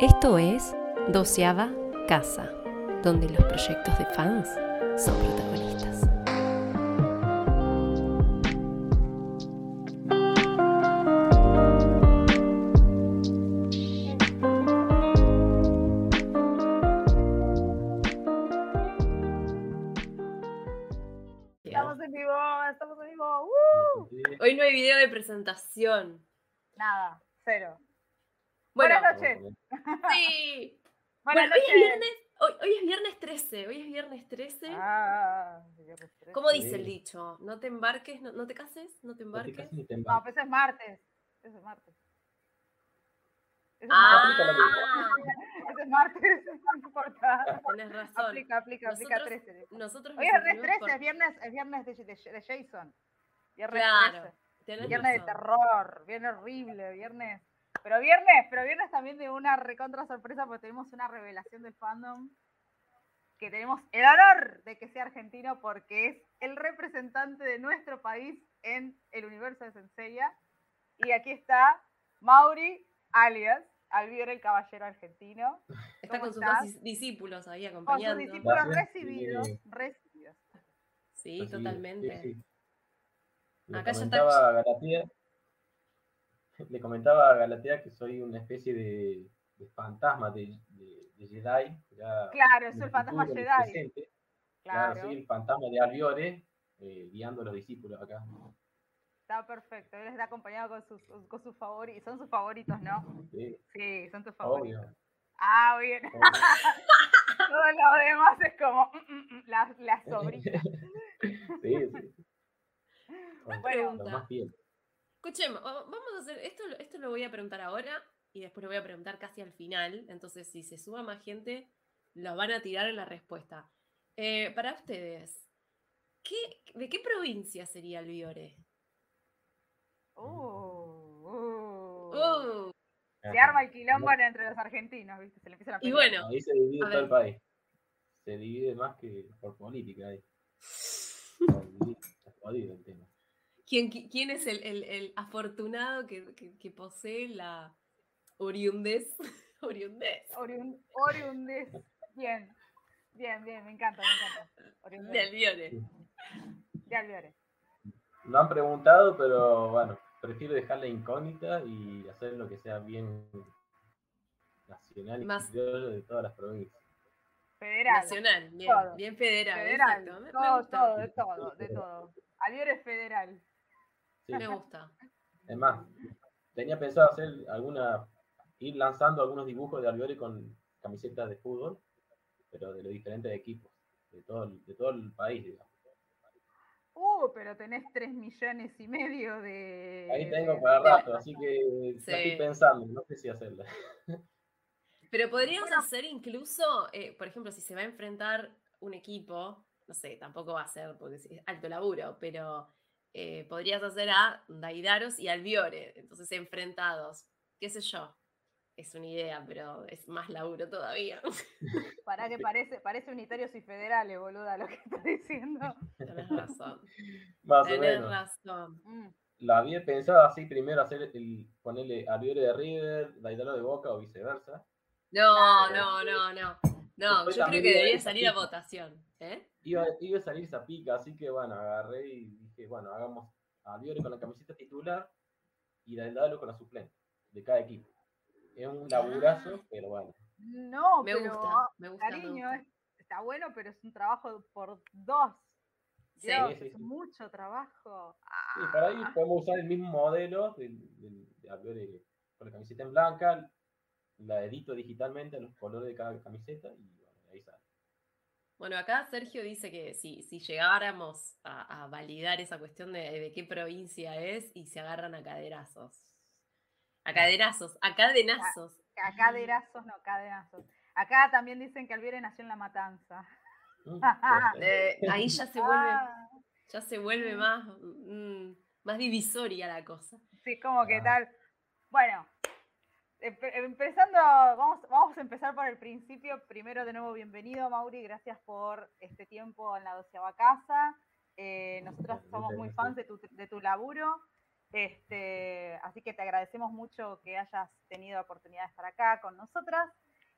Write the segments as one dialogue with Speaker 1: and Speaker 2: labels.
Speaker 1: Esto es Doceava Casa, donde los proyectos de fans son protagonistas.
Speaker 2: Sí.
Speaker 3: Buenas
Speaker 2: Bueno, hoy es viernes, hoy, hoy es viernes 13. Hoy es viernes 13.
Speaker 3: Ah, viernes.
Speaker 2: ¿Cómo dice el dicho? No te embarques, no, no te cases, no te
Speaker 4: No te
Speaker 2: embarques.
Speaker 4: cases ni te
Speaker 3: No,
Speaker 4: embarques.
Speaker 3: pues es martes. Ese es martes. Ese es
Speaker 2: Ah,
Speaker 4: Aplica
Speaker 3: martes. Es martes. No importa.
Speaker 2: tenés razón.
Speaker 3: Aplica, aplica, aplica
Speaker 2: Nosotros-
Speaker 3: 13.
Speaker 2: Nosotros
Speaker 3: Hoy
Speaker 2: nos
Speaker 3: es viernes
Speaker 2: escribimos
Speaker 3: 13,
Speaker 2: por-
Speaker 3: es viernes, es viernes de, de- de Jason. Viernes
Speaker 2: Claro,
Speaker 3: 13.
Speaker 2: tenés
Speaker 3: Viernes de terror, viernes horrible, viernes. Pero viernes, pero viernes también de una recontra sorpresa porque tenemos una revelación del fandom que tenemos el honor de que sea argentino porque es el representante de nuestro país en el universo de Senseiya. Y aquí está Mauri, alias Alvior el Caballero Argentino,
Speaker 2: Está
Speaker 3: ¿Cómo
Speaker 2: con sus dos dis- discípulos ahí
Speaker 3: con sus
Speaker 2: acompañando.
Speaker 3: discípulos
Speaker 4: Gracias.
Speaker 3: recibidos,
Speaker 4: Sí.
Speaker 3: recibidos.
Speaker 2: Sí,
Speaker 4: Así,
Speaker 2: totalmente.
Speaker 4: sí, sí. Le
Speaker 2: Acá ya está-
Speaker 4: le comentaba a Galatea que soy una especie de, de fantasma de, de- de Jedi. ya
Speaker 3: Claro, es el fantasma Jedi.
Speaker 4: presente. Claro,
Speaker 3: Claro,
Speaker 4: soy el fantasma de Albiore, eh, guiando a los discípulos acá.
Speaker 3: está perfecto. Él está acompañado con sus, con sus favoritos. Son sus favoritos, ¿no?
Speaker 4: Sí,
Speaker 3: Sí, son tus favoritos.
Speaker 4: obvio.
Speaker 3: Ah, bien.
Speaker 4: obvio.
Speaker 3: Todo lo demás es como mm, mm, mm, la, la sobrina.
Speaker 4: sí, sí. Bueno,
Speaker 2: pregunta.
Speaker 4: más.
Speaker 2: Escuchemos, vamos a hacer, esto, lo- esto lo voy a preguntar ahora y después lo voy a preguntar casi al final. Entonces, si se suba más gente, los van a tirar en la respuesta. Eh, para ustedes, ¿qué, ¿de qué provincia sería el Viore?
Speaker 3: Uh, uh.
Speaker 2: Uh,
Speaker 3: Se arma el quilombo entre los argentinos, ¿viste? Se le empiezan a
Speaker 2: y bueno,
Speaker 4: Ahí se divide todo el país. Se divide más que por política ahí. Está jodido el tema.
Speaker 2: ¿Quién, qui- quién es el, el- el afortunado que, que- que posee la oriundez? oriundez
Speaker 3: Oriun- Oriundes. Bien. Bien, bien, me encanta, me encanta.
Speaker 2: del
Speaker 3: Oriundes.
Speaker 2: Viore.
Speaker 3: De Alveore.
Speaker 4: Lo han preguntado, pero bueno, prefiero dejarla incógnita y hacer lo que sea bien nacional y
Speaker 2: Más-
Speaker 4: de todas las provincias.
Speaker 3: Federal.
Speaker 2: Nacional, bien,
Speaker 3: Todo.
Speaker 2: bien federal.
Speaker 3: Federal. todo, todo, de todo, de todo. Es federal.
Speaker 4: Sí.
Speaker 2: Me gusta.
Speaker 4: Es más, tenía pensado hacer alguna, ir lanzando algunos dibujos de Albiore con camisetas de fútbol, pero de los diferentes equipos, de todo, el- de todo el país, digamos.
Speaker 3: Uh, pero tenés 3 millones y medio de.
Speaker 4: Ahí tengo para rato, así que la
Speaker 2: Sí.
Speaker 4: estoy pensando, no sé si hacerla.
Speaker 2: Pero podríamos
Speaker 3: Bueno.
Speaker 2: hacer incluso, eh, por ejemplo, si se va a enfrentar un equipo, no sé, tampoco va a ser porque es alto laburo, pero eh, podrías hacer a Daidaros y Albiore, entonces enfrentados, qué sé yo. Es una idea, pero es más laburo todavía.
Speaker 3: Pará que parece, parece unitarios y federales, boluda, lo que estás diciendo.
Speaker 2: Tenés razón.
Speaker 4: Más o
Speaker 2: Tenés
Speaker 4: menos.
Speaker 2: razón.
Speaker 3: Mm.
Speaker 4: La había pensado así primero hacer el ponerle Albiore de River, Daidalo de Boca o viceversa.
Speaker 2: No, no, no, no. No,
Speaker 4: Después
Speaker 2: yo creo que
Speaker 4: a
Speaker 2: debería salir a votación. ¿eh?
Speaker 4: Iba, iba a salir esa pica, así que bueno, agarré y dije, bueno, hagamos a con la camiseta titular y Daidalo con la suplente de cada equipo. Es un laburazo,
Speaker 2: Ah.
Speaker 4: pero bueno.
Speaker 3: No,
Speaker 2: Me
Speaker 3: pero
Speaker 2: gusta, me gusta. me
Speaker 3: cariño,
Speaker 2: gusta.
Speaker 3: está bueno, pero es un trabajo por dos.
Speaker 2: Sí.
Speaker 3: Dios,
Speaker 4: Sí, sí,
Speaker 3: es mucho trabajo.
Speaker 4: Sí, por ahí
Speaker 3: Ah,
Speaker 4: podemos usar el mismo modelo del, del- de Albiore con la camiseta en blanca, la edito digitalmente a los colores de cada camiseta y bueno, ahí sale.
Speaker 2: Bueno, acá Sergio dice que si, si llegáramos a, a validar esa cuestión de, de qué provincia es y se agarran a caderazos. A caderazos, a cadenazos.
Speaker 3: a caderazos, no, cadenazos. Acá también dicen que Alviere nació en La Matanza.
Speaker 4: Mm,
Speaker 2: Eh, ahí ya se vuelve,
Speaker 3: Ah,
Speaker 2: ya se vuelve más, mm, más divisoria la cosa.
Speaker 3: sí, como que
Speaker 4: Ah.
Speaker 3: tal. Bueno, empezando, vamos, vamos a empezar por el principio. Primero, de nuevo, bienvenido, Mauri. Gracias por este tiempo en la doceava casa. Eh, nosotros somos muy fans de tu, de tu laburo. Este, así que te agradecemos mucho que hayas tenido la oportunidad de estar acá con nosotras.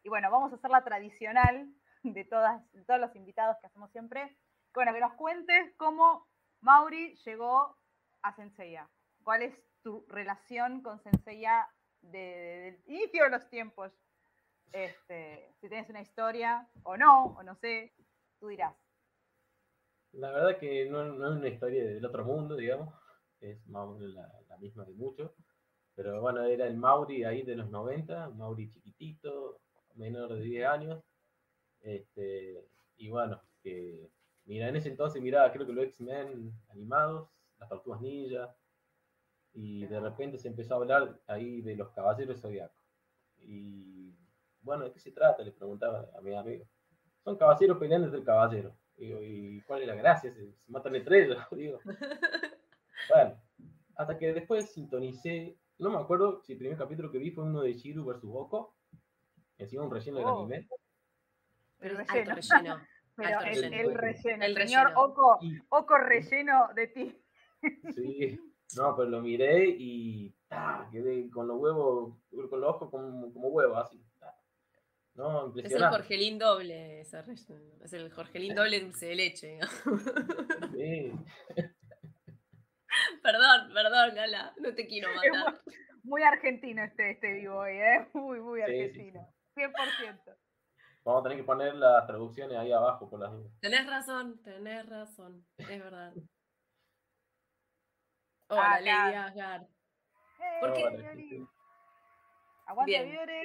Speaker 3: Y bueno, vamos a hacer la tradicional de, todas, de todos los invitados que hacemos siempre. Bueno, que nos cuentes cómo Mauri llegó a Senseiya. ¿Cuál es tu relación con Senseiya desde el inicio de los tiempos? Este, si tienes una historia o no, o no sé, tú dirás.
Speaker 4: La verdad que no, no es una historia del otro mundo, digamos, es más o menos la, la misma de muchos, pero bueno, era el Mauri ahí de los 90, un Mauri chiquitito, menor de 10 años, este, y bueno, que mira, en ese entonces miraba creo que los X-Men animados, las Tortugas Ninja, y de repente se empezó a hablar ahí de los Caballeros Zodiacos. Y bueno, ¿de qué se trata? Le preguntaba a mi amigo. Son caballeros peleando entre caballeros. Digo, ¿y cuál es la gracia? Se, se matan entre ellos, digo. Bueno, hasta que después sintonicé, no me acuerdo si el primer capítulo que vi fue uno de Shiru versus Oko, encima un relleno del
Speaker 3: Oh.
Speaker 4: anime.
Speaker 3: El
Speaker 2: Alto
Speaker 3: relleno.
Speaker 2: relleno.
Speaker 3: Pero
Speaker 2: Alto
Speaker 3: el,
Speaker 2: relleno.
Speaker 3: el relleno,
Speaker 2: El
Speaker 3: el señor
Speaker 2: relleno.
Speaker 3: Oco,
Speaker 4: Y,
Speaker 3: Oco relleno de ti.
Speaker 4: sí, no, pero lo miré y ah, quedé con los huevos, con los ojos como, como huevos, así. No,
Speaker 2: Es el. Jorgelín doble, ese. Es el Jorgelín doble dulce de leche.
Speaker 4: Sí.
Speaker 2: perdón, perdón, Gala, no te quiero
Speaker 3: Es
Speaker 2: matar.
Speaker 3: Muy argentino este, este vivo hoy, ¿eh? Muy, muy
Speaker 4: Sí, sí,
Speaker 3: argentino. 100%.
Speaker 4: Vamos a tener que poner las traducciones ahí abajo por las dudas.
Speaker 2: Tenés razón, tenés razón, es verdad. Hola,
Speaker 3: acá.
Speaker 2: Lady Asgard. ¿Por qué?
Speaker 3: ¡Eh,
Speaker 4: Hola,
Speaker 3: Violi!
Speaker 4: Cristina.
Speaker 3: Aguante. Viore.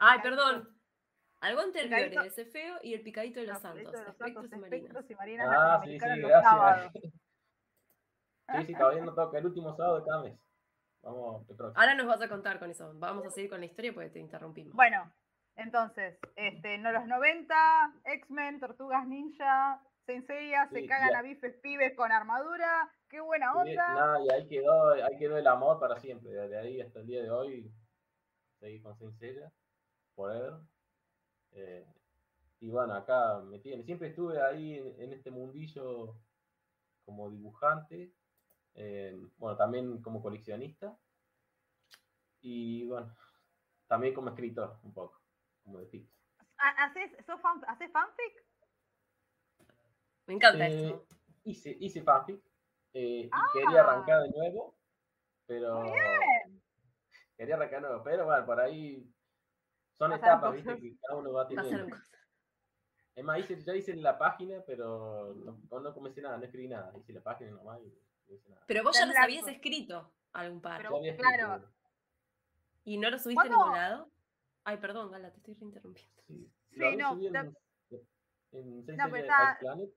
Speaker 2: Ay,
Speaker 3: picaditos-
Speaker 2: perdón. Aguante el Viore de ese feo y el picadito de los santos,
Speaker 3: de los
Speaker 2: espectros
Speaker 3: santos,
Speaker 2: y marinas.
Speaker 3: espectros y marinas
Speaker 4: Ah, sí, sí, gracias. Sí, sí, caballero no toca el último sábado de cada mes. Vamos, próximo.
Speaker 2: Ahora nos vas a contar con eso. Vamos a seguir con la historia porque te interrumpimos.
Speaker 3: Bueno, entonces, este, no los 90, X-Men, Tortugas Ninja, Senseiya, se
Speaker 4: Sí,
Speaker 3: cagan a bifes pibes con armadura. ¡Qué buena
Speaker 4: Sí,
Speaker 3: onda!
Speaker 4: nada, y ahí quedó, ahí quedó el amor para siempre. Desde ahí hasta el día de hoy, seguí con Sincera, forever. Eh, y bueno, acá me tiene. Siempre estuve ahí en, en este mundillo como dibujante, eh, bueno, también como coleccionista. Y bueno, también como escritor, un poco, como de tips.
Speaker 3: ¿Ha- ¿Haces, sos fan- ¿haces fanfic?
Speaker 2: Me encanta
Speaker 4: Eh,
Speaker 2: esto.
Speaker 4: hice, hice fanfic eh, y
Speaker 3: Ah.
Speaker 4: quería arrancar de nuevo, pero
Speaker 3: bien.
Speaker 4: quería arrancar de nuevo, pero bueno, por ahí son
Speaker 3: Pasaron
Speaker 4: etapas, viste, que cada uno va teniendo. Es más, hice, ya hice la página, pero no, no comencé nada, no escribí nada, hice la página nomás y no hice nada.
Speaker 2: Pero vos ya los habías escrito algún par.
Speaker 3: Pero-
Speaker 4: escrito,
Speaker 3: claro.
Speaker 2: ¿Y no lo subiste a ningún lado? Ay, perdón, Gala, te estoy reinterrumpiendo.
Speaker 4: sí,
Speaker 3: Sí,
Speaker 4: lo había
Speaker 3: no,
Speaker 4: subido
Speaker 3: ta-
Speaker 4: en, en
Speaker 3: No, pero está-
Speaker 4: Planet,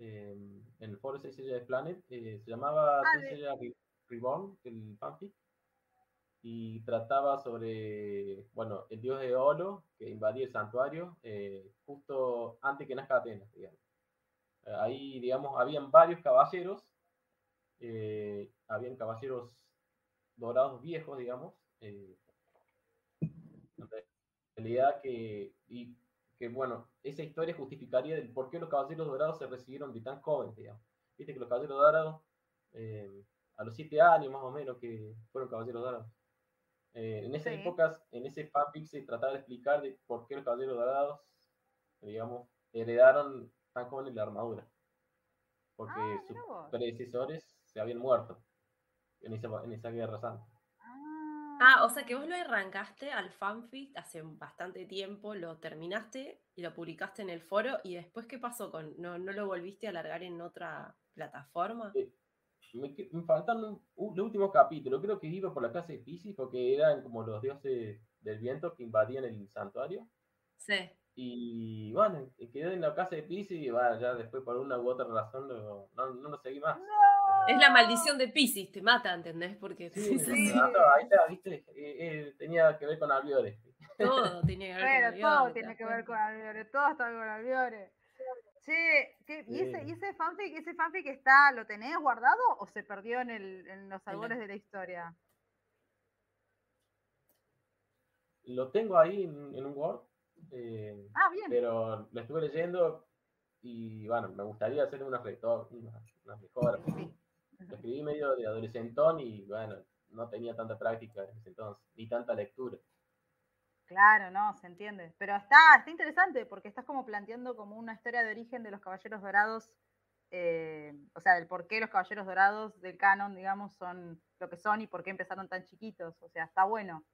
Speaker 4: eh, en el foro Seis Estrellas Planet, eh, se llamaba
Speaker 3: Ah,
Speaker 4: Re- Reborn, el fanfic, y trataba sobre, bueno, el dios de Olo, que invadía el santuario, eh, justo antes que nazca Atenas, digamos. Eh, Ahí, digamos, habían varios caballeros, eh, habían caballeros dorados viejos, digamos, eh, en realidad que, y que, bueno, esa historia justificaría el por qué los caballeros dorados se recibieron de tan jóvenes, digamos. Viste que los caballeros dorados, eh, a los siete años más o menos que fueron caballeros dorados. Eh, en esas
Speaker 3: Sí.
Speaker 4: épocas, en ese fanfic se trataba de explicar de por qué los caballeros dorados, digamos, heredaron tan jóvenes la armadura. Porque
Speaker 3: Ah,
Speaker 4: sus predecesores se habían muerto en esa, en esa guerra santa.
Speaker 2: Ah, o sea que vos lo arrancaste al fanfic hace bastante tiempo, lo terminaste y lo publicaste en el foro y después ¿qué pasó con no, no lo volviste a alargar en otra plataforma?
Speaker 4: Eh, me, me faltan los últimos capítulos. Creo que iba por la casa de Pisces porque eran como los dioses del viento que invadían el santuario.
Speaker 2: Sí.
Speaker 4: Y bueno, quedé en la casa de Pisces y bueno, ya después por una u otra razón no, no, no lo seguí más.
Speaker 2: Es la maldición de Pisces, te mata, ¿entendés? Porque
Speaker 4: Sí,
Speaker 3: Sí.
Speaker 4: no, no, ahí está, viste, Eh, eh, tenía que ver con Albiore.
Speaker 2: todo tiene que ver con
Speaker 3: Pero
Speaker 2: el
Speaker 3: todo
Speaker 2: guion, ¿te
Speaker 3: tiene que ver con? Albiore, todo está con Albiore. Che, ¿qué- ¿y, ese,
Speaker 4: Sí.
Speaker 3: y ese fanfic, ese fanfic está, lo tenés guardado o se perdió en, el, en los albores de la historia?
Speaker 4: Lo tengo ahí en, en un Word, eh,
Speaker 3: Ah, bien.
Speaker 4: pero lo estuve leyendo y bueno, me gustaría hacer una, retor- una, una mejora.
Speaker 3: Sí.
Speaker 4: Lo escribí medio de adolescentón y bueno, no tenía tanta práctica en ese entonces, ni tanta lectura.
Speaker 3: Claro, no, se entiende. Pero está, está interesante porque estás como planteando como una historia de origen de los Caballeros Dorados, eh, o sea, del por qué los Caballeros Dorados del canon, digamos, son lo que son y por qué empezaron tan chiquitos. O sea, está bueno.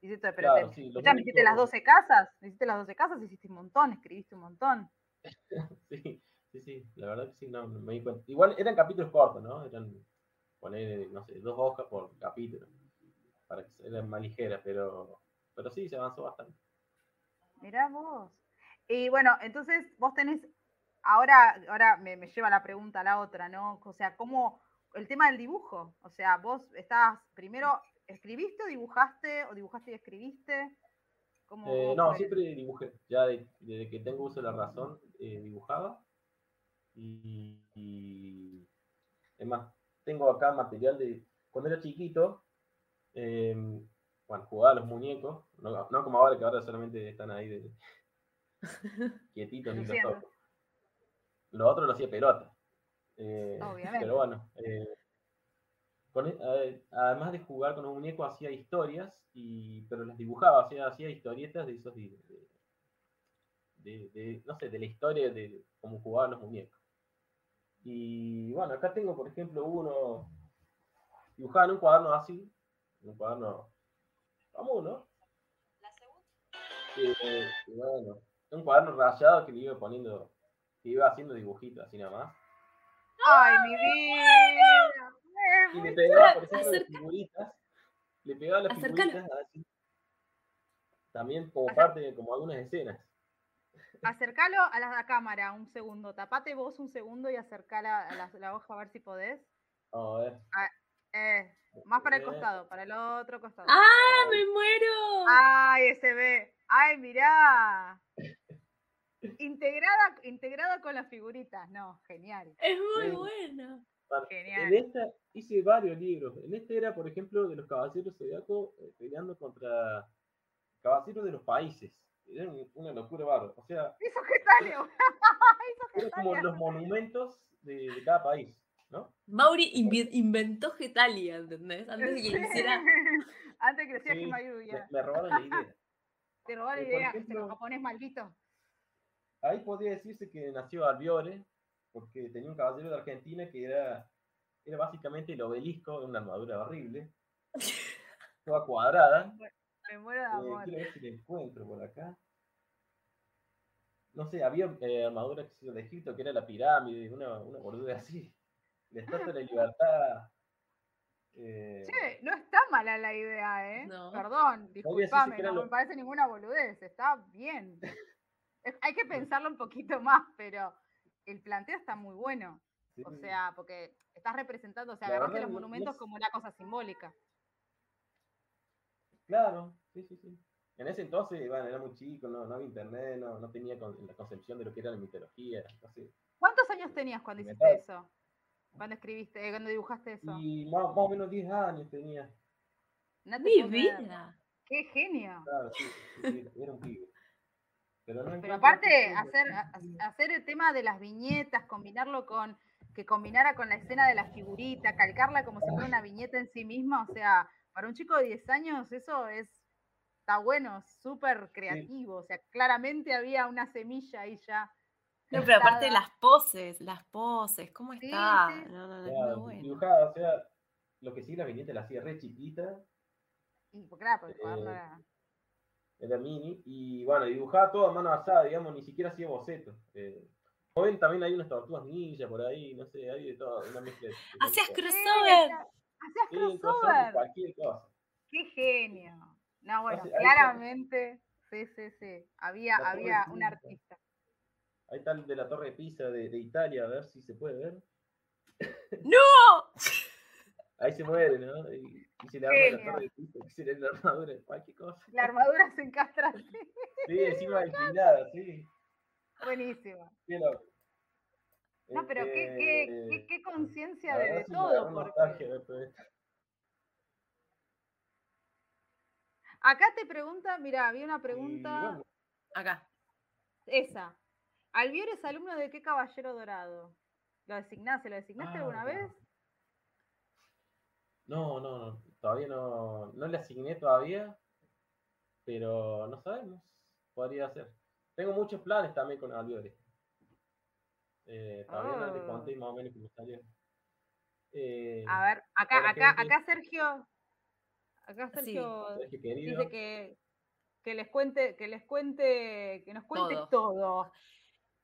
Speaker 3: Hiciste, pero
Speaker 4: Claro,
Speaker 3: te-
Speaker 4: sí,
Speaker 3: escuchame, hiciste las
Speaker 4: único-
Speaker 3: 12 casas, hiciste las 12 casas, hiciste un montón, escribiste un montón.
Speaker 4: Sí, sí, sí, la verdad que sí, no, me di cuenta. Igual eran capítulos cortos, ¿no? Eran, poner, no sé, dos hojas por capítulo, para que sean más ligeras, pero, pero sí, se avanzó bastante.
Speaker 3: Mirá vos. Y bueno, entonces vos tenés, ahora, ahora me, me lleva la pregunta a la otra, ¿no? O sea, ¿cómo el tema del dibujo? O sea, vos estás, primero, ¿escribiste o dibujaste? ¿O dibujaste y escribiste? ¿Cómo,
Speaker 4: Eh, no, siempre dibujé, ya de- desde que tengo uso de la razón, eh, dibujaba. Y, y, es más, tengo acá material de cuando era chiquito, eh, bueno, jugaba a los muñecos, no, no como ahora que ahora solamente están ahí de, quietitos toco. Lo otro lo hacía pelota. Eh, pero bueno, eh, con eh, además de jugar con los muñecos, hacía historias, y, pero las dibujaba, hacía, hacía historietas de esos, de, de- de- de- no sé, de la historia de cómo jugaban los muñecos. Y bueno, acá tengo, por ejemplo, uno dibujado en un cuaderno así, en un cuaderno común, ¿no? Eh, y bueno, un cuaderno rayado que le iba poniendo, que iba haciendo dibujitos así nada más.
Speaker 3: ¡Ay, mi vida!
Speaker 4: Y le pegaba, por
Speaker 2: Acerca-
Speaker 4: ejemplo, las figuritas. Le pegaba las
Speaker 2: Acercalo.
Speaker 4: figuritas así. También como parte de como algunas escenas.
Speaker 3: Acercalo a la, la cámara un segundo. Tapate vos un segundo y acercala a la, la hoja a ver si podés.
Speaker 4: A ver.
Speaker 3: Eh, más para el
Speaker 4: Bien.
Speaker 3: costado, para el otro costado.
Speaker 2: ¡Ah, me muero!
Speaker 3: ¡Ay, ese ve! ¡Ay, mirá! Integrada, integrada con las figuritas. No, genial.
Speaker 2: Es muy. Bueno,
Speaker 3: Genial.
Speaker 4: En esta hice varios libros. En este era, por ejemplo, de los caballeros zodiacos eh, peleando contra caballeros de los países. Era un- una locura bárbara. O sea,
Speaker 3: ¿Eso
Speaker 4: eran como los monumentos de, de cada país, ¿no?
Speaker 2: Mauri inventó Getalia, ¿entendés? Antes de que lo hiciera.
Speaker 3: Antes que decía
Speaker 4: Sí,
Speaker 3: que
Speaker 4: me, me robaron la idea.
Speaker 3: Te robó la
Speaker 4: eh,
Speaker 3: idea,
Speaker 4: ejemplo-
Speaker 3: ese japonés maldito.
Speaker 4: Ahí podría decirse que nació Albiore, porque tenía un caballero de Argentina que era, era básicamente el obelisco de una armadura horrible, toda cuadrada.
Speaker 3: Me muero de
Speaker 4: Eh,
Speaker 3: amor.
Speaker 4: quiero ver si la encuentro por acá. No sé, había eh, armaduras que se de Egipto, que era la pirámide, una, una boluda así. La estatua de la libertad. eh,
Speaker 3: Che, no está mala la idea, ¿eh?
Speaker 2: No.
Speaker 3: Perdón, disculpame, no
Speaker 4: lo-
Speaker 3: me parece ninguna boludez, está bien. Es- hay que pensarlo un poquito más, pero el planteo está muy bueno.
Speaker 4: sí,
Speaker 3: O sea, porque estás representando, o sea, agarraste los
Speaker 4: no
Speaker 3: monumentos
Speaker 4: es-
Speaker 3: como una cosa simbólica.
Speaker 4: Claro, sí, sí, sí. En ese entonces, bueno, era muy chico, no, no había internet, no, no tenía con- la concepción de lo que era la mitología. entonces-
Speaker 3: ¿Cuántos años tenías cuando hiciste eso? Cuando escribiste, eh, cuando dibujaste eso.
Speaker 4: Y más, más o menos 10 años tenía.
Speaker 3: No te
Speaker 2: ¡Mi
Speaker 3: puedo creer.
Speaker 2: vida!
Speaker 3: ¡Qué genio!
Speaker 4: Claro, sí, sí, sí, era un pibe. Pero, no
Speaker 3: Pero aparte, hacer, hacer el tema de las viñetas, combinarlo con, que combinara con la escena de la figurita, calcarla como si fuera una viñeta en sí misma, o sea, para un chico de 10 años eso es, está bueno, súper creativo, o sea, claramente había una semilla ahí ya.
Speaker 2: No, pero aparte las poses, las poses, ¿cómo
Speaker 3: Sí,
Speaker 2: está?
Speaker 3: sí.
Speaker 2: No, no, no, muy bueno.
Speaker 4: dibujaba, o sea, lo que sí la viñeta la hacía re chiquita,
Speaker 3: Y pues, claro, porque
Speaker 4: Eh,
Speaker 3: era-
Speaker 4: era mini, y bueno, dibujaba todo a mano alzada, digamos, ni siquiera hacía bocetos. Eh, como ven, también hay unas tortugas ninja por ahí, no sé, hay de todo, una mezcla de...
Speaker 2: ¡Hacías.
Speaker 3: Sí,
Speaker 2: crossover!
Speaker 3: Hacía- Hacías
Speaker 4: crossover, cualquier cosa.
Speaker 3: ¡Qué genio! No, bueno, claramente, sí, sí, sí. Había,
Speaker 4: La
Speaker 3: había un artista.
Speaker 4: Ahí está el de la Torre de Pisa de, de Italia, a ver si se puede ver.
Speaker 2: ¡No!
Speaker 4: Ahí se muere, ¿no? Y, y se le arma la. Torre de Pisa, que se le la armadura, cualquier cosa.
Speaker 3: La armadura se encastra así.
Speaker 4: Sí, encima inclinada, sí.
Speaker 3: Buenísimo.
Speaker 4: Qué loco.
Speaker 3: No, pero qué, qué, qué, qué conciencia de, todo. porque-
Speaker 4: todo esto.
Speaker 3: Acá te pregunta, mira, había una
Speaker 4: Y
Speaker 3: pregunta,
Speaker 4: bueno,
Speaker 2: Acá.
Speaker 3: esa. Albior es alumno de qué caballero dorado? ¿Lo designaste? ¿Lo designaste
Speaker 4: Ah,
Speaker 3: alguna
Speaker 4: claro.
Speaker 3: vez?
Speaker 4: No, no, no, todavía no, no le asigné todavía, pero no sabemos, podría ser. Tengo muchos planes también con Albiore. Eh, todavía no le
Speaker 3: Oh.
Speaker 4: conté más o menos cómo salió. Eh,
Speaker 3: A ver, acá, acá,
Speaker 4: gente.
Speaker 3: acá Sergio, acá
Speaker 2: Sí,
Speaker 3: Sergio
Speaker 4: Sergio querido,
Speaker 3: dice que, que les cuente, que les cuente, que nos cuente
Speaker 2: Todo.
Speaker 3: todo.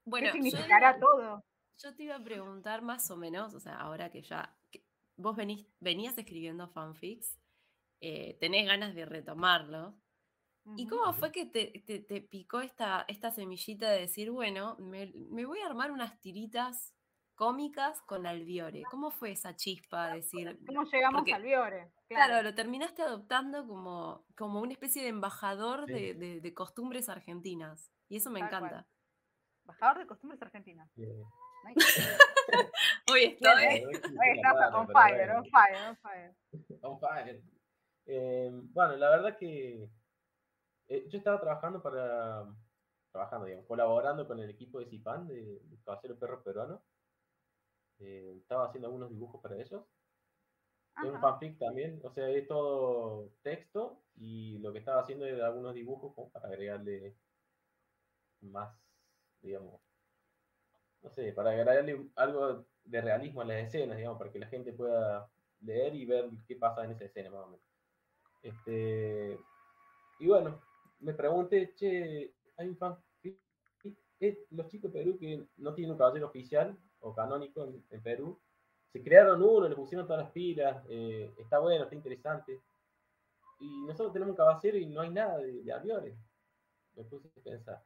Speaker 2: Bueno,
Speaker 3: ¿Qué
Speaker 2: yo
Speaker 3: significará
Speaker 2: iba-
Speaker 3: todo?
Speaker 2: Yo te iba a preguntar más o menos, o sea, ahora que ya que vos venís, venías escribiendo fanfics, eh, tenés ganas de retomarlo. ¿Y cómo fue que te, te- te picó esta, esta semillita de decir, bueno, me, me voy a armar unas tiritas cómicas con Albiore? ¿Cómo fue esa chispa de decir,
Speaker 3: ¿Cómo llegamos
Speaker 2: porque-
Speaker 3: al Biore?
Speaker 2: claro, lo terminaste adoptando como, como una especie de embajador
Speaker 4: Sí.
Speaker 2: de, de- de costumbres argentinas? Y eso me
Speaker 3: Tal cual.
Speaker 2: encanta.
Speaker 3: Embajador de costumbres argentinas.
Speaker 4: eh,
Speaker 3: Nice.
Speaker 2: Hoy estoy.
Speaker 3: ¿eh? estás fire, on fire, on fire.
Speaker 4: On fire. Eh, bueno, la verdad que eh, yo estaba trabajando para, trabajando, digamos, colaborando con el equipo de Cipan, de, de Caballero Perro Peruano. Eh, estaba haciendo algunos dibujos para ellos. Es un
Speaker 3: Ajá.
Speaker 4: fanfic también, o sea, es todo texto y lo que estaba haciendo era algunos dibujos como para agregarle más, digamos, no sé, para agregarle algo de realismo a las escenas, digamos, para que la gente pueda leer y ver qué pasa en esa escena, más o menos. Este, y bueno, me pregunté, che, hay un fanfic, eh, los chicos de Perú que no tienen un caballero oficial o canónico en, en Perú, se crearon uno, le pusieron todas las pilas, eh, está bueno, está interesante. Y nosotros tenemos un caballero y no hay nada de, de aviones. Me puse a pensar.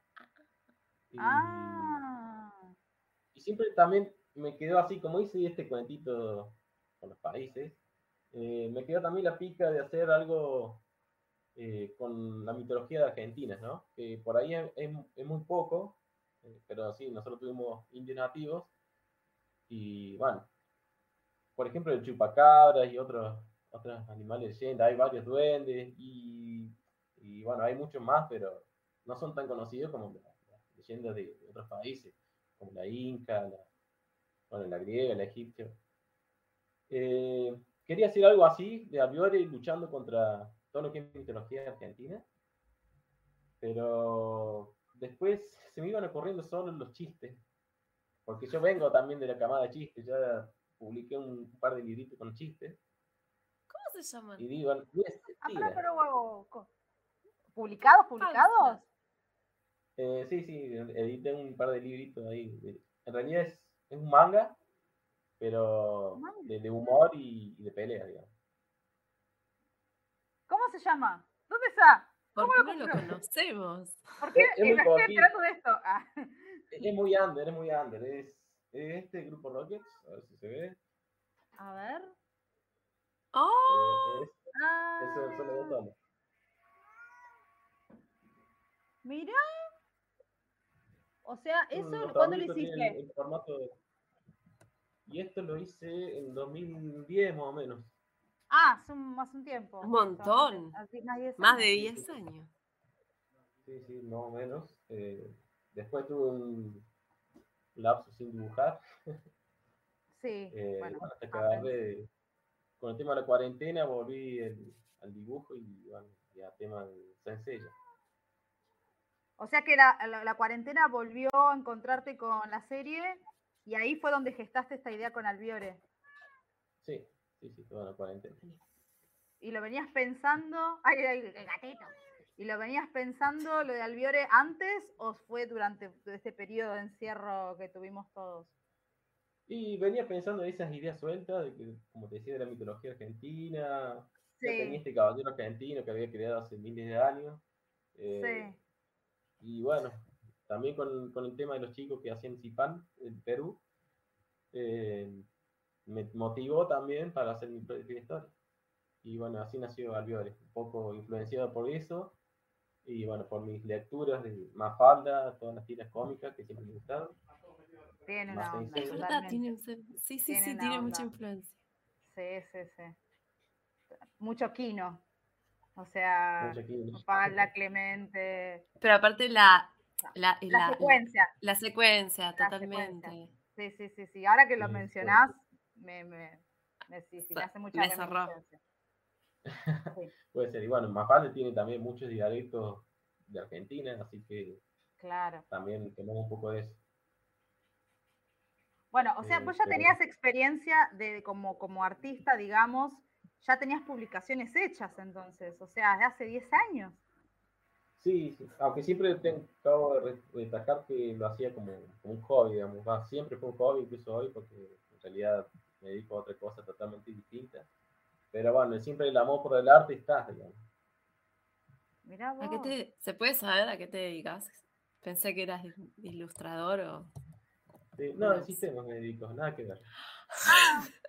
Speaker 4: Y,
Speaker 3: Ah.
Speaker 4: y siempre también me quedó así, como hice este cuentito con los países, eh, me quedó también la pica de hacer algo eh, con la mitología de Argentina, ¿no? Que por ahí es, es- es muy poco, eh, pero sí, nosotros tuvimos indios nativos y bueno, por ejemplo, el chupacabras y otros otros animales leyendas, hay varios duendes y, y bueno, hay muchos más, pero no son tan conocidos como las, leyendas de, de otros países, como la inca, la, bueno, la griega, la egipcia. Eh, quería hacer algo así, de Albiore luchando contra todo lo que es mitología argentina, pero después se me iban ocurriendo solo los chistes, porque yo vengo también de la camada de chistes, ya publiqué un par de libritos con chistes,
Speaker 2: ¿Cómo se llaman?
Speaker 4: y digo, "Mira,
Speaker 3: Ah,
Speaker 4: tira".
Speaker 3: pero, pero, ¿Publicados? ¿Publicados?
Speaker 4: Eh, sí, sí, edité un par de libritos ahí. en realidad es, es un manga, pero de humor y, y de pelea, digamos.
Speaker 3: ¿Cómo se llama? ¿Dónde está?
Speaker 2: ¿Por
Speaker 3: ¿Cómo
Speaker 2: qué
Speaker 3: lo
Speaker 2: no lo
Speaker 3: compró?
Speaker 2: conocemos?
Speaker 3: ¿Por qué
Speaker 4: Es- es muy
Speaker 3: me estoy
Speaker 4: cortito.
Speaker 3: enterando de esto? Ah,
Speaker 4: Es, muy under, es muy under. Es, es este grupo Rockets, a ver si se ve.
Speaker 3: a ver.
Speaker 2: ¡Oh!
Speaker 4: eh, es,
Speaker 3: Ah,
Speaker 4: eso dos tomos.
Speaker 3: mira. O sea, eso, ¿cuándo lo hiciste?
Speaker 4: el formato de- Y esto lo hice en 2010 más o menos.
Speaker 3: Ah, hace un, hace un tiempo.
Speaker 2: Un montón.
Speaker 3: Hace más de 10
Speaker 2: Más de
Speaker 3: años.
Speaker 2: 10 años.
Speaker 4: Sí, sí, más o menos. Eh, después tuve un lapso sin dibujar.
Speaker 3: Sí,
Speaker 4: Eh,
Speaker 3: bueno.
Speaker 4: bueno, hasta que agarré, con el tema de la cuarentena volví el- al dibujo y bueno, ya tema de sencillo.
Speaker 3: O sea que la, la- la cuarentena volvió a encontrarte con la serie y ahí fue donde gestaste esta idea con Albiore.
Speaker 4: Sí, sí, sí, toda la cuarentena.
Speaker 3: Y lo venías pensando. ¡Ay, ay, el gatito! ¿Y lo venías pensando lo de Albiore antes o fue durante este periodo de encierro que tuvimos todos?
Speaker 4: Y venía pensando en esas ideas sueltas, de que, como te decía, de la mitología argentina. Ya tenía
Speaker 3: Sí,
Speaker 4: este caballero argentino que había creado hace miles de años. eh,
Speaker 3: sí.
Speaker 4: Y bueno, también con, con el tema de los chicos que hacían Zipan en Perú, eh, me motivó también para hacer mi propia historia. Y bueno, así nació Albiore, un poco influenciado por eso, y bueno, por mis lecturas de Mafalda, todas las tiras cómicas que siempre me gustaron.
Speaker 3: Tiene una onda.
Speaker 2: Es verdad,
Speaker 3: totalmente.
Speaker 2: tiene, sí, sí,
Speaker 3: Tiene
Speaker 2: sí,
Speaker 3: una
Speaker 2: tiene mucha influencia.
Speaker 3: Sí, sí, sí. Mucho Kino. O sea,
Speaker 4: Mucho aquí.
Speaker 3: Falda, Clemente.
Speaker 2: Pero aparte la, la,
Speaker 3: La,
Speaker 2: la-
Speaker 3: secuencia.
Speaker 2: la secuencia,
Speaker 3: La
Speaker 2: totalmente.
Speaker 3: secuencia. Sí, sí, sí, sí. Ahora que lo
Speaker 4: Sí,
Speaker 3: mencionás, me, me- Me, sí, sí, me hace mucha
Speaker 2: me cerró.
Speaker 3: reminiscencia. Sí,
Speaker 4: Puede ser. Y bueno, Mafalda tiene también muchos dialectos de Argentina, así que
Speaker 3: claro.
Speaker 4: también tenemos un poco de eso.
Speaker 3: Bueno, o sea,
Speaker 4: Eh,
Speaker 3: vos ya
Speaker 4: pero-
Speaker 3: tenías experiencia de como, como artista, digamos, ya tenías publicaciones hechas entonces, o sea, de hace 10 años.
Speaker 4: Sí, sí, aunque siempre tengo acabo de destacar que lo hacía como, como un hobby, digamos, va, siempre fue un hobby, incluso hoy, porque en realidad me dedico a otra cosa totalmente distinta. Pero bueno, siempre el amor por el arte está, digamos.
Speaker 3: Mirá vos.
Speaker 2: ¿A qué te, ¿Se puede saber a qué te dedicas? Pensé que eras il- ilustrador o...
Speaker 4: Sí, no, en sistemas me dedico, nada que ver.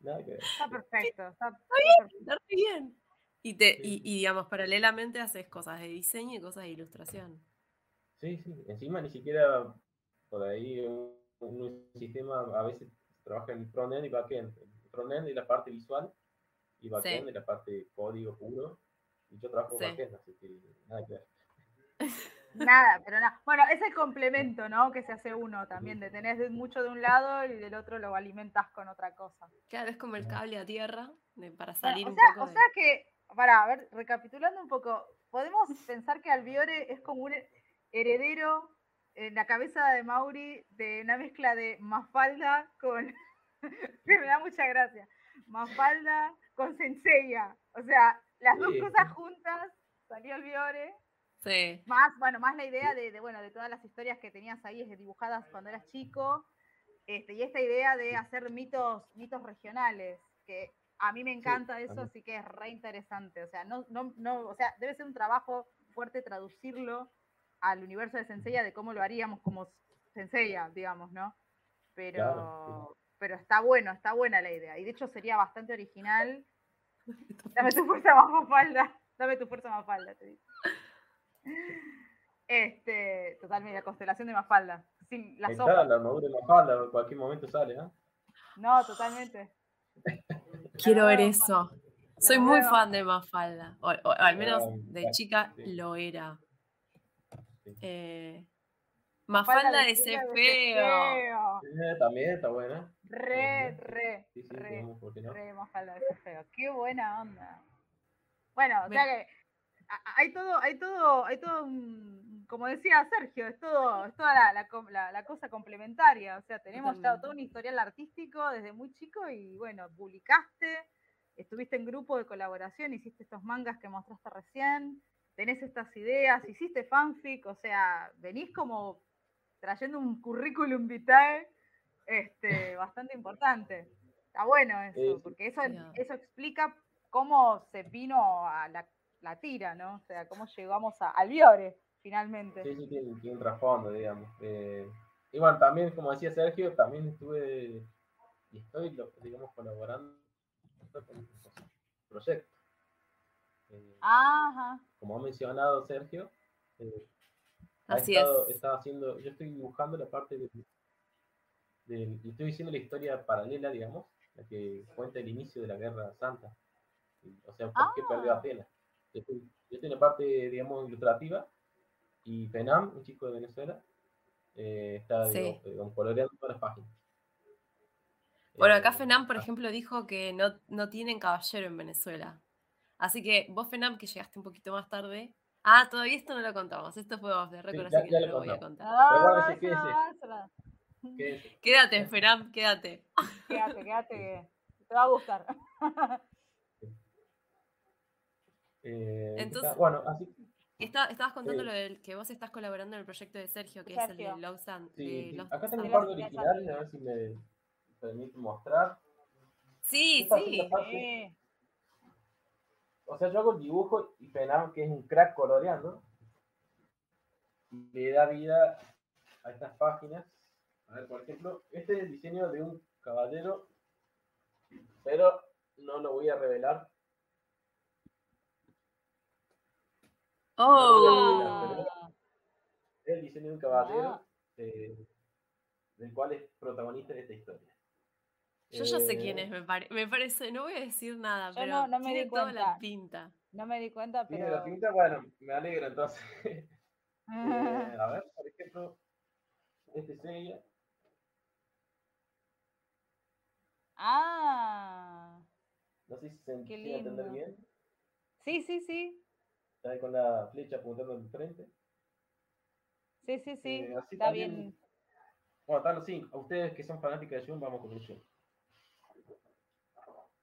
Speaker 4: Nada que ver.
Speaker 3: Está perfecto. Está, está perfecto.
Speaker 2: Está bien. Y, te,
Speaker 4: Sí.
Speaker 2: y, y, digamos, paralelamente haces cosas de diseño y cosas de ilustración.
Speaker 4: Sí, sí, encima ni siquiera por ahí un, un sistema a veces trabaja en frontend y backend. El frontend es la parte visual y backend es la parte código puro. Y yo trabajo
Speaker 2: Sí.
Speaker 4: backend, así que nada que ver.
Speaker 3: Nada, pero nada. Bueno, es el complemento, ¿no? Que se hace uno también, de tener de- mucho de un lado y del otro lo alimentas con otra cosa.
Speaker 2: Claro, es como el cable a tierra de- para
Speaker 3: Bueno,
Speaker 2: salir
Speaker 3: o,
Speaker 2: un
Speaker 3: sea,
Speaker 2: poco
Speaker 3: o
Speaker 2: de...
Speaker 3: sea que, para, a ver, recapitulando un poco, podemos pensar que Albiore es como un heredero en la cabeza de Mauri de una mezcla de Mafalda con. que me da mucha gracia. Mafalda con Senseiya. O sea, las dos
Speaker 4: Sí.
Speaker 3: cosas juntas salió Albiore.
Speaker 2: Sí,
Speaker 3: Más, bueno, más la idea de, de, bueno, de todas las historias que tenías ahí es dibujadas cuando eras chico. Este, y esta idea de hacer mitos, mitos regionales, que a mí me encanta eso,
Speaker 4: también.
Speaker 3: así que es re interesante. O sea, no, no, no, o sea, debe ser un trabajo fuerte traducirlo al universo de Senseiya de cómo lo haríamos como Senseiya, digamos, ¿no? Pero,
Speaker 4: Claro,
Speaker 3: pero está bueno, está buena la idea. Y de hecho sería bastante original. Dame tu fuerza más falda. Dame tu fuerza más falda, te digo. Este, totalmente, la constelación de Mafalda. Sin la sopa.
Speaker 4: está, la armadura de Mafalda, en cualquier momento sale, ¿ah?
Speaker 3: No, totalmente.
Speaker 2: quiero ver eso. Soy muy fan de Mafalda. O, o al menos de chica lo era.
Speaker 4: Sí.
Speaker 2: Eh, Mafalda de ese
Speaker 3: vestida de
Speaker 2: feo.
Speaker 4: Eh, también está buena.
Speaker 3: Re, re,
Speaker 4: Sí, sí,
Speaker 3: re, re Mafalda de ese feo. Qué buena onda. Bueno, o sea que hay todo, hay todo, hay todo un- como decía Sergio, es todo, es toda la, la com- la- la cosa complementaria. O sea, tenemos ya todo un historial artístico desde muy chico y bueno, publicaste, estuviste en grupo de colaboración, hiciste estos mangas que mostraste recién, tenés estas ideas, hiciste fanfic, o sea, venís como trayendo un currículum vitae este, bastante importante. Está bueno eso, porque eso, eso explica cómo se vino a la, la tira, ¿no? O sea, cómo llegamos a Albiore, finalmente.
Speaker 4: Sí, sí, tiene, tiene un trasfondo, digamos. Eh, y bueno, también, como decía Sergio, también estuve y estoy, digamos, colaborando con con proyectos. Eh,
Speaker 3: Ajá.
Speaker 4: como ha mencionado Sergio, eh,
Speaker 2: Así
Speaker 4: estado-
Speaker 2: es.
Speaker 4: haciendo, yo estoy dibujando la parte de, y estoy diciendo la historia paralela, digamos, la que cuenta el inicio de la Guerra Santa. O sea, por qué perdió
Speaker 3: Ah.
Speaker 4: Atenas. Yo estoy, yo estoy en la parte, digamos, ilustrativa y Fenam, un chico de Venezuela, eh, está
Speaker 2: Sí.
Speaker 4: digamos, digamos, coloreando todas las páginas.
Speaker 2: Bueno, acá Fenam, por
Speaker 4: ah,
Speaker 2: ejemplo, dijo que no, no tienen caballero en Venezuela. Así que vos, Fenam, que llegaste un poquito más tarde. Ah, todavía esto no lo contamos. Esto fue off de récord,
Speaker 4: ya-
Speaker 2: así que
Speaker 4: ya
Speaker 2: no
Speaker 4: lo
Speaker 2: lo voy a contar.
Speaker 4: Pero guárdese,
Speaker 3: Ah,
Speaker 4: quédese.
Speaker 2: Quédate, Fenam, quédate.
Speaker 3: Quédate, quédate, que te va a gustar.
Speaker 4: Eh, ¿qué
Speaker 2: Entonces-
Speaker 4: tal? bueno, así
Speaker 2: Está- estabas contando
Speaker 4: Sí.
Speaker 2: lo del que vos estás colaborando en el proyecto de Sergio, que es el
Speaker 3: Sergio.
Speaker 2: de and-
Speaker 4: sí, sí. Acá tengo un par de originales, a ver si me permite mostrar.
Speaker 2: Sí,
Speaker 4: Esta
Speaker 2: sí.
Speaker 4: O sea, yo hago el dibujo y Fenam, que es un crack coloreando, le da vida a estas páginas. A ver, por ejemplo, este es el diseño de un caballero, pero no lo voy a revelar.
Speaker 2: Oh,
Speaker 4: Es el diseño de un caballero
Speaker 3: Ah.
Speaker 4: eh, del cual es protagonista de esta historia.
Speaker 2: Yo ya sé
Speaker 4: Eh,
Speaker 2: quién es, me, pare- me parece. No voy a decir nada,
Speaker 3: Yo
Speaker 2: pero
Speaker 3: no- no me
Speaker 2: tiene
Speaker 3: di
Speaker 2: toda la
Speaker 3: cuenta.
Speaker 2: pinta.
Speaker 3: No me di cuenta,
Speaker 4: Tiene
Speaker 3: pero.
Speaker 4: la pinta, bueno, me alegro entonces. Eh, a ver, por ejemplo, este es ella.
Speaker 3: Ah,
Speaker 4: No sé si se entender
Speaker 3: lindo.
Speaker 4: bien.
Speaker 3: sí, sí, sí.
Speaker 4: Está ahí con la flecha apuntando al frente.
Speaker 3: Sí, sí, sí.
Speaker 4: Eh, así
Speaker 3: Está
Speaker 4: también-
Speaker 3: bien.
Speaker 4: Bueno, están los cinco. A ustedes que son fanáticas de Jun, vamos con el Jun.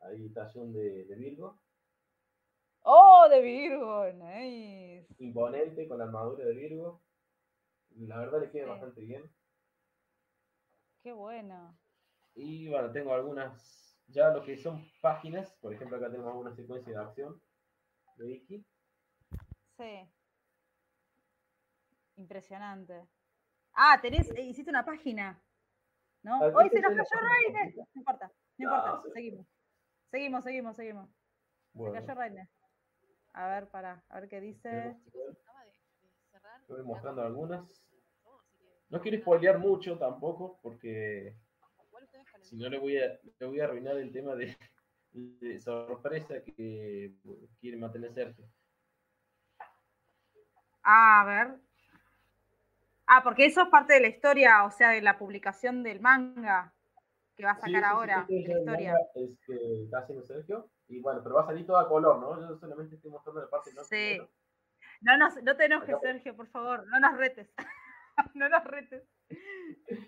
Speaker 4: Ahí está Jun de, de Virgo.
Speaker 3: Oh, de Virgo, nice.
Speaker 4: Imponente, con la armadura de Virgo. La verdad le queda
Speaker 3: Sí.
Speaker 4: bastante bien.
Speaker 3: Qué bueno.
Speaker 4: Y bueno, tengo algunas, ya lo que son páginas. Por ejemplo, acá tenemos una secuencia de acción de Iki.
Speaker 3: Sí. Impresionante. Ah, tenés, eh, hiciste una página. ¿No?
Speaker 4: Ah,
Speaker 3: Hoy
Speaker 4: ¿viste
Speaker 3: se nos cayó
Speaker 4: completa?
Speaker 3: No importa, no
Speaker 4: No,
Speaker 3: importa. Seguimos. Seguimos, seguimos, seguimos, Se
Speaker 4: Bueno,
Speaker 3: cayó Rainer. A ver, para, a ver qué dice.
Speaker 4: tenemos-
Speaker 2: Acaba de, de cerrar.
Speaker 4: estoy mostrando algunas.
Speaker 2: No,
Speaker 4: quiero spoilear mucho tampoco, porque si no le voy a, le voy a arruinar el tema de, de sorpresa que quiere mantener Sergio.
Speaker 3: A ver. Ah, porque eso es parte de la historia, o sea, de la publicación del manga que va a sacar
Speaker 4: sí,
Speaker 3: ahora, la historia.
Speaker 4: es que está haciendo Sergio. Y bueno, pero va a salir todo a color, ¿no? Yo solamente estoy mostrando la parte no
Speaker 3: Sí. No, nos, no te enojes,
Speaker 4: Acá-
Speaker 3: Sergio, por favor, no nos retes. no nos retes.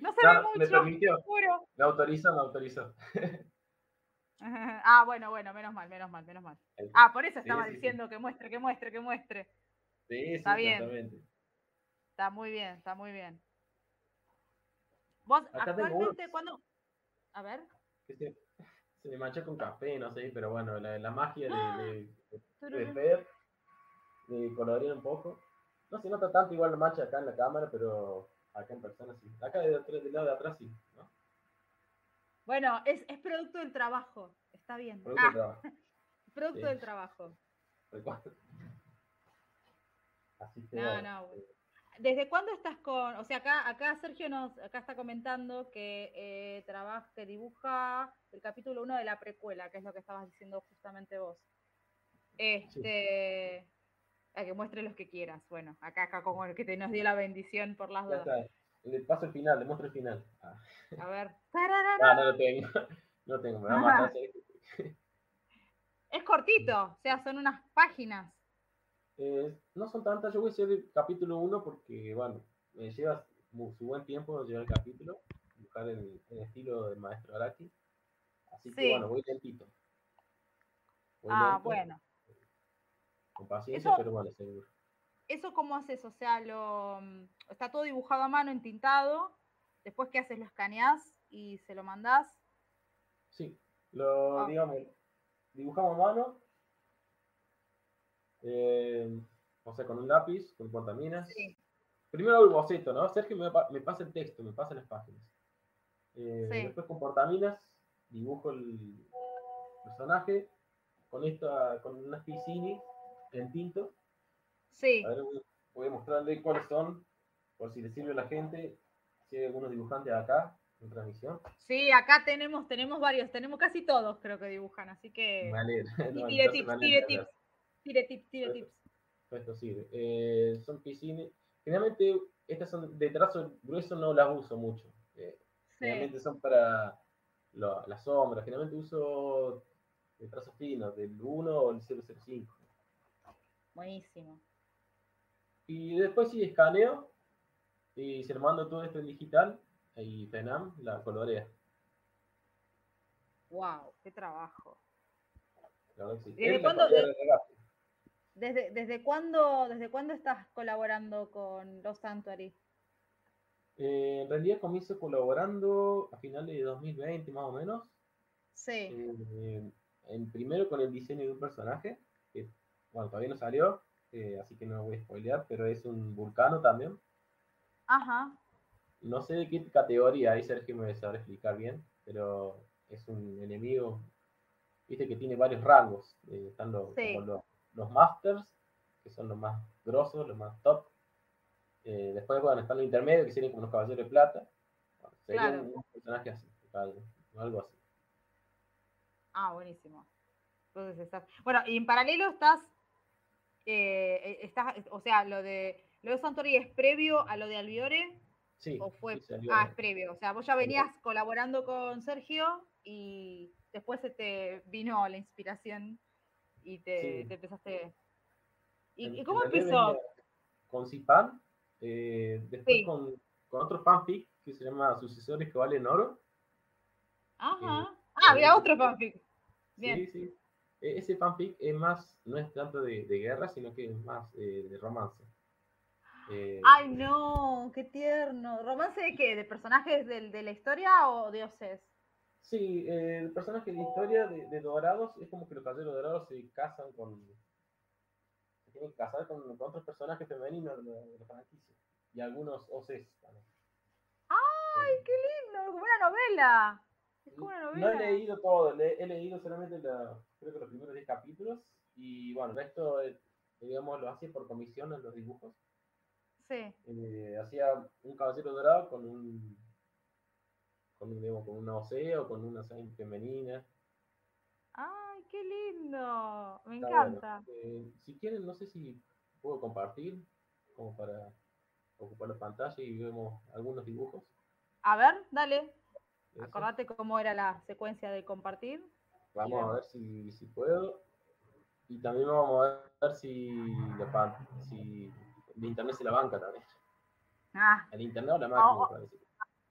Speaker 3: No se ve
Speaker 4: me
Speaker 3: mucho,
Speaker 4: permitió,
Speaker 3: juro.
Speaker 4: me autorizó, me autorizó.
Speaker 3: Ah, bueno, bueno, menos mal, menos mal, menos mal. Ah, por eso estaba diciendo que muestre, que muestre, que muestre.
Speaker 4: sí, sí,
Speaker 3: está bien.
Speaker 4: exactamente.
Speaker 3: Está muy bien, está muy bien. Vos
Speaker 4: Acá
Speaker 3: actualmente,
Speaker 4: unos.
Speaker 3: A ver.
Speaker 4: Que se, se me manchó con café, no sé, pero bueno, la, la magia de, de, de
Speaker 3: tururú.
Speaker 4: ver, de colorear un poco. No se nota tanto igual la mancha acá en la cámara, pero acá en persona sí. Acá de atrás- del lado de atrás sí, ¿no?
Speaker 3: Bueno, es, es producto del trabajo. Está bien.
Speaker 4: Producto de
Speaker 3: Ah,
Speaker 4: trabajo.
Speaker 3: producto
Speaker 4: sí.
Speaker 3: del trabajo.
Speaker 4: Así que
Speaker 3: No, no, bueno. ¿Desde cuándo estás con.? O sea, acá, acá Sergio nos acá está comentando que eh, trabaja, que dibuja el capítulo 1 de la precuela, que es lo que estabas diciendo justamente vos. Este. A que muestre los que quieras. Bueno, acá, acá como el que te nos dio la bendición por las
Speaker 4: está. Le paso el final, le muestro el final. Ah,
Speaker 3: A ver.
Speaker 4: Ah, no lo tengo. No tengo, me va a matar.
Speaker 3: Es cortito, o sea, son unas páginas.
Speaker 4: Eh, no son tantas, yo voy a hacer el capítulo 1 porque, bueno, me lleva su buen tiempo llevar el capítulo, buscar el, el estilo del maestro Araki. Así que, bueno, voy lentito. Voy
Speaker 3: Ah,
Speaker 4: lento,
Speaker 3: bueno.
Speaker 4: Con paciencia,
Speaker 3: Eso-
Speaker 4: pero bueno, seguro.
Speaker 3: ¿Eso cómo haces? O sea, lo mm, está todo dibujado a mano, entintado. Después, ¿qué haces? ¿Lo escaneás y se lo mandás?
Speaker 4: Sí, lo,
Speaker 3: Ah.
Speaker 4: digamos, dibujamos a mano, eh, o sea, con un lápiz, con portaminas.
Speaker 3: Sí.
Speaker 4: Primero el boceto, ¿no? Sergio me, me pasa el texto, me pasa las páginas. Eh,
Speaker 3: Sí.
Speaker 4: Después con portaminas dibujo el personaje con esta, con unas piscinis en tinto.
Speaker 3: Sí.
Speaker 4: A ver, voy, a mostrarle cuáles son, por si le sirve a la gente, si hay algunos dibujantes acá en transmisión.
Speaker 3: Sí, acá tenemos, tenemos varios, tenemos casi todos, creo que dibujan, así que. Y
Speaker 4: no,
Speaker 3: tire tips, tire tips, tire tips, tire
Speaker 4: Perfecto.
Speaker 3: tips.
Speaker 4: Esto sirve. Eh, son piscines. Generalmente estas son de trazo grueso, no las uso mucho. Eh,
Speaker 3: Sí.
Speaker 4: Generalmente son para las sombras. Generalmente uso de trazo fino, del 1 o el 005.
Speaker 3: Buenísimo.
Speaker 4: Y después sí escaneo y se lo mando todo esto en digital y Fenam la colorea.
Speaker 3: Wow, qué trabajo.
Speaker 4: La sí.
Speaker 3: ¿Desde
Speaker 4: la
Speaker 3: cuándo- de-. ¿Desde, desde cuándo, desde cuándo estás colaborando con Los Santuary?
Speaker 4: Eh, en realidad comienzo colaborando a finales de 2020 más o menos.
Speaker 3: Sí.
Speaker 4: Eh, en primero con el diseño de un personaje, que bueno, todavía no salió, eh, así que no voy a spoilear, pero es un vulcano también.
Speaker 3: Ajá.
Speaker 4: No sé de qué categoría, ahí Sergio me sabrá explicar bien, pero es un enemigo, viste que tiene varios rangos. eh, están los,
Speaker 3: Sí.
Speaker 4: los, los masters, que son los más grosos, los más top. Eh, después, bueno, están los intermedios, que serían como los caballeros de plata. Bueno, sería
Speaker 3: Claro.
Speaker 4: un, personaje así, algo, algo así.
Speaker 3: Ah, buenísimo. Entonces estás. Bueno, y en paralelo estás. eh, eh, estás o sea, lo de. Lo de Santori es previo a lo de Albiore
Speaker 4: Sí,
Speaker 3: o fue.
Speaker 4: sí,
Speaker 3: Ah, es previo. O sea, vos ya venías colaborando con Sergio y después se te vino la inspiración y te,
Speaker 4: Sí.
Speaker 3: te empezaste... ¿Y,
Speaker 4: En-
Speaker 3: cómo empezó?
Speaker 4: Con Zipan, eh, después
Speaker 3: Sí.
Speaker 4: con, con otro fanfic que se llama Sucesores que valen oro.
Speaker 3: Ajá.
Speaker 4: eh,
Speaker 3: Ah, había
Speaker 4: eh,
Speaker 3: otro fanfic. Bien.
Speaker 4: Sí, sí. E- Ese fanfic es más, no es tanto de, de guerra, sino que es más eh, de romance. Eh,
Speaker 3: Ay, no, qué tierno. ¿Romance de qué? ¿De personajes del- de la historia o dioses?
Speaker 4: Sí, eh, el personaje de la historia de, de Dorados es como que los caballeros dorados se casan con. Se tienen que casar con, con otros personajes femeninos de de la franquicia. Y algunos OCs también.
Speaker 3: ¡Ay, qué lindo! Como una novela. Es como una
Speaker 4: No
Speaker 3: novela.
Speaker 4: he leído todo, le- he leído solamente la- creo que los primeros 10 capítulos. Y bueno, el resto, eh, digamos, lo hacía por comisión en los dibujos.
Speaker 3: Sí.
Speaker 4: Eh, hacía un caballero dorado con un. Con, digamos, con una OC o con una OC femenina.
Speaker 3: ¡Ay, qué lindo! Me
Speaker 4: Está
Speaker 3: encanta.
Speaker 4: bueno. Eh, si quieren, no sé si puedo compartir, como para ocupar la pantalla y vemos algunos dibujos.
Speaker 3: A ver, dale.
Speaker 4: Eso.
Speaker 3: Acordate cómo era la secuencia de compartir.
Speaker 4: Vamos a ver si, si puedo. Y también vamos a ver si, la, si el internet se la banca también.
Speaker 3: Ah,
Speaker 4: El internet o la máquina,
Speaker 3: Oh, oh.
Speaker 4: parece.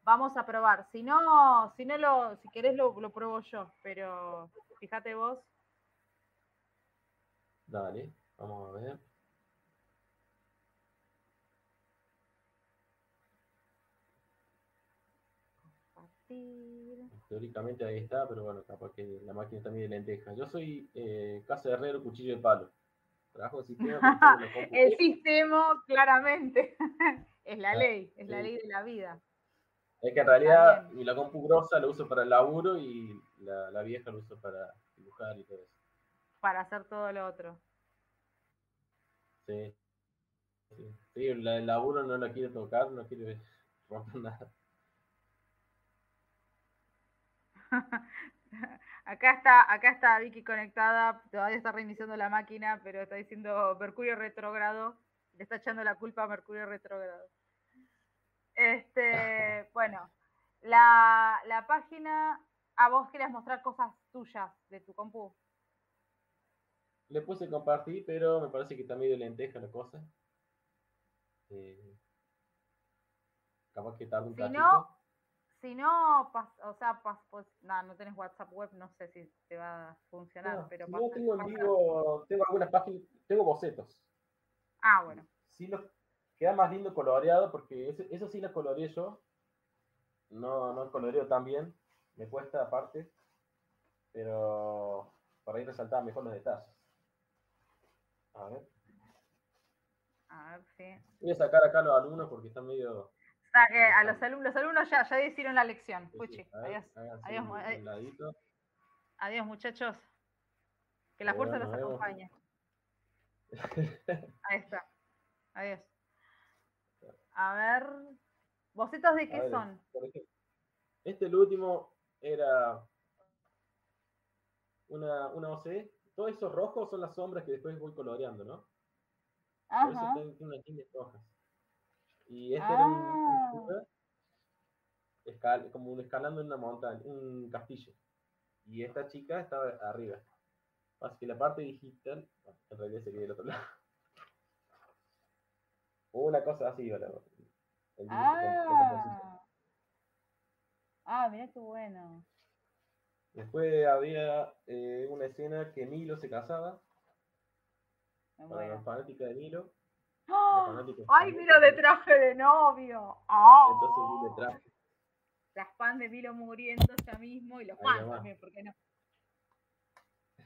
Speaker 3: Vamos a probar. Si no, si no lo, si querés lo, lo pruebo yo, pero fíjate vos.
Speaker 4: Dale, vamos a ver.
Speaker 3: Compartir.
Speaker 4: Teóricamente ahí está, pero bueno, capaz que la máquina está medio lenteja. Yo soy eh, casa de herrero, cuchillo de palo. Trabajo en sistema.
Speaker 3: El sistema, claramente. es la
Speaker 4: Ah,
Speaker 3: ley, es la ley de la vida.
Speaker 4: Es que en realidad mi la compu grosa la uso para el laburo y la, la vieja la uso para dibujar y todo eso.
Speaker 3: Para hacer todo lo otro.
Speaker 4: Sí. Sí, Sí, la del laburo no la quiero tocar, no quiero romper nada.
Speaker 3: Acá está, acá está Vicky conectada, todavía está reiniciando la máquina, pero está diciendo Mercurio retrógrado, le está echando la culpa a Mercurio retrógrado. Este, bueno, la, la página, a vos querías mostrar cosas tuyas de tu compu.
Speaker 4: Le puse compartir, pero me parece que está medio lenteja la cosa. Eh, capaz que tarda un
Speaker 3: Si
Speaker 4: ratito.
Speaker 3: no, si no, pas- o sea, pas- pues, no, no tenés WhatsApp web, no sé si te va a funcionar,
Speaker 4: No,
Speaker 3: pero
Speaker 4: si no, tengo en vivo, tengo algunas páginas, tengo bocetos.
Speaker 3: Ah, bueno.
Speaker 4: Sí los, queda más lindo coloreado porque eso sí lo coloreé yo. No, no coloreo tan bien, me cuesta aparte, pero para ir resaltando mejor los detalles. A ver,
Speaker 3: A ver, sí.
Speaker 4: voy a sacar acá a los alumnos porque están medio...
Speaker 3: O sea que a los alumnos, los alumnos ya, ya hicieron la lección. Puchi,
Speaker 4: sí, a ver,
Speaker 3: adiós. adiós,
Speaker 4: un-.
Speaker 3: Adiós, muchachos. Que la
Speaker 4: Bueno,
Speaker 3: fuerza los acompañe. Ahí está. Adiós. A ver. ¿Bocetos de qué
Speaker 4: ver,
Speaker 3: son?
Speaker 4: este el último era una, una OC. Todos esos rojos son las sombras que después voy coloreando, ¿no? Por eso
Speaker 3: Ajá.
Speaker 4: tengo unas líneas rojas. Y este era un, un
Speaker 3: Ah.
Speaker 4: escal- como un escalando en una montaña, un castillo. Y esta chica estaba arriba. Así que la parte digital, en realidad sería del otro lado. Una cosa así, la- el la.
Speaker 3: Ah. Ah, mira qué bueno.
Speaker 4: Después había eh, una escena que Milo se casaba, para
Speaker 3: muero.
Speaker 4: los fanáticos de Milo.
Speaker 3: ¡Ah! ¡Ay, Milo de traje de novio! ¡Ah!
Speaker 4: Entonces vi de traje.
Speaker 3: Las fans de Milo muriendo ya mismo y los
Speaker 4: Ahí
Speaker 3: fans también, ¿por qué no?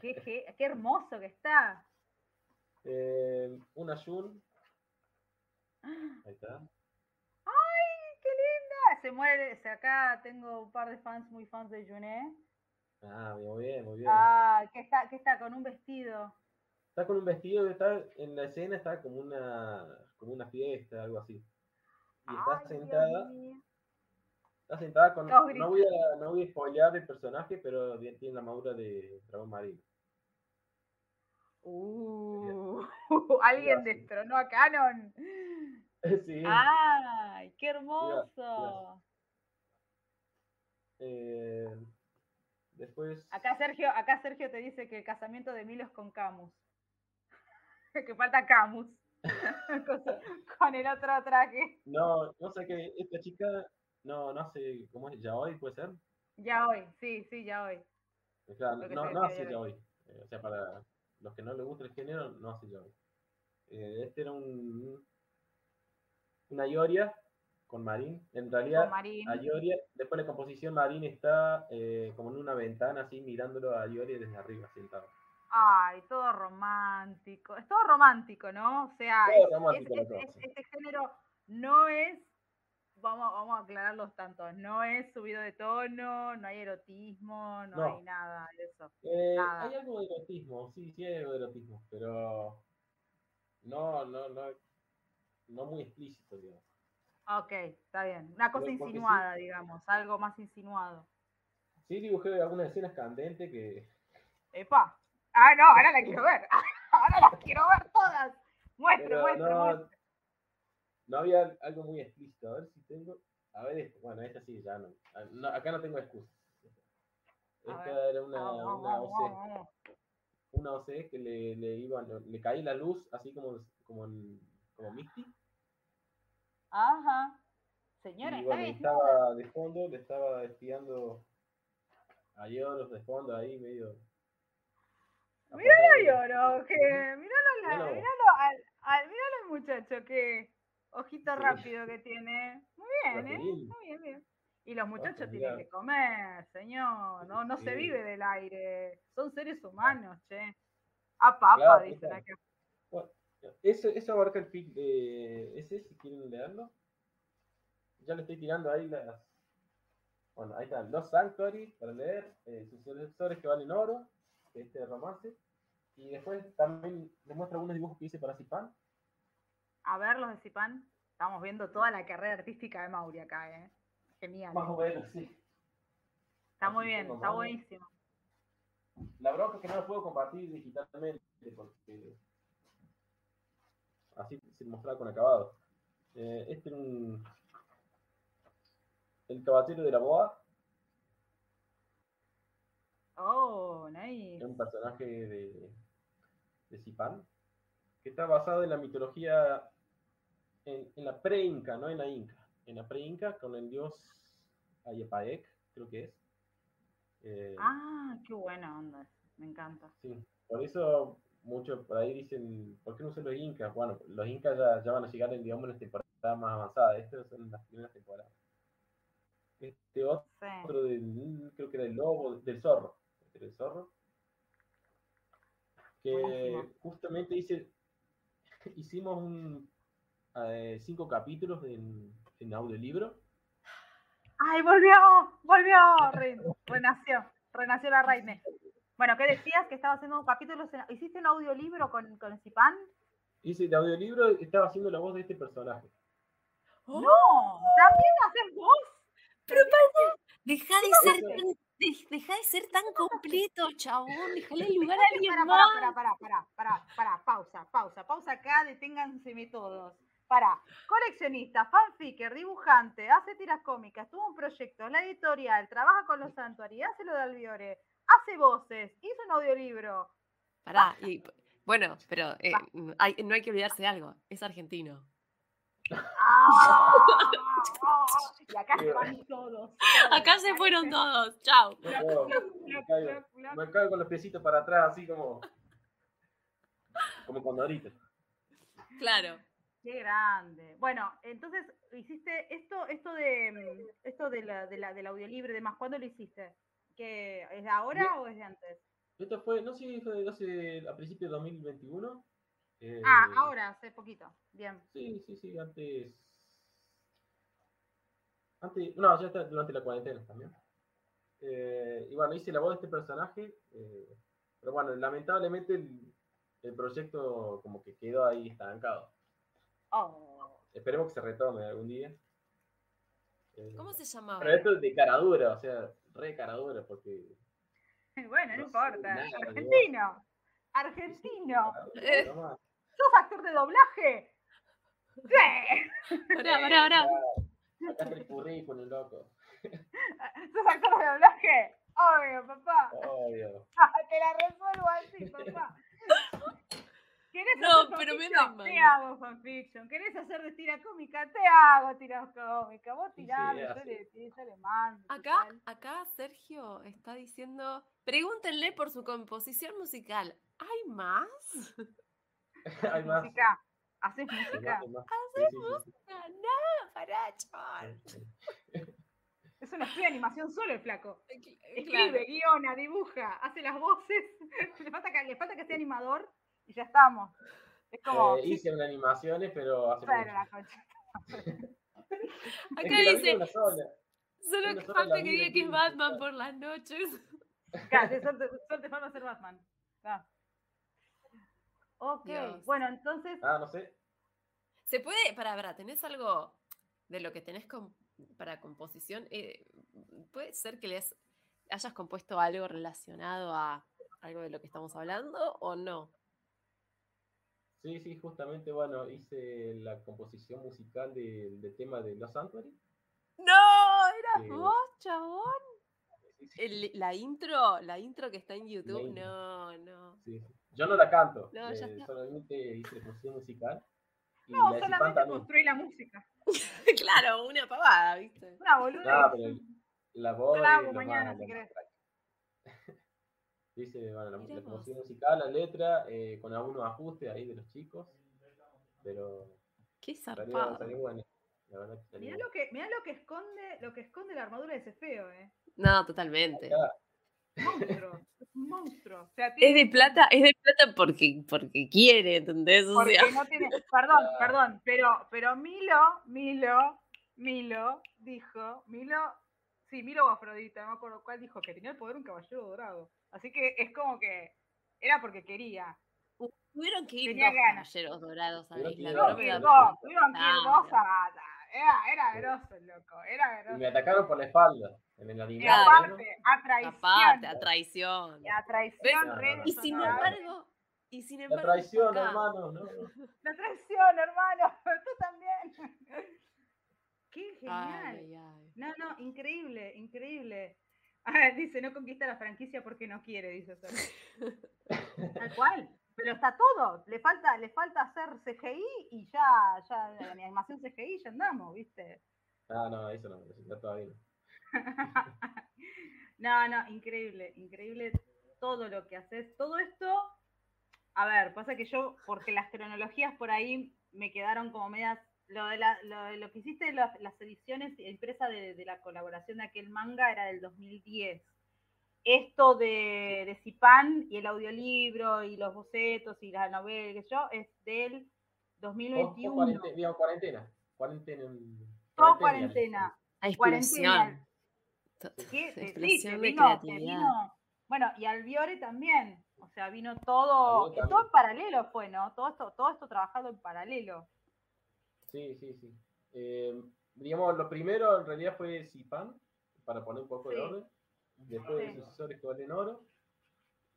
Speaker 3: Qué, qué, qué hermoso que está.
Speaker 4: Eh, una Jun. Ahí está.
Speaker 3: ¡Ay, qué linda! Se muere, se- acá tengo un par de fans muy fans de Juné.
Speaker 4: Ah, muy bien, muy bien.
Speaker 3: Ah, que está, que está con un vestido.
Speaker 4: Está con un vestido que está en la escena, está como una, como una fiesta, algo así. Y está
Speaker 3: Ay,
Speaker 4: sentada, está sentada con. No voy a, no voy a spoilear el personaje, pero tiene la armadura de dragón marino.
Speaker 3: Uh, alguien destronó a Canon.
Speaker 4: sí.
Speaker 3: ¡Ay, qué hermoso!
Speaker 4: Eh, Después.
Speaker 3: Acá Sergio, acá Sergio te dice que el casamiento de Milo es con Camus. que falta Camus. con, con el otro traje.
Speaker 4: No, no sé qué. Esta chica. No, no hace. ¿Cómo es? ¿Ya hoy puede ser?
Speaker 3: Ya hoy, sí, sí, ya hoy.
Speaker 4: O sea,
Speaker 3: Lo que
Speaker 4: no, no hace
Speaker 3: ya
Speaker 4: ya hoy. Eh, o sea, para los que no les gusta el género, no hace ya hoy. Eh, este era un. Una Ioria con Marín. En realidad,
Speaker 3: Marín.
Speaker 4: a Ioria, después la composición Marín está eh, como en una ventana así mirándolo a Ioria desde arriba sentado.
Speaker 3: Ay, todo romántico. Es todo romántico, ¿no? O sea,
Speaker 4: Todo
Speaker 3: es-
Speaker 4: romántico
Speaker 3: es- este género no es, vamos, vamos a aclarar los tantos, no es subido de tono, no hay erotismo, no,
Speaker 4: No.
Speaker 3: hay nada de eso.
Speaker 4: Eh,
Speaker 3: Nada.
Speaker 4: hay algo de erotismo, sí, sí hay algo de erotismo, pero no, no, no, no muy explícito, digamos.
Speaker 3: Ok, está bien. Una cosa
Speaker 4: Pero porque sí-
Speaker 3: insinuada, digamos, algo más insinuado.
Speaker 4: Sí dibujé algunas escenas candentes que
Speaker 3: Epa. Ah, no, ahora la quiero ver. Ahora las quiero ver todas. Muestre,
Speaker 4: Pero
Speaker 3: muestre,
Speaker 4: no,
Speaker 3: muestre.
Speaker 4: no había algo muy explícito. A ver si tengo. A ver, esto. bueno, esta sí, ya no. Ah, no, acá no tengo excusa. Esta
Speaker 3: ver.
Speaker 4: era una,
Speaker 3: Vamos,
Speaker 4: una
Speaker 3: vamos,
Speaker 4: OC. Una OC que le, le iba, le caía la luz así como, como, en- como Misty.
Speaker 3: Ajá. Señora,
Speaker 4: y
Speaker 3: está
Speaker 4: bueno,
Speaker 3: bien.
Speaker 4: estaba de fondo, le estaba espiando a Yoros de fondo ahí medio.
Speaker 3: Míralo
Speaker 4: apoyado.
Speaker 3: lloro, que míralo, la-
Speaker 4: Míralo.
Speaker 3: al, al- míralo al muchacho, que ojito
Speaker 4: Sí.
Speaker 3: rápido que tiene. Muy bien, ¿eh? Muy bien, bien. Y los muchachos
Speaker 4: Ojo,
Speaker 3: tienen que comer, señor. No, no se vive del aire. Son seres humanos, che. Apa, apa,
Speaker 4: Claro,
Speaker 3: dicen acá.
Speaker 4: Bueno, eso, eso abarca el fic de ese, si quieren leerlo. Ya le estoy tirando ahí las. Bueno, ahí están los Sanctuary para leer, eh, sus sucesores que valen oro, que este romance. Y después también les muestro algunos dibujos que hice para Zipan.
Speaker 3: A ver, los de Zipan. Estamos viendo toda la carrera artística de Mauri acá, ¿eh? Genial.
Speaker 4: Más o menos, sí.
Speaker 3: Está muy bien, está buenísimo.
Speaker 4: La bronca es que no lo puedo compartir digitalmente porque así se mostraba con acabado. Eh, este es un. El caballero de la boa.
Speaker 3: Oh, nice.
Speaker 4: es un personaje de, de Zipan, que está basado en la mitología, en, en la pre-inca, no en la inca, en la pre-inca con el dios Ayapaek, creo que es. Eh,
Speaker 3: Ah, qué buena onda. Me encanta.
Speaker 4: sí, por eso muchos por ahí dicen, ¿por qué no usan los incas? Bueno, los incas ya, ya van a llegar en, digamos, en las temporadas más avanzadas, estas son las primeras temporadas. Este otro
Speaker 3: Sí.
Speaker 4: del, creo que era el lobo, del zorro, este era el zorro, que
Speaker 3: Buenísimo.
Speaker 4: justamente hice, hicimos un, eh, cinco capítulos en, en audiolibro.
Speaker 3: ¡Ay, volvió! ¡Volvió! Re- renació. Renació la Reine. Bueno, ¿qué decías? Que estaba haciendo un capítulo. ¿Hiciste un audiolibro con, con Zipan?
Speaker 4: Hice el audiolibro y estaba haciendo la voz de este personaje.
Speaker 2: ¡Oh!
Speaker 3: ¡No! ¿También haces vos?
Speaker 2: Pero para, deja de ser tan, de- deja de ser tan completo, chabón. Déjale el lugar a alguien
Speaker 3: Para,
Speaker 2: más.
Speaker 3: para, para, para, para, para, pausa, pausa, pausa acá, deténganseme todos. Para, coleccionista, fanficker, dibujante, hace tiras cómicas, tuvo un proyecto, la editorial, trabaja con los santuarios, hace lo de Albiore, hace voces, hizo un audiolibro.
Speaker 2: Pará, y, bueno, pero eh, hay- no hay que olvidarse de algo. Es argentino.
Speaker 3: ¡Ah! Y acá se van todos.
Speaker 2: Acá se fueron todos. Chao.
Speaker 4: Me caigo, me caigo, me caigo con los piecitos para atrás, así como. Como condorito.
Speaker 2: Claro.
Speaker 3: Qué grande. Bueno, entonces hiciste esto, esto de mm, esto de la, de la, del audiolibro y demás, ¿cuándo lo hiciste? ¿Que es de ahora o es de antes?
Speaker 4: Esto fue, no sé si fue hace, a principios de 2021. eh,
Speaker 3: Ah, ahora, hace poquito. Bien.
Speaker 4: Sí, sí, sí, antes. Antes, no, ya está durante la cuarentena también. Eh, y bueno, hice la voz de este personaje. eh, pero bueno, lamentablemente el, el proyecto como que quedó ahí estancado.
Speaker 3: Oh.
Speaker 4: Esperemos que se retome algún día. Eh,
Speaker 2: ¿Cómo se llamaba?
Speaker 4: Pero esto es de cara dura, o sea, re cara dura, porque.
Speaker 3: Bueno, no importa.
Speaker 4: nada.
Speaker 3: Argentino. Argentino.
Speaker 2: Eh.
Speaker 3: ¿Sos actor de doblaje? Sí.
Speaker 2: Pará, pará, pará.
Speaker 4: Acá está el currículum, loco.
Speaker 3: ¿Sos actor de doblaje? Obvio, papá.
Speaker 4: Obvio.
Speaker 3: Te la resuelvo así, papá. ¿Querés
Speaker 2: No,
Speaker 3: hacer
Speaker 2: pero me
Speaker 3: fanfiction?
Speaker 2: da
Speaker 3: Te hago fanfiction. ¿Querés hacer de tira cómica? Te hago tira cómica. Vos
Speaker 4: Sí,
Speaker 3: tirame, yo, le, yo le mando.
Speaker 2: Acá, acá Sergio está diciendo, pregúntenle por su composición musical. ¿Hay más?
Speaker 4: Hay más.
Speaker 3: Música. Haces
Speaker 4: hay
Speaker 3: música.
Speaker 4: más, hay más. Sí, sí, sí, sí.
Speaker 2: No, no, pará, chaval.
Speaker 3: Es una estudio de animación solo el flaco. Escribe,
Speaker 2: Claro.
Speaker 3: guiona, dibuja, hace las voces. le, falta que, le falta que sea animador y ya estamos. Es como.
Speaker 4: Eh, hice unas animaciones, pero hace mucho.
Speaker 3: la
Speaker 2: Acá dice, solo falta que diga que es Batman por las noches.
Speaker 3: Claro, suerte, suerte para ser Batman. Ah. Ok,
Speaker 2: Dios.
Speaker 3: bueno, entonces.
Speaker 4: Ah, no sé.
Speaker 2: ¿Se puede, para, para, tenés algo de lo que tenés para composición? Eh, ¿Puede ser que les hayas compuesto algo relacionado a algo de lo que estamos hablando o no?
Speaker 4: Sí, sí, justamente, bueno, hice la composición musical del tema de Los Sanctuary.
Speaker 2: ¡No! ¿Eras
Speaker 4: Eh,
Speaker 2: vos, chabón?
Speaker 4: Sí, sí,
Speaker 2: El- la intro, la intro que está en YouTube, no, no.
Speaker 4: sí, sí. Yo no la canto,
Speaker 2: No, ya
Speaker 4: eh,
Speaker 2: está.
Speaker 4: solamente hice la composición musical. Y
Speaker 3: No,
Speaker 4: la
Speaker 3: solamente construí la música.
Speaker 2: claro, una pavada, ¿viste?
Speaker 3: Una boluda.
Speaker 4: No, pero la voz
Speaker 3: la hago mañana,
Speaker 4: más-
Speaker 3: si querés.
Speaker 4: Dice, bueno, la, la composición musical, la letra, eh, con algunos ajustes ahí de los chicos, pero
Speaker 2: Qué
Speaker 4: salió,
Speaker 2: zarpado.
Speaker 4: salió bueno. La verdad que salió
Speaker 3: Mirá
Speaker 4: bueno.
Speaker 3: lo que, mirá lo que esconde, lo que esconde la armadura de ese feo, eh.
Speaker 2: No, totalmente.
Speaker 4: Acá,
Speaker 3: Monstruo, es un monstruo. O sea,
Speaker 2: Es
Speaker 3: tiene-
Speaker 2: de plata, es de plata porque, porque quiere, ¿entendés? O
Speaker 3: Porque
Speaker 2: sea,
Speaker 3: no tiene. Perdón, perdón, pero, pero Milo, Milo, Milo dijo, Milo, sí, Milo o Afrodita, no me acuerdo cuál dijo que tenía el poder de un caballero dorado. Así que es como que era porque quería.
Speaker 2: tuvieron que ir
Speaker 3: Tenía
Speaker 2: dos
Speaker 3: ganas.
Speaker 2: caballeros dorados a la
Speaker 4: Tuvieron que
Speaker 2: isla.
Speaker 4: ir dos,
Speaker 3: tuvieron que ir dos a Era, era grosso el loco, era
Speaker 4: y
Speaker 3: grosso.
Speaker 4: me atacaron por la espalda, en el
Speaker 3: Y
Speaker 4: anime.
Speaker 3: Aparte, a traición.
Speaker 2: Aparte, a traición.
Speaker 3: y a traición,
Speaker 2: Y sin embargo, y sin
Speaker 4: La
Speaker 2: embargo.
Speaker 4: traición,
Speaker 2: acá-
Speaker 4: hermano, no.
Speaker 3: La traición, hermano. Tú también. Qué genial.
Speaker 2: ay, ay.
Speaker 3: No, no, increíble, increíble. Ah, dice, no conquista la franquicia porque no quiere, dice. Tal cual. Pero está todo. Le falta, le falta hacer CGI y ya, ya, la animación CGI ya andamos, ¿viste?
Speaker 4: Ah, no, eso no, eso ya todavía no.
Speaker 3: No, no, increíble, increíble todo lo que haces. Todo esto, a ver, pasa que yo, porque las cronologías por ahí me quedaron como medias. Lo, de la- lo, de lo que hiciste, las, las ediciones impresas de, de la colaboración de aquel manga era del 2010. Esto de, de Zipan y el audiolibro y los bocetos y la novela, que yo, es del
Speaker 4: Vos- vos
Speaker 3: 2021.
Speaker 4: cuarente- digamos, cuarentena. Cuarentena. en-
Speaker 3: Todo
Speaker 4: cuarentena.
Speaker 3: cuarentena. Cuarentena.
Speaker 2: explosión. De
Speaker 3: vino,
Speaker 2: creatividad.
Speaker 3: vino- Bueno, y Albiore también. O sea, vino todo, todo en paralelo fue, ¿no? Todo esto, todo esto trabajado en paralelo.
Speaker 4: Sí, sí, sí. Eh, digamos, lo primero en realidad fue Zipan, para poner un poco de orden. Después
Speaker 3: Sí.
Speaker 4: de sucesores que oro.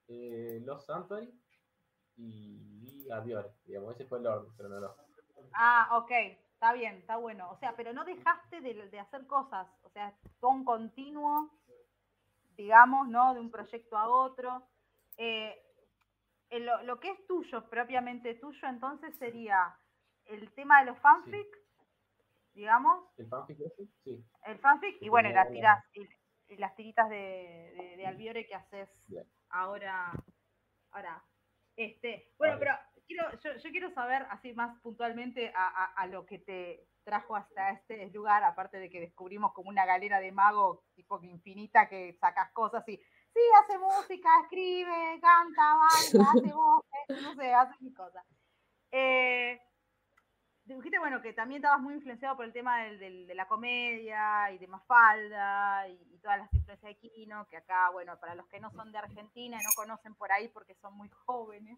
Speaker 4: eh, los Sanctuary y, Adiore. Digamos, ese fue el orden cronológico.
Speaker 3: Ah, ok, está bien, está bueno. O sea, pero no dejaste de, de hacer cosas. O sea, un continuo, digamos, ¿no? De un proyecto a otro. Eh, eh, lo, lo que es tuyo, propiamente tuyo, entonces sería el tema de los fanfic, digamos,
Speaker 4: ¿El fanfic ese? Sí.
Speaker 3: El fanfic y
Speaker 4: Sí,
Speaker 3: bueno, y las tiras y, y las tiritas de, de, de Albiore que haces
Speaker 4: Bien.
Speaker 3: ahora. Ahora. Este, bueno,
Speaker 4: Vale.
Speaker 3: pero quiero, yo, yo quiero saber así más puntualmente a, a- a lo que te trajo hasta este lugar, aparte de que descubrimos como una galera de mago tipo que infinita que sacas cosas y sí, hace música, escribe, canta, baila, hace voces, no sé, hace mil cosas. Eh, dijiste, bueno, que también estabas muy influenciado por el tema del- del- de la comedia y de Mafalda y, y todas las influencias de Kino, que acá, bueno, para los que no son de Argentina y no conocen por ahí porque son muy jóvenes,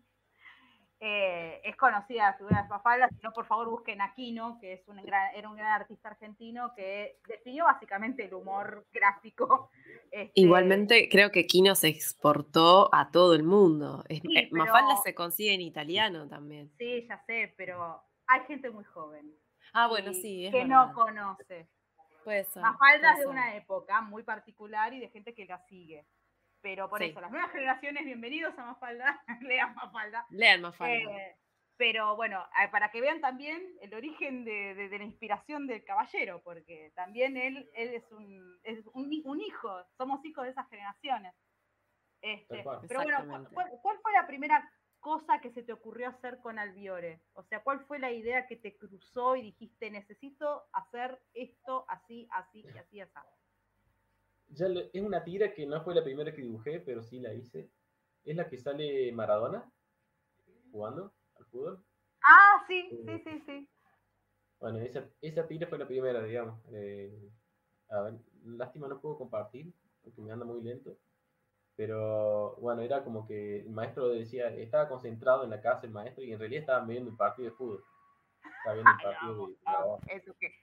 Speaker 3: eh, es conocida la figura de Mafalda, si no, por favor busquen a Kino, que es un gran, era un gran artista argentino que definió básicamente el humor gráfico. este,
Speaker 2: Igualmente, creo que Kino se exportó a todo el mundo.
Speaker 3: Sí,
Speaker 2: eh, Mafalda
Speaker 3: pero-
Speaker 2: se consigue en italiano también.
Speaker 3: Sí, ya sé, pero hay gente muy joven.
Speaker 2: Ah, bueno, sí, es
Speaker 3: que
Speaker 2: verdad.
Speaker 3: no conoce.
Speaker 2: Puede ser.
Speaker 3: Mafalda es de una época muy particular y de gente que la sigue. Pero por
Speaker 2: Sí.
Speaker 3: eso, las nuevas generaciones, bienvenidos a Mafalda, lean Mafalda.
Speaker 2: Lean Mafalda.
Speaker 3: Eh, pero bueno, para que vean también el origen de, de- de la inspiración del caballero, porque también él, él es, un, es un, hi- un hijo, somos hijos de esas generaciones. Este, pero bueno, ¿cu-
Speaker 2: Exactamente.
Speaker 3: ¿cuál, cuál fue la primera cosa que se te ocurrió hacer con Albiore? O sea, ¿cuál fue la idea que te cruzó y dijiste, necesito hacer esto así, así y así, así?
Speaker 4: Ya lo- es una tira que no fue la primera que dibujé, pero sí la hice. Es la que sale Maradona jugando al fútbol.
Speaker 3: Ah, sí, sí, sí, sí.
Speaker 4: Bueno, esa, esa tira fue la primera, digamos. Eh, a ver, lástima no puedo compartir, porque me anda muy lento. Pero bueno, era como que el maestro decía, estaba concentrado en la casa el maestro y en realidad estaban viendo el partido de fútbol. Estaba viendo el
Speaker 3: Ay,
Speaker 4: partido de, Maradona.
Speaker 3: Eso que.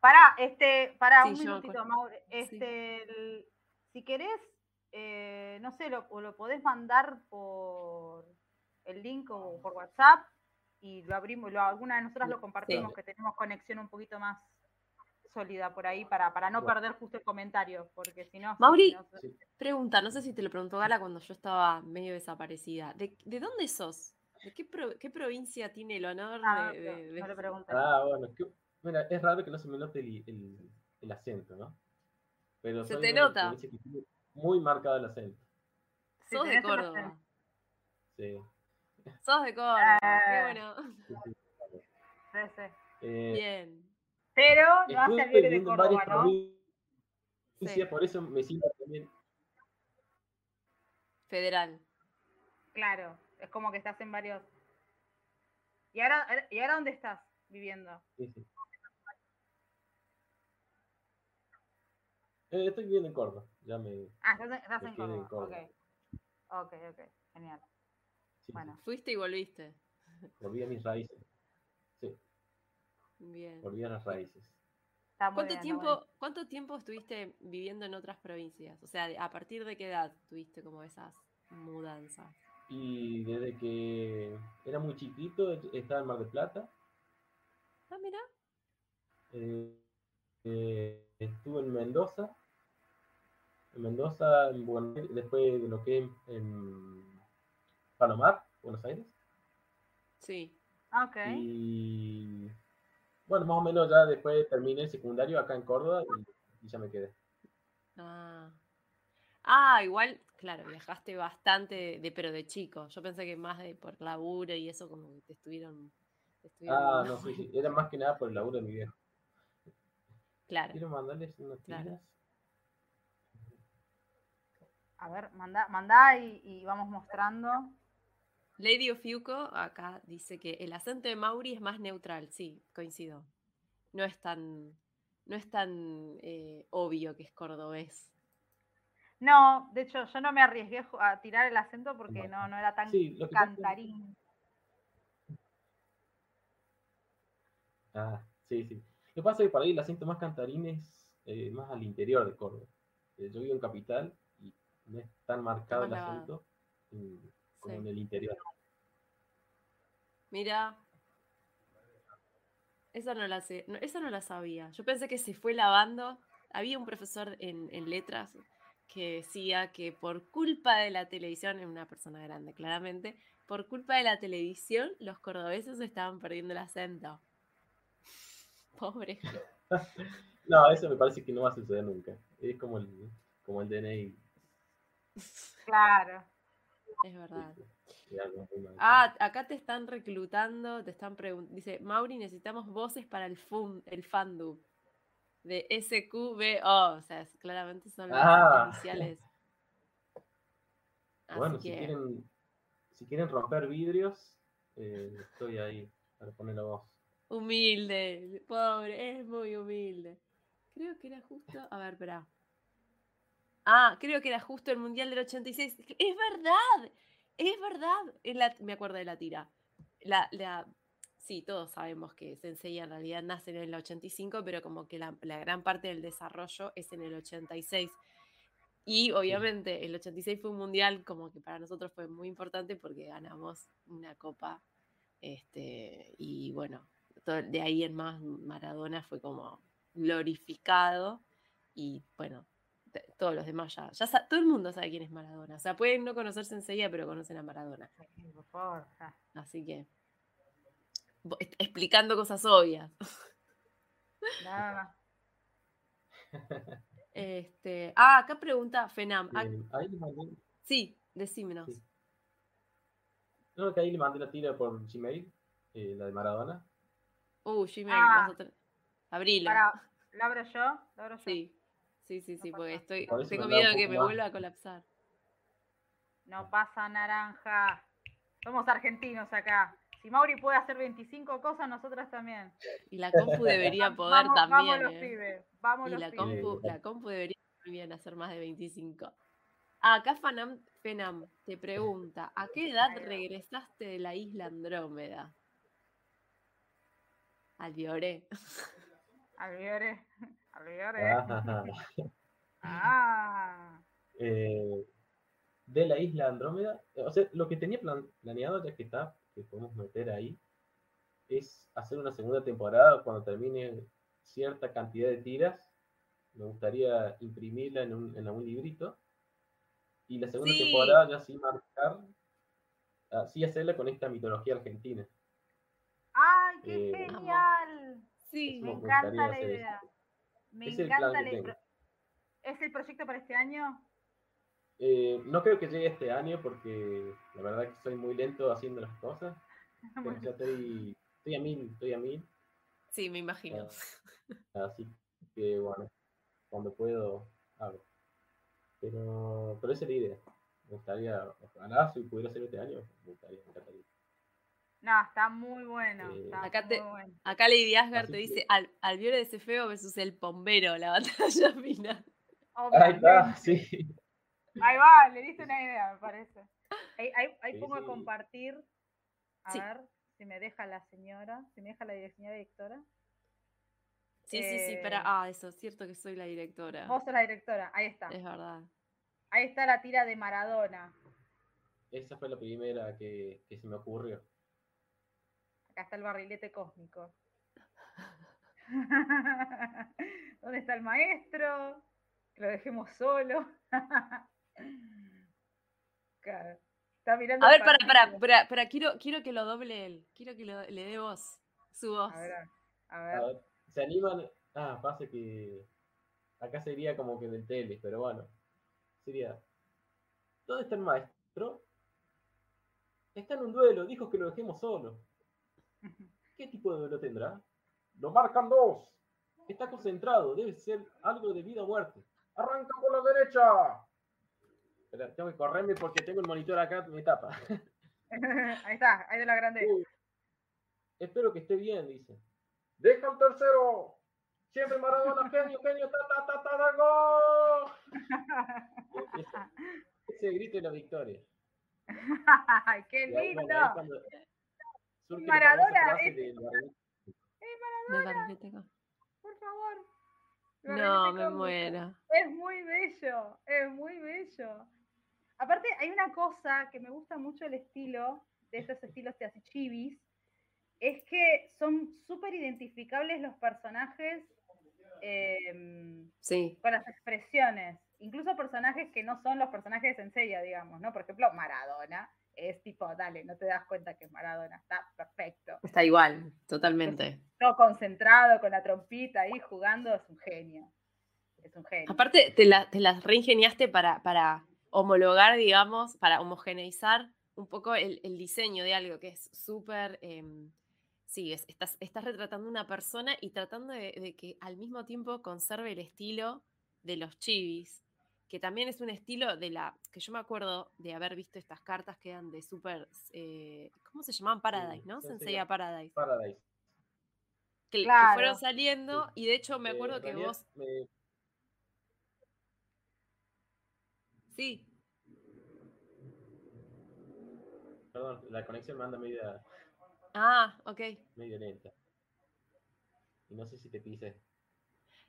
Speaker 3: Pará, este, pará,
Speaker 2: Sí,
Speaker 3: un minutito. Maure. Este, el- si querés, eh, no sé, lo, o lo podés mandar por el link o por WhatsApp y lo abrimos, lo, alguna de nosotras lo compartimos, que tenemos conexión un poquito más sólida por ahí para, para no
Speaker 4: Bueno.
Speaker 3: perder justo el comentario, porque si no...
Speaker 2: Mauri,
Speaker 3: si no-
Speaker 4: Sí.
Speaker 2: Pregunta, no sé si te lo preguntó Gala cuando yo estaba medio desaparecida. ¿De, de dónde sos? ¿De qué, pro- qué provincia tiene el honor
Speaker 3: Ah,
Speaker 2: de,
Speaker 3: no,
Speaker 2: de- de-
Speaker 3: no le pregunté.
Speaker 4: Ah, bueno, que- mira, es raro que no se me note el, el- el acento, ¿no? Pero
Speaker 2: Se te nota.
Speaker 4: provincia que tiene muy marcado el acento.
Speaker 3: Sí,
Speaker 2: Sos de Córdoba.
Speaker 4: Sí,
Speaker 2: Sos de Córdoba. Qué
Speaker 3: Ah.
Speaker 2: bueno.
Speaker 4: sí, sí.
Speaker 3: Sí, sí.
Speaker 4: Eh,
Speaker 2: Bien.
Speaker 3: Pero no hace
Speaker 4: estuve
Speaker 3: Albiore de
Speaker 4: viviendo en
Speaker 3: Córdoba, ¿no?
Speaker 2: Sí.
Speaker 4: por eso me siento también.
Speaker 2: Federal.
Speaker 3: Claro, es como que estás en varios. ¿Y ahora, ¿y ahora dónde estás viviendo?
Speaker 4: sí, sí. Eh, estoy viviendo en Córdoba, ya me.
Speaker 3: Ah, estás, en- estás
Speaker 4: Me
Speaker 3: en
Speaker 4: quedé en
Speaker 3: Córdoba.
Speaker 4: Córdoba.
Speaker 3: Ok, ok, ok, genial.
Speaker 4: sí,
Speaker 3: Bueno.
Speaker 2: Fuiste y volviste.
Speaker 4: volví a mis raíces. Sí,
Speaker 2: Bien.
Speaker 4: volví a las raíces.
Speaker 2: ¿Cuánto
Speaker 3: bien,
Speaker 2: tiempo. ¿Cuánto tiempo estuviste viviendo en otras provincias? O sea, ¿a partir de qué edad tuviste como esas mudanzas?
Speaker 4: Y desde que era muy chiquito, estaba en Mar del Plata.
Speaker 2: Ah, mira.
Speaker 4: eh, eh, estuve en Mendoza. En Mendoza, en Buenos Aires, después de lo que en Palomar, Buenos Aires.
Speaker 2: Sí.
Speaker 3: Ah, Ok.
Speaker 4: Y bueno, más o menos ya después terminé el secundario acá en Córdoba y, y ya me quedé.
Speaker 2: Ah. Ah, igual, claro, viajaste bastante, de, de- pero de chico. Yo pensé que más de por laburo y eso como que te estuvieron... te estuvieron
Speaker 4: Ah, no, sí, sí. Era más que nada por el laburo de mi viejo.
Speaker 2: Claro.
Speaker 4: Quiero mandarles unas
Speaker 2: Claro.
Speaker 4: tiras.
Speaker 3: A ver, mandá, mandá y, y vamos mostrando.
Speaker 2: Lady Ofiuco acá dice que el acento de Mauri es más neutral, sí, coincido. No es tan, no es tan eh, obvio que es cordobés.
Speaker 3: No, de hecho, yo no me arriesgué a tirar el acento porque no, no era tan
Speaker 4: Sí, lo que pasa-
Speaker 3: cantarín.
Speaker 4: Ah, sí, sí. Lo que pasa es que para ahí el acento más cantarín es eh, más al interior de Córdoba. Eh, yo vivo en capital y no es tan marcado el acento en- como
Speaker 2: Sí.
Speaker 4: en el interior.
Speaker 2: Mira. Esa no la sé, no, esa no la sabía. Yo pensé que se fue lavando. Había un profesor en, en letras que decía que por culpa de la televisión, es una persona grande claramente, por culpa de la televisión los cordobeses estaban perdiendo el acento. Pobre.
Speaker 4: No, eso me parece que no va a suceder nunca. Es como el, como el DNI.
Speaker 3: Claro.
Speaker 2: Es verdad. Ah, acá te están reclutando, te están preguntando. Dice, Mauri, necesitamos voces para el fun, el fandub de SQBO. O sea, claramente son las
Speaker 4: Ah.
Speaker 2: iniciales. Así
Speaker 4: bueno, si quieren, si quieren romper vidrios, eh, estoy ahí para poner la voz.
Speaker 2: humilde, pobre, es muy humilde. Creo que era justo. A ver, espera. Ah, creo que era justo el Mundial del 86. Es verdad, es verdad. Es la- me acuerdo de la tira. La, la, sí, todos sabemos que Sensei en realidad nace en el 85, pero como que la, la gran parte del desarrollo es en el 86. Y obviamente el 86 fue un mundial como que para nosotros fue muy importante porque ganamos una copa. Este, y bueno, todo- de ahí en más Maradona fue como glorificado y bueno, todos los demás ya, ya sa- todo el mundo sabe quién es Maradona. O sea, pueden no conocerse enseguida, pero conocen a Maradona. Así que explicando cosas obvias.
Speaker 3: Nada más.
Speaker 2: Este, ah, acá pregunta Fenam.
Speaker 4: Eh, ahí le mandé,
Speaker 2: sí, decímenos.
Speaker 4: Sí. no, que ahí le mandé la tira por Gmail, eh, la de Maradona.
Speaker 2: Uh, Gmail,
Speaker 3: Ah.
Speaker 2: vas a tener- Abrilo.
Speaker 3: Para, ¿Lo abro yo? ¿Lo abro yo?
Speaker 2: Sí, sí, sí, sí,
Speaker 3: No
Speaker 2: porque
Speaker 3: pasa.
Speaker 2: estoy, tengo miedo de que me vuelva a colapsar.
Speaker 3: No pasa naranja. Somos argentinos acá. Si Mauri puede hacer 25 cosas, nosotras también.
Speaker 2: Y la compu debería poder
Speaker 3: vamos,
Speaker 2: también.
Speaker 3: Vamos los
Speaker 2: ¿eh?
Speaker 3: pibes. Vamos
Speaker 2: Y
Speaker 3: los
Speaker 2: la
Speaker 3: pibes.
Speaker 2: compu, la compu debería también hacer más de 25. Ah, acá Fanam, Fenam te pregunta, ¿a qué edad regresaste de la isla Andrómeda? Al Bioré.
Speaker 3: Alviore.
Speaker 4: Ah,
Speaker 3: Ah.
Speaker 4: eh, de la isla Andrómeda. O sea, lo que tenía plan- planeado, ya que está, que podemos meter ahí, es hacer una segunda temporada cuando termine cierta cantidad de tiras. Me gustaría imprimirla en un, en algún librito. Y la segunda
Speaker 2: Sí.
Speaker 4: temporada ya sí marcar, así hacerla con esta mitología argentina.
Speaker 3: ¡Ay, qué
Speaker 4: Eh,
Speaker 3: genial!
Speaker 2: Sí,
Speaker 3: Me encanta la
Speaker 4: eso.
Speaker 3: Me
Speaker 4: Es el
Speaker 3: encanta
Speaker 4: plan que
Speaker 3: idea.
Speaker 4: tengo.
Speaker 3: ¿Es el proyecto para este año?
Speaker 4: Eh, no creo que llegue este año porque la verdad que soy muy lento haciendo las cosas. Pero ya estoy, estoy a mil, estoy a mil.
Speaker 2: sí, me imagino.
Speaker 4: Así que bueno, cuando puedo hago. Pero, pero esa es la idea. Me gustaría, ojalá si pudiera hacer este año, me gustaría, me encantaría.
Speaker 3: No, está muy bueno.
Speaker 4: Eh,
Speaker 3: está
Speaker 2: Acá te-
Speaker 3: muy bueno.
Speaker 2: Acá Lady Asgard
Speaker 4: Así
Speaker 2: te
Speaker 4: que-
Speaker 2: dice, al, Albiore de ese feo versus el pombero, la batalla final.
Speaker 4: Ahí está,
Speaker 3: Obviamente.
Speaker 4: sí.
Speaker 3: Ahí va, le diste una idea, me parece. Ahí, ahí, ahí
Speaker 4: Sí,
Speaker 3: pongo a compartir. A
Speaker 2: Sí.
Speaker 3: ver si me deja la señora, si me deja la señora directora.
Speaker 2: Sí, sí, sí, pero,
Speaker 3: Eh,
Speaker 2: ah, eso, es cierto que soy la directora.
Speaker 3: Vos sos la directora, ahí está.
Speaker 2: Es verdad.
Speaker 3: Ahí está la tira de Maradona.
Speaker 4: Esa fue la primera que, que se me ocurrió.
Speaker 3: Acá está el barrilete cósmico. ¿Dónde está el maestro? Que lo dejemos solo. Claro. Está mirando
Speaker 2: A ver, para, para, para, para, quiero, quiero que lo doble él. Quiero que lo- le dé voz. Su voz.
Speaker 3: A ver, a
Speaker 4: A
Speaker 3: ver.
Speaker 4: ver, ¿se animan? Ah, pasa que acá sería como que del tele, pero bueno. Sería. ¿Dónde está el maestro? Está en un duelo, dijo que lo dejemos solo. ¿Qué tipo de duelo tendrá? Lo marcan dos. Está concentrado, debe ser algo de vida o muerte. ¡Arranca por la derecha! Espera, tengo que correrme porque tengo el monitor acá, me tapa.
Speaker 3: ahí está, ahí de la grande.
Speaker 4: Espero que esté bien, dice. ¡Deja el tercero! Siempre Maradona, genio, genio, ta, ta, ta, ta, ta, gol. Ese grito de la victoria.
Speaker 3: ¡Ay, qué
Speaker 4: ahí,
Speaker 3: lindo!
Speaker 4: bueno, ahí cuando surge
Speaker 3: Maradona, es-
Speaker 4: del Maradona.
Speaker 3: Por favor.
Speaker 2: No, me muero.
Speaker 3: Es muy bello, es muy bello. Aparte, hay una cosa que me gusta mucho el estilo, de estos estilos de chivis, es que son súper identificables los personajes em,
Speaker 2: Sí.
Speaker 3: con las expresiones. Incluso personajes que no son los personajes de Senseiya, digamos, ¿no? Por ejemplo, Maradona es tipo, dale, no te das cuenta que es Maradona, está perfecto.
Speaker 2: Está igual, totalmente.
Speaker 3: Todo concentrado, con la trompita ahí jugando, es un genio. Es un genio.
Speaker 2: Aparte, te, la- te las reingeniaste para, para homologar, digamos, para homogeneizar un poco el, el diseño de algo que es súper. em, sí, es- estás, estás retratando una persona y tratando de, de que al mismo tiempo conserve el estilo de los chivis, que también es un estilo de la. que yo me acuerdo de haber visto estas cartas que eran de súper. eh, ¿Cómo se llamaban? Paradise, ¿no?
Speaker 4: Senseiya.
Speaker 2: Senseiya Paradise.
Speaker 4: Paradise.
Speaker 2: Que, fueron saliendo
Speaker 4: Sí.
Speaker 2: y de hecho me
Speaker 4: Eh,
Speaker 2: acuerdo que
Speaker 4: Daniel,
Speaker 2: vos.
Speaker 4: me-
Speaker 2: Sí,
Speaker 4: perdón, la conexión me anda media,
Speaker 2: ah, ok.
Speaker 4: medio lenta. Y no sé si te pise.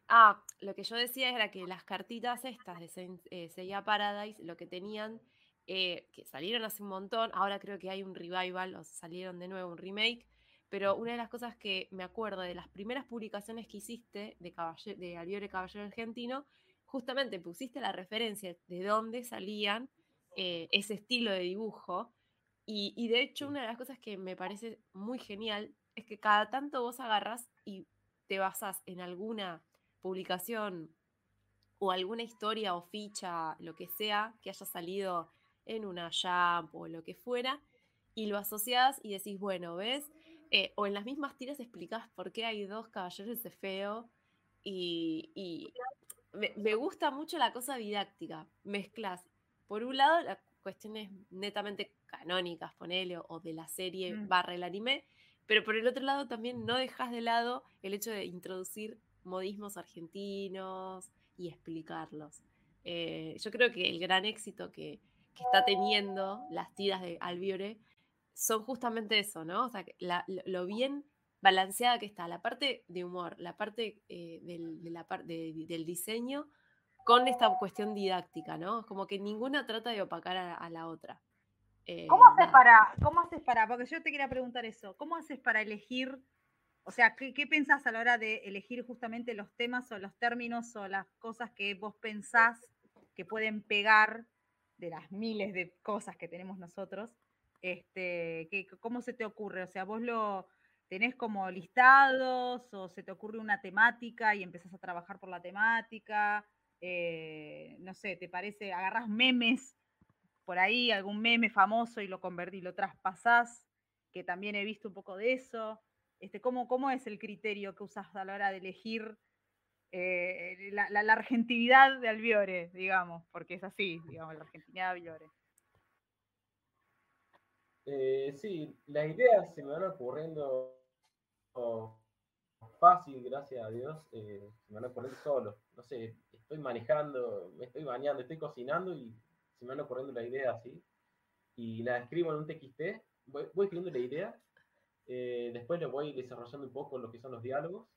Speaker 2: Ah, lo que yo decía era que las cartitas estas de eh, Seiya Paradise, lo que tenían, eh, que salieron hace un montón, ahora creo que hay un revival, o salieron de nuevo un remake, pero una de las cosas que me acuerdo de las primeras publicaciones que hiciste de, Caballe- de Albiore Caballero Argentino, justamente pusiste la referencia de dónde salían eh, ese estilo de dibujo. Y, y de hecho, una de las cosas que me parece muy genial es que cada tanto vos agarras y te basás en alguna publicación o alguna historia o ficha, lo que sea, que haya salido en una Jump o lo que fuera, y lo asociás y decís, bueno, ¿ves? Eh, o en las mismas tiras explicás por qué hay dos caballeros de feo y, y me, me gusta mucho la cosa didáctica. Mezclas, por un lado, las cuestiones netamente canónicas, ponele, o de la serie
Speaker 3: Mm.
Speaker 2: barra el anime, pero por el otro lado también no dejas de lado el hecho de introducir modismos argentinos y explicarlos. Eh, yo creo que el gran éxito que, que está teniendo las tiras de Albiore son justamente eso, ¿no? O sea, la- lo, bien balanceada que está la parte de humor, la parte eh, del, de la de- del diseño con esta cuestión didáctica, ¿no? Como que ninguna trata de opacar a, a la otra. Eh,
Speaker 3: ¿Cómo haces para, cómo haces para, porque yo te quería preguntar eso, ¿cómo haces para elegir, o sea, qué, qué pensás a la hora de elegir justamente los temas o los términos o las cosas que vos pensás que pueden pegar de las miles de cosas que tenemos nosotros? Este, que, ¿Cómo se te ocurre? O sea, vos lo tenés como listados o se te ocurre una temática y empezás a trabajar por la temática. Eh, no sé, ¿te parece? Agarrás memes por ahí algún meme famoso y lo convertí, lo traspasás, que también he visto un poco de eso. Este, ¿cómo, ¿Cómo es el criterio que usas a la hora de elegir eh, la, la- argentinidad de Albiore, digamos? Porque es así, digamos, la argentinidad de Albiore.
Speaker 4: Eh, sí, las ideas se me van ocurriendo fácil, gracias a Dios. eh, se me van ocurriendo solo. No sé, estoy manejando, me estoy bañando, estoy cocinando y se me van ocurriendo las ideas así. Y las escribo en un TXT, voy, voy escribiendo la idea, eh, después lo voy desarrollando un poco lo que son los diálogos.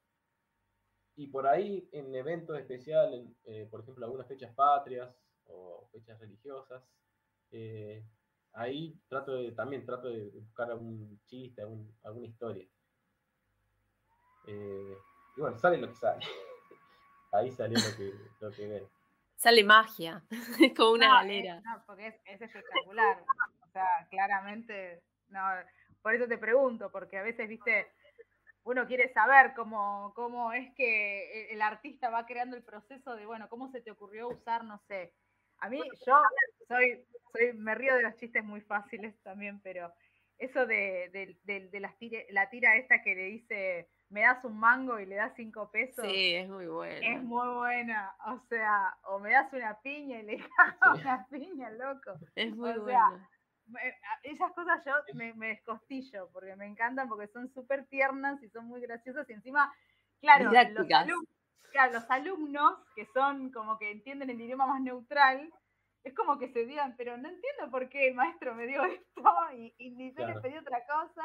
Speaker 4: Y por ahí, en eventos especiales, eh, por ejemplo, algunas fechas patrias o fechas religiosas, eh, ahí trato de, también trato de buscar algún chiste, algún- alguna historia. Eh, y bueno, sale lo que sale. Ahí salió lo que, lo que ven.
Speaker 2: Sale magia, como una
Speaker 3: No,
Speaker 2: galera.
Speaker 3: es- no, porque es, es espectacular. O sea, claramente, no, por eso te pregunto, porque a veces, viste, uno quiere saber cómo, cómo es que el, el artista va creando el proceso de, bueno, cómo se te ocurrió usar, no sé. A mí, yo soy, soy, me río de los chistes muy fáciles también, pero eso de, de, de- de las tire- la tira esta que le dice, me das un mango y le das cinco pesos.
Speaker 2: Sí, es muy bueno.
Speaker 3: Es muy buena, o sea, o me das una piña y le das
Speaker 4: Sí.
Speaker 3: una piña, loco.
Speaker 2: Es muy
Speaker 3: o sea,
Speaker 2: bueno.
Speaker 3: Me- a- Esas cosas yo me, me descostillo porque me encantan porque son súper tiernas y son muy graciosas y encima, claro, los,
Speaker 2: Didácticas.
Speaker 3: alum- claro, los alumnos que son como que entienden el idioma más neutral, es como que se digan, pero no entiendo por qué el maestro me dio esto y, y ni yo le pedí otra cosa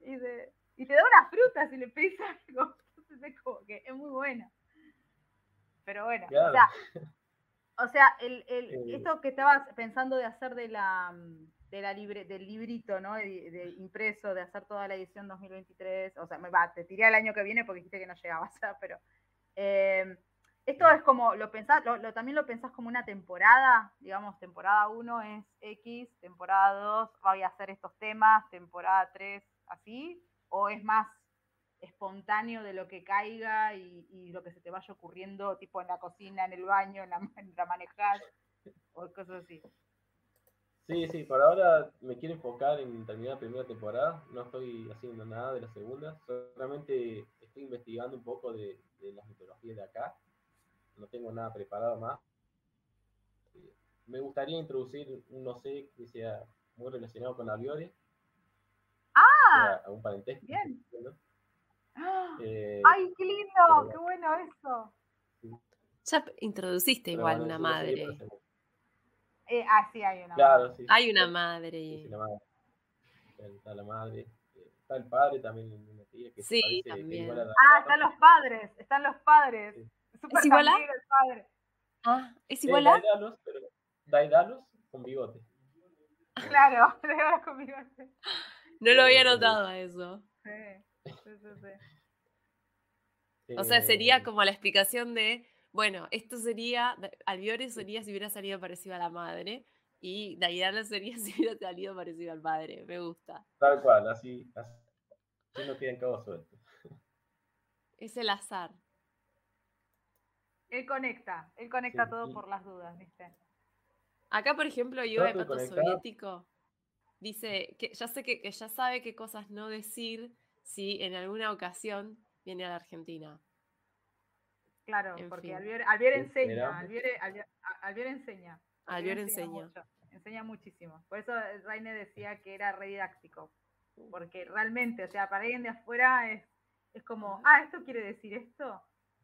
Speaker 3: y, de- y te da una fruta si le pedís algo. Entonces es como que es muy buena. Pero bueno, o
Speaker 4: Claro.
Speaker 3: sea, o sea, el, el-
Speaker 4: Eh.
Speaker 3: esto que estabas pensando de hacer de la, de la libre, del librito, ¿no? De, de impreso, de hacer toda la edición 2023, o sea, me va, te tiré al año que viene porque dijiste que no llegabas, pero eh, esto es como, lo pensás, lo, lo- también lo pensás como una temporada, digamos, temporada 1 es X, temporada 2 voy a hacer estos temas, temporada 3 así, o es más espontáneo de lo que caiga y, y lo que se te vaya ocurriendo, tipo en la cocina, en el baño, en la, en la manejar, o cosas así.
Speaker 4: Sí, sí, por ahora me quiero enfocar en terminar la primera temporada. No estoy haciendo nada de la segunda. Solamente estoy investigando un poco de, de las mitologías de acá. No tengo nada preparado más. Eh, Me gustaría introducir un no sé que sea muy relacionado con Albiore.
Speaker 3: Ah,
Speaker 4: parentesco.
Speaker 3: bien.
Speaker 4: ¿no?
Speaker 3: ¡Ah!
Speaker 4: Eh,
Speaker 3: ¡Ay, qué lindo!
Speaker 4: pero-
Speaker 3: ¡Qué bueno eso!
Speaker 2: Ya introduciste
Speaker 4: pero
Speaker 2: igual
Speaker 4: bueno,
Speaker 2: una madre.
Speaker 3: Eh, ah, sí, hay una.
Speaker 4: Claro, sí.
Speaker 2: Hay una
Speaker 4: Sí,
Speaker 2: madre.
Speaker 4: sí, la madre. Está la madre. Está el padre también en una tía que se
Speaker 2: Sí,
Speaker 4: parece, que
Speaker 2: también.
Speaker 4: igual a la
Speaker 3: Ah, están los padres, están los padres.
Speaker 4: Sí.
Speaker 3: Súper
Speaker 2: ¿Es igual a?
Speaker 3: tanguero el padre.
Speaker 2: Ah, ¿es igual a?
Speaker 4: Daidalos, pero Daidalos con bigote.
Speaker 3: Claro, le va conmigo.
Speaker 2: No lo había notado a eso.
Speaker 3: Sí, sí, sí, sí.
Speaker 2: O sea, sería
Speaker 4: Eh,
Speaker 2: como la explicación de, bueno, esto sería, Albiore sería si hubiera salido parecido a la madre y Daidala sería si hubiera salido parecido al padre. Me gusta.
Speaker 4: Tal cual, así, así no quedan cabos sueltos.
Speaker 2: Es el azar.
Speaker 3: Él conecta, él conecta
Speaker 4: Sí,
Speaker 3: todo por las dudas, ¿viste?
Speaker 2: Acá, por ejemplo, Yoga de Pato. Soviético dice que ya sé que, que ya sabe qué cosas no decir si en alguna ocasión viene a la Argentina.
Speaker 3: Claro,
Speaker 2: En
Speaker 3: porque
Speaker 2: fin.
Speaker 3: Albier, Albier
Speaker 4: Sí,
Speaker 3: enseña,
Speaker 4: mirá.
Speaker 3: Albier, Albier- a- Albier enseña.
Speaker 2: Albier enseña.
Speaker 3: mucho, enseña muchísimo. Por eso eh, Raine decía que era re didáctico. Porque realmente, o sea, para alguien de afuera es, es como, ah, ¿esto quiere decir esto?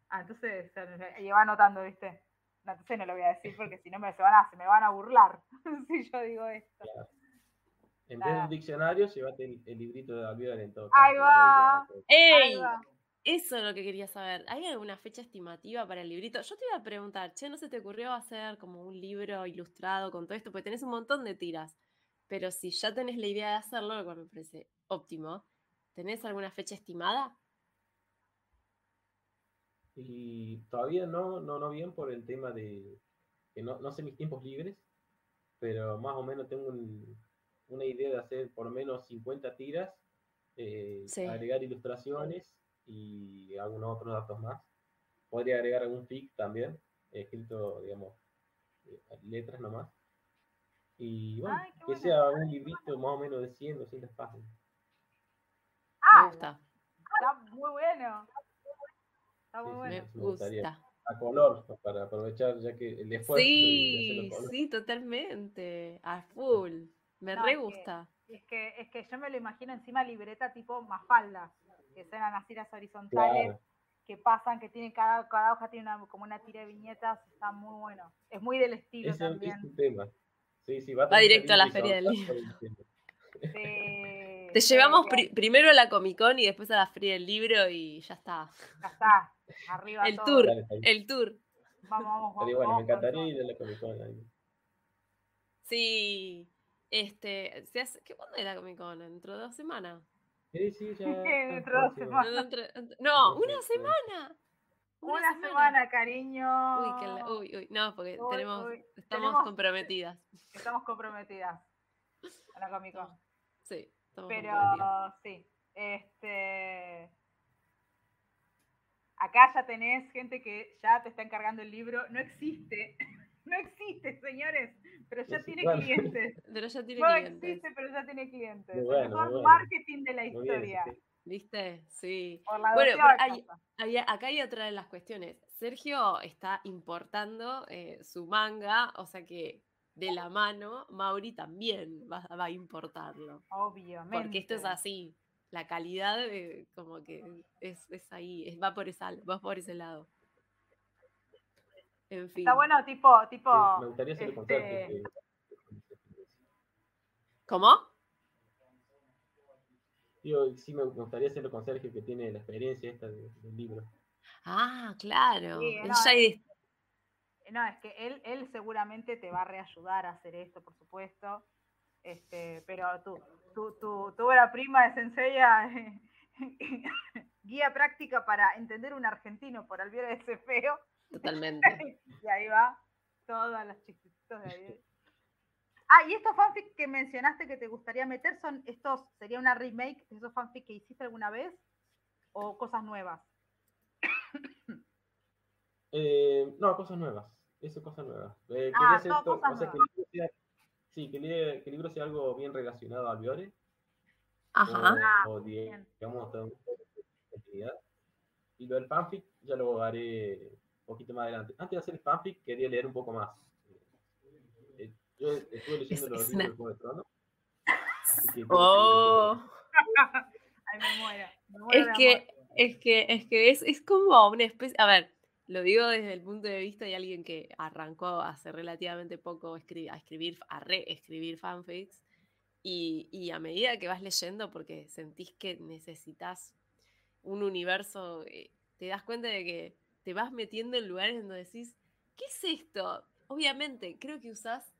Speaker 3: Ah, entonces, y va anotando, ¿viste? No, entonces no lo voy a decir porque si no me, se, van a, se me van a burlar si yo digo esto.
Speaker 4: En vez
Speaker 3: Nada.
Speaker 4: del diccionario, llévate el, el librito de Albion en todo
Speaker 3: Ahí va.
Speaker 2: ¡Ey! Eso es lo que quería saber. ¿Hay alguna fecha estimativa para el librito? Yo te iba a preguntar, che, ¿no se te ocurrió hacer como un libro ilustrado con todo esto? Porque tenés un montón de tiras. Pero si ya tenés la idea de hacerlo, lo cual me parece óptimo, ¿tenés alguna fecha estimada?
Speaker 4: Y todavía no, no, no bien por el tema de que no, no sé mis tiempos libres, pero más o menos tengo un- una idea de hacer por lo menos 50 tiras, eh,
Speaker 2: Sí.
Speaker 4: agregar ilustraciones y algunos otros datos más. Podría agregar algún fic también, escrito, digamos, eh, letras nomás. Y bueno,
Speaker 3: Ay,
Speaker 4: que sea un librito más o menos de 100, 200 páginas.
Speaker 3: Ah,
Speaker 2: me gusta.
Speaker 3: está muy bueno. Está muy
Speaker 4: Sí, sí,
Speaker 3: bueno.
Speaker 2: Me gusta.
Speaker 4: A color, para aprovechar ya que el esfuerzo
Speaker 2: Sí, sí, totalmente. A full. Me
Speaker 3: No,
Speaker 2: re
Speaker 3: es que-
Speaker 2: gusta.
Speaker 3: Es que, es que yo me lo imagino encima libreta tipo mafalda, que son las tiras horizontales,
Speaker 4: Claro.
Speaker 3: que pasan, que tienen cada, cada hoja tiene una, como una tira de viñetas, está muy bueno. Es muy del estilo
Speaker 4: Ese es
Speaker 3: también.
Speaker 4: un tema. Sí, sí, va,
Speaker 2: directo a la feria del.
Speaker 3: Sí,
Speaker 2: Te llevamos pri- primero a la Comic Con y después a la Feria del Libro y ya está.
Speaker 3: Ya está, arriba
Speaker 2: El
Speaker 3: todo.
Speaker 2: tour,
Speaker 4: Dale,
Speaker 2: el tour.
Speaker 3: Vamos, vamos, vamos.
Speaker 4: Estaría bueno, me
Speaker 3: vamos
Speaker 4: encantaría ir a la Comic Con ahí.
Speaker 2: Sí. Este, se hace- ¿qué cuándo es la Comic Con? ¿Dentro de dos semanas?
Speaker 4: Sí, sí, ya.
Speaker 3: Dentro de dos semanas.
Speaker 2: No, una semana.
Speaker 3: Una semana, cariño.
Speaker 2: Uy, que la- uy, uy, no, porque
Speaker 3: Uy,
Speaker 2: tenemos,
Speaker 3: uy,
Speaker 2: estamos
Speaker 3: tenemos-
Speaker 2: comprometidas.
Speaker 3: Estamos comprometidas a la Comic Con.
Speaker 2: Sí, estamos
Speaker 3: Pero
Speaker 2: comprometidas.
Speaker 3: sí, este. Acá ya tenés gente que ya te está encargando el libro. No existe, no existe, señores, pero ya tiene
Speaker 4: bueno.
Speaker 3: clientes.
Speaker 2: Pero ya tiene
Speaker 3: No
Speaker 2: clientes.
Speaker 3: existe, pero ya tiene clientes.
Speaker 4: Muy
Speaker 3: El mejor
Speaker 4: bueno.
Speaker 3: marketing de la
Speaker 4: Muy
Speaker 3: historia.
Speaker 4: sí.
Speaker 2: ¿Viste? Sí.
Speaker 3: Por la
Speaker 2: Bueno, hay-. Hay- acá hay otra de las cuestiones. Sergio está importando eh, su manga, o sea que de la mano, Mauri también va, va a importarlo.
Speaker 3: Obviamente.
Speaker 2: Porque esto es así. La calidad eh, como que es, es ahí, es- va por esa, va por ese lado. En fin.
Speaker 3: Está bueno, tipo, tipo.
Speaker 4: Sí, me gustaría el
Speaker 3: este,
Speaker 2: ¿Cómo?
Speaker 4: Digo, sí, me gustaría ser el conserje que tiene la experiencia esta de- del libro.
Speaker 2: Ah, claro.
Speaker 3: Sí, no, es-
Speaker 2: es-
Speaker 3: No, es que él, él seguramente te va a reayudar a hacer esto, por supuesto. Este, pero tu, tu, tu, tu obra prima de Senseiya, guía práctica para entender un argentino por Alviera ese feo,
Speaker 2: totalmente.
Speaker 3: y ahí va todas las chiquititos de ahí. Ah, y estos fanfics que mencionaste que te gustaría meter son estos, sería una remake de esos fanfics que hiciste alguna vez o cosas nuevas.
Speaker 4: Eh, no, cosas nuevas. Eso, cosas nuevas. Eh,
Speaker 3: Ah,
Speaker 4: quería hacer
Speaker 3: todo
Speaker 4: to-
Speaker 3: cosas
Speaker 4: o sea, que el libro sea, sí, que el, que el libro sea algo bien relacionado al Biore.
Speaker 2: Ajá.
Speaker 3: Ah,
Speaker 4: O, o di-
Speaker 3: bien.
Speaker 4: Y lo del fanfic ya lo haré poquito más adelante. Antes de hacer el fanfic, quería leer un poco más. Eh, yo estuve leyendo
Speaker 2: Es-
Speaker 4: los
Speaker 2: es
Speaker 4: libros
Speaker 2: una-
Speaker 4: de Juego de Tronos. así que.
Speaker 2: Oh.
Speaker 3: Ay, me muero. me muero
Speaker 2: Es que, es que, es que es, es como una especie, a ver, lo digo desde el punto de vista de alguien que arrancó hace relativamente poco escri- a escribir, a reescribir fanfics, y, y a medida que vas leyendo, porque sentís que necesitas un universo, eh, te das cuenta de que te vas metiendo en lugares donde decís, ¿qué es esto? Obviamente, creo que usás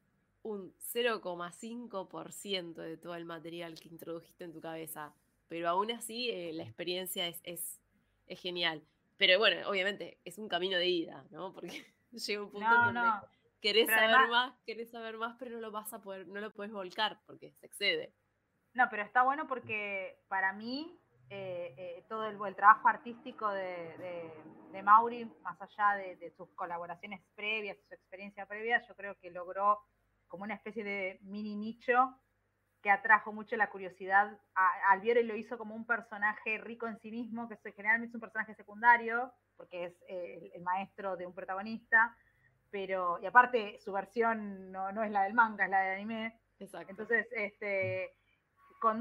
Speaker 2: un 0,5% de todo el material que introdujiste en tu cabeza, pero aún así eh, la experiencia es, es, es, genial. Pero bueno, obviamente es un camino de ida, ¿no? Porque llega un punto en donde no. querés saber más, querés saber más, pero no lo vas a poder, no lo puedes volcar porque se excede.
Speaker 3: No, pero está bueno porque para mí eh, eh, todo el, trabajo artístico de, de, Mauri, más allá de, sus colaboraciones previas, su experiencia previa, yo creo que logró como una especie de mini nicho que atrajo mucho la curiosidad. A, Albiore lo hizo como un personaje rico en sí mismo, que generalmente es un personaje secundario, porque es eh, el, maestro de un protagonista, pero, y aparte su versión no, no es la del manga, es la del anime.
Speaker 2: Exacto.
Speaker 3: Entonces, este,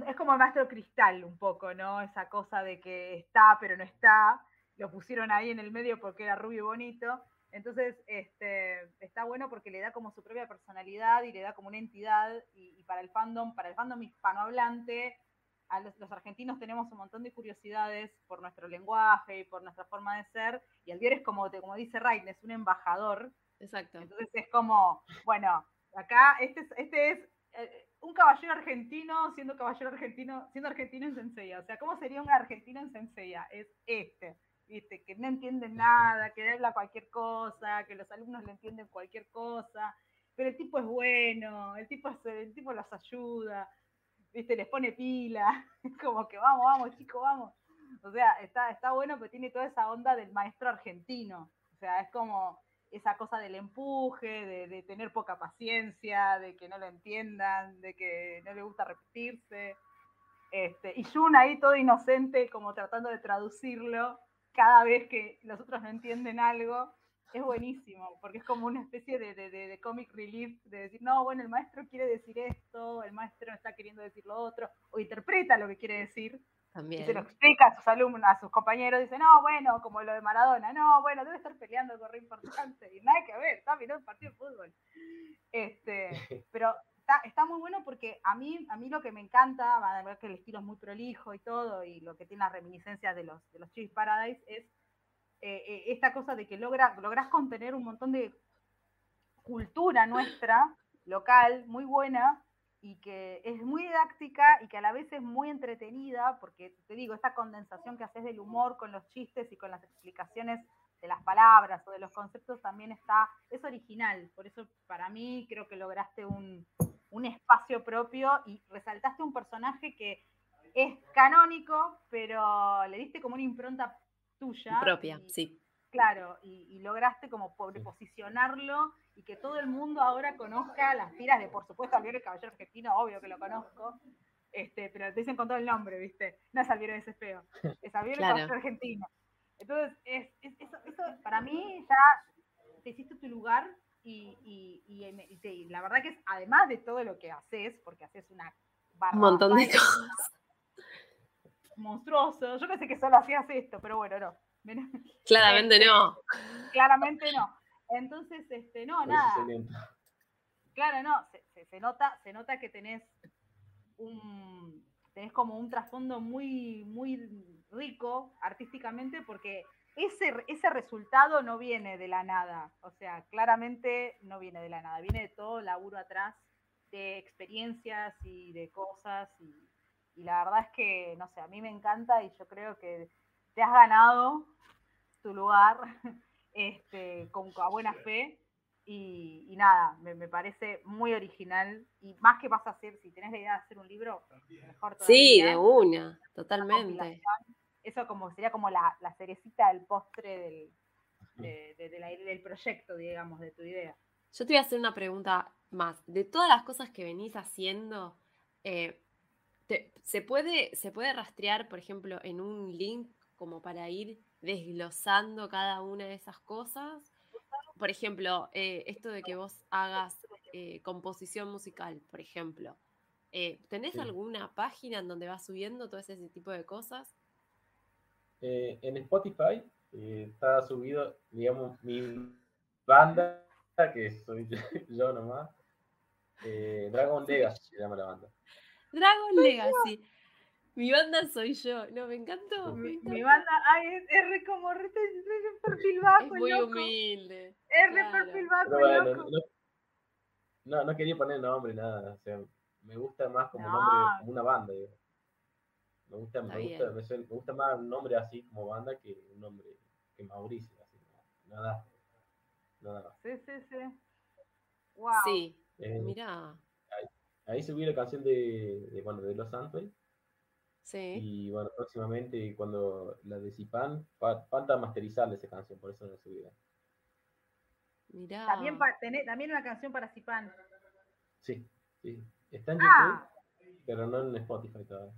Speaker 3: es como el maestro cristal un poco, ¿no? Esa cosa de que está pero no está, lo pusieron ahí en el medio porque era rubio y bonito. Entonces, este, está bueno porque le da como su propia personalidad y le da como una entidad y, para el fandom, para el fandom hispanohablante, a los, argentinos tenemos un montón de curiosidades por nuestro lenguaje y por nuestra forma de ser, y Albier es como, como dice Rain, es un embajador.
Speaker 2: Exacto.
Speaker 3: Entonces es como, bueno, acá este es, este es eh, un caballero argentino siendo caballero argentino, siendo argentino en Senseiya. O sea, ¿cómo sería un argentino en Senseiya? Es este, ¿viste? Que no entiende nada, que habla cualquier cosa, que los alumnos le entienden cualquier cosa, pero el tipo es bueno, el tipo, el tipo los ayuda, ¿viste? Les pone pila, es como que vamos, vamos, chicos, vamos. O sea, está, está bueno, pero tiene toda esa onda del maestro argentino. O sea, es como, esa cosa del empuje, de, tener poca paciencia, de que no lo entiendan, de que no le gusta repetirse. Este, y Jun ahí todo inocente, como tratando de traducirlo cada vez que los otros no entienden algo, es buenísimo, porque es como una especie de, de, comic relief, de decir, no, bueno, el maestro quiere decir esto, el maestro está queriendo decir lo otro, o interpreta lo que quiere decir,
Speaker 2: también.
Speaker 3: Y se lo explica a sus alumnos, a sus compañeros, dice, no, bueno, como lo de Maradona, no, bueno, debe estar peleando algo re importante. Y nada que ver, está mirando el partido de fútbol. Este, pero está, está, muy bueno porque a mí, a mí lo que me encanta, a ver que el estilo es muy prolijo y todo, y lo que tiene las reminiscencias de los, de los Chiefs Paradise es eh, eh, esta cosa de que logra, logras contener un montón de cultura nuestra, local, muy buena, y que es muy didáctica y que a la vez es muy entretenida, porque te digo, esta condensación que haces del humor con los chistes y con las explicaciones de las palabras o de los conceptos también está, es original, por eso para mí creo que lograste un, un espacio propio y resaltaste un personaje que es canónico, pero le diste como una impronta tuya.
Speaker 2: Propia, sí.
Speaker 3: Claro, y, lograste como posicionarlo y que todo el mundo ahora conozca las tiras de, por supuesto, Albiero el Caballero Argentino, obvio que lo conozco, este, pero te dicen con todo el nombre, ¿viste? No es Albiero ese feo, es Albiero el Caballero Argentino. Entonces, es, eso, eso, para mí ya te hiciste tu lugar y, y, y, la verdad que es, además de todo lo que haces, porque haces una
Speaker 2: Un montón de cosas.
Speaker 3: Monstruoso. Yo pensé que solo hacías esto, pero bueno, no.
Speaker 2: Claramente este, no.
Speaker 3: Claramente no. Entonces, este, no, nada. Claro, no, se, nota, se nota que tenés un tenés como un trasfondo muy, muy rico artísticamente porque ese, ese resultado no viene de la nada. O sea, claramente no viene de la nada, viene de todo laburo atrás, de experiencias y de cosas. Y, y la verdad es que, no sé, a mí me encanta y yo creo que te has ganado tu lugar este, con, a buena fe. Y, nada, me, parece muy original. Y más que vas a hacer, si tenés la idea de hacer un libro, mejor todavía.
Speaker 2: Sí, de una, totalmente.
Speaker 3: Eso como sería como la, cerecita del postre del, del proyecto, digamos, de tu idea.
Speaker 2: Yo te voy a hacer una pregunta más. De todas las cosas que venís haciendo, eh, ¿se, puede, ¿se puede rastrear, por ejemplo, en un link como para ir desglosando cada una de esas cosas. Por ejemplo, eh, esto de que vos hagas eh, composición musical, por ejemplo. Eh, ¿Tenés alguna página en donde vas subiendo todo ese tipo de cosas?
Speaker 4: en Spotify está subido, digamos, mi banda, que soy yo nomás. Dragon Legacy se llama la banda.
Speaker 2: Dragon Legacy. Mi banda soy yo. No, me encantó.
Speaker 3: Mi, banda, ay, es, es re como re, perfil bajo.
Speaker 2: Es muy humilde.
Speaker 3: Es re perfil bajo. Bueno,
Speaker 4: no, no, no quería poner nombre, nada. O sea, me gusta más como
Speaker 3: No.
Speaker 4: nombre, como una banda. digo. Me gusta, me gusta, me, suena- me gusta más un nombre así como banda que un nombre que Mauricio. Así, nada. Nada más.
Speaker 3: Sí, sí, sí. Wow.
Speaker 2: Sí,
Speaker 4: Eh,
Speaker 2: mira.
Speaker 4: ahí subí la canción de, de, bueno, de Los Santos.
Speaker 2: Sí.
Speaker 4: Y bueno, próximamente cuando la de Zipan, fa- falta masterizarle esa canción, por eso no la subí.
Speaker 2: Mira.
Speaker 3: También, pa- tené- también una canción para Zipan.
Speaker 4: Sí, sí. Está en YouTube,
Speaker 3: Ah,
Speaker 4: pero no en Spotify todavía.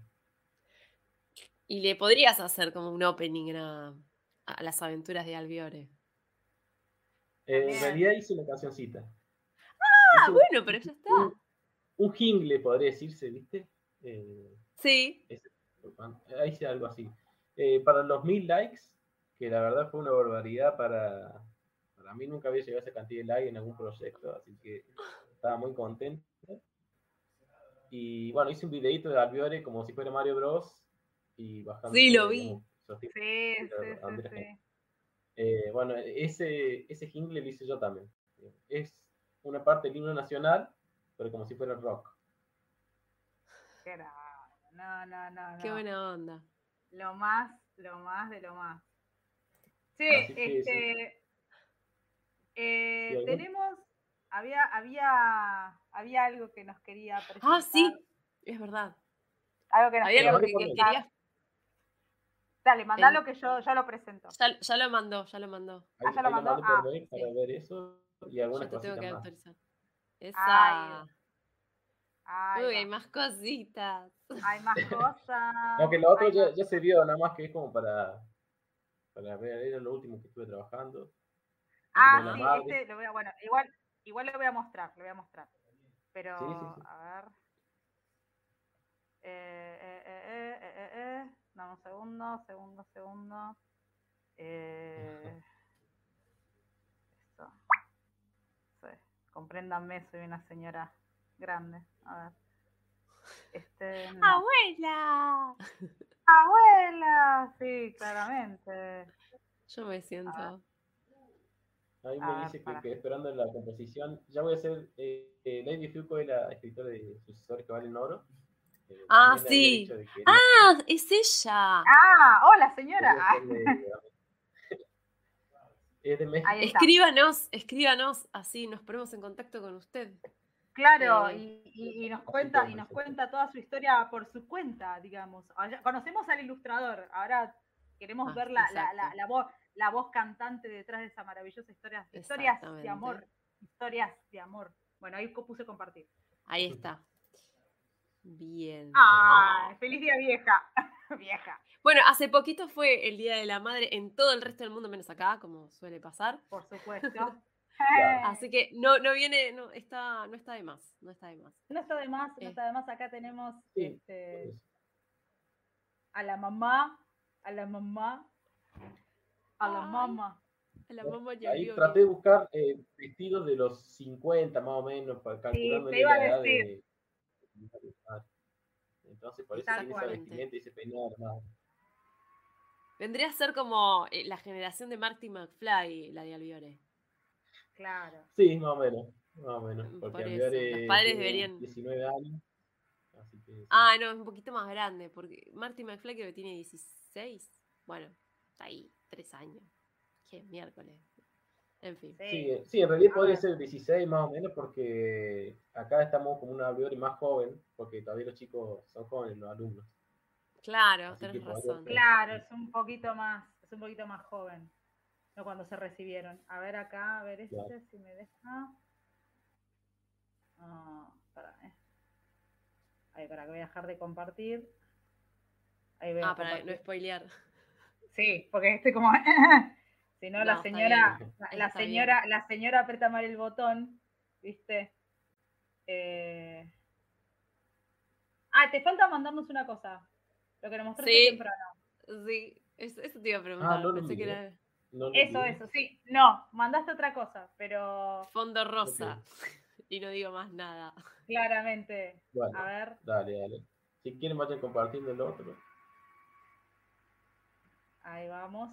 Speaker 2: Y le podrías hacer como un opening a, a las aventuras de Albiore.
Speaker 4: Eh, en realidad hice una cancioncita.
Speaker 2: Ah,
Speaker 4: Hice un-
Speaker 2: bueno, pero ya está.
Speaker 4: Un, un jingle, podría decirse, ¿viste? Eh,
Speaker 2: Sí.
Speaker 4: Ahí hice algo así. Eh, para los mil likes, que la verdad fue una barbaridad para, para mí, nunca había llegado a esa cantidad de likes en algún proyecto, así que estaba muy contento. Y bueno, hice un videito de Albiore como si fuera Mario Bros. Y bajando.
Speaker 2: Sí, lo vi.
Speaker 4: tipos.
Speaker 3: sí, sí, sí.
Speaker 4: Eh, bueno, ese, ese jingle lo hice yo también. Es una parte del himno nacional, pero como si fuera rock.
Speaker 3: Qué No, no, no, no.
Speaker 2: Qué buena onda.
Speaker 3: Lo más, lo más de lo más. Sí,
Speaker 4: Así que
Speaker 3: este. eh,
Speaker 4: ¿Sí,
Speaker 3: tenemos. Había, había, había algo que nos quería presentar.
Speaker 2: Ah, sí. Es verdad.
Speaker 3: Algo que nos
Speaker 2: Había
Speaker 3: quería
Speaker 2: algo que,
Speaker 4: que
Speaker 2: que
Speaker 3: presentar.
Speaker 2: querías.
Speaker 3: Dale, mandalo
Speaker 2: En-
Speaker 3: que yo, yo lo presento.
Speaker 2: Ya, ya lo mandó, ya lo mandó.
Speaker 3: Ah,
Speaker 4: Ahí,
Speaker 3: ya lo mandó. Ah,
Speaker 4: para
Speaker 2: sí.
Speaker 4: ver eso y
Speaker 2: Yo
Speaker 4: algunas
Speaker 2: te tengo que
Speaker 4: más.
Speaker 2: autorizar.
Speaker 3: Ay,
Speaker 2: Esa.
Speaker 3: Ay,
Speaker 2: Uy, hay más cositas.
Speaker 3: hay más cosas.
Speaker 4: No, que lo otro ya, ya se vio, nada más que es como para, para ver, era lo último que estuve trabajando.
Speaker 3: Ah, sí,
Speaker 4: madre.
Speaker 3: este lo voy a, bueno, igual, igual lo voy a mostrar, lo voy a mostrar. Pero,
Speaker 4: Sí, sí, sí.
Speaker 3: a ver. Eh, eh, eh, eh, eh, eh, eh. Dame un segundo, segundo, segundo. Eh. Sí, compréndanme, soy una señora grande. A ver. Este, no.
Speaker 2: ¡Abuela!
Speaker 3: Abuela, sí, claramente.
Speaker 2: Yo me siento.
Speaker 4: Ahí me
Speaker 3: ver,
Speaker 4: dice que, esperando la composición, ya voy a hacer, eh, eh, Lady Fuco es la escritora de Sucesores que valen oro. Eh,
Speaker 2: Ah, sí.
Speaker 4: que
Speaker 2: ¡Ah! ¡Es ella!
Speaker 3: Ah, hola señora. Ah,
Speaker 4: es de México.
Speaker 2: Escríbanos, escríbanos, así nos ponemos en contacto con usted.
Speaker 3: Claro,
Speaker 2: Eh,
Speaker 3: y, nos cuenta, y nos cuenta toda su historia por su cuenta, digamos. Allá- Conocemos al ilustrador, ahora queremos
Speaker 2: Ah,
Speaker 3: ver la, la, la, la voz, la voz cantante detrás de esa maravillosa historia. Historias de amor. Historias de amor. Bueno, ahí puse compartir.
Speaker 2: Ahí está. Bien.
Speaker 3: ¡Ay! ¡Feliz día vieja! vieja,
Speaker 2: Bueno, hace poquito fue el Día de la Madre en todo el resto del mundo, menos acá, como suele pasar.
Speaker 3: por supuesto.
Speaker 2: Así que no, no viene, no está, no está de más, no está de más.
Speaker 3: No está de más, no
Speaker 2: Eh.
Speaker 3: está de más. Acá tenemos
Speaker 4: Sí,
Speaker 3: este, a la mamá, a la mamá, a la
Speaker 2: Ay.
Speaker 3: mamá.
Speaker 2: A la mamá
Speaker 4: Ahí traté de buscar eh, vestidos de los 50 más o menos, para calculando
Speaker 3: te iba a
Speaker 4: la edad de... Entonces, por eso tiene esa vestimenta y ese peinado más.
Speaker 2: Vendría a ser como eh, la generación de Marty McFly, la de Albiore.
Speaker 3: Claro.
Speaker 4: Sí, más o menos. Más o menos.
Speaker 2: Mm,
Speaker 4: Porque
Speaker 2: por eso, los padres deberían-
Speaker 4: 19 años. Así que, sí.
Speaker 2: Ah, no, es un poquito más grande, porque Marty McFly creo que tiene 16. Bueno, está ahí, tres años. Qué miércoles. En fin.
Speaker 3: Sí.
Speaker 4: Sí, en realidad podría ser 16 más o menos porque acá estamos como una Alvear más joven, porque todavía los chicos son jóvenes, los alumnos.
Speaker 2: Claro,
Speaker 4: Así
Speaker 2: tenés
Speaker 4: podría
Speaker 2: razón.
Speaker 3: Claro, es un poquito más, es un poquito más joven. No cuando se recibieron. A ver acá, a ver este,
Speaker 4: Claro.
Speaker 3: si me deja. Ah, para, eh. Ahí, para que voy a dejar de compartir. Ahí voy a
Speaker 2: Ah, para no spoilear.
Speaker 3: Sí, porque estoy como. si no,
Speaker 2: No,
Speaker 3: la señora, la, señora, la señora aprieta mal el botón, ¿viste? Eh... Ah, te falta mandarnos una cosa. Lo que nos mostraste
Speaker 2: Sí.
Speaker 3: temprano.
Speaker 2: Sí, eso, eso te iba a preguntar.
Speaker 4: no lo
Speaker 2: Pensé que era
Speaker 4: No
Speaker 3: Eso, eso, sí. No, mandaste otra cosa, pero
Speaker 2: fondo rosa. Y no digo más nada.
Speaker 3: claramente.
Speaker 4: Bueno,
Speaker 3: A ver,
Speaker 4: dale, dale. Si quieren vayan compartiendo el otro.
Speaker 3: ahí vamos.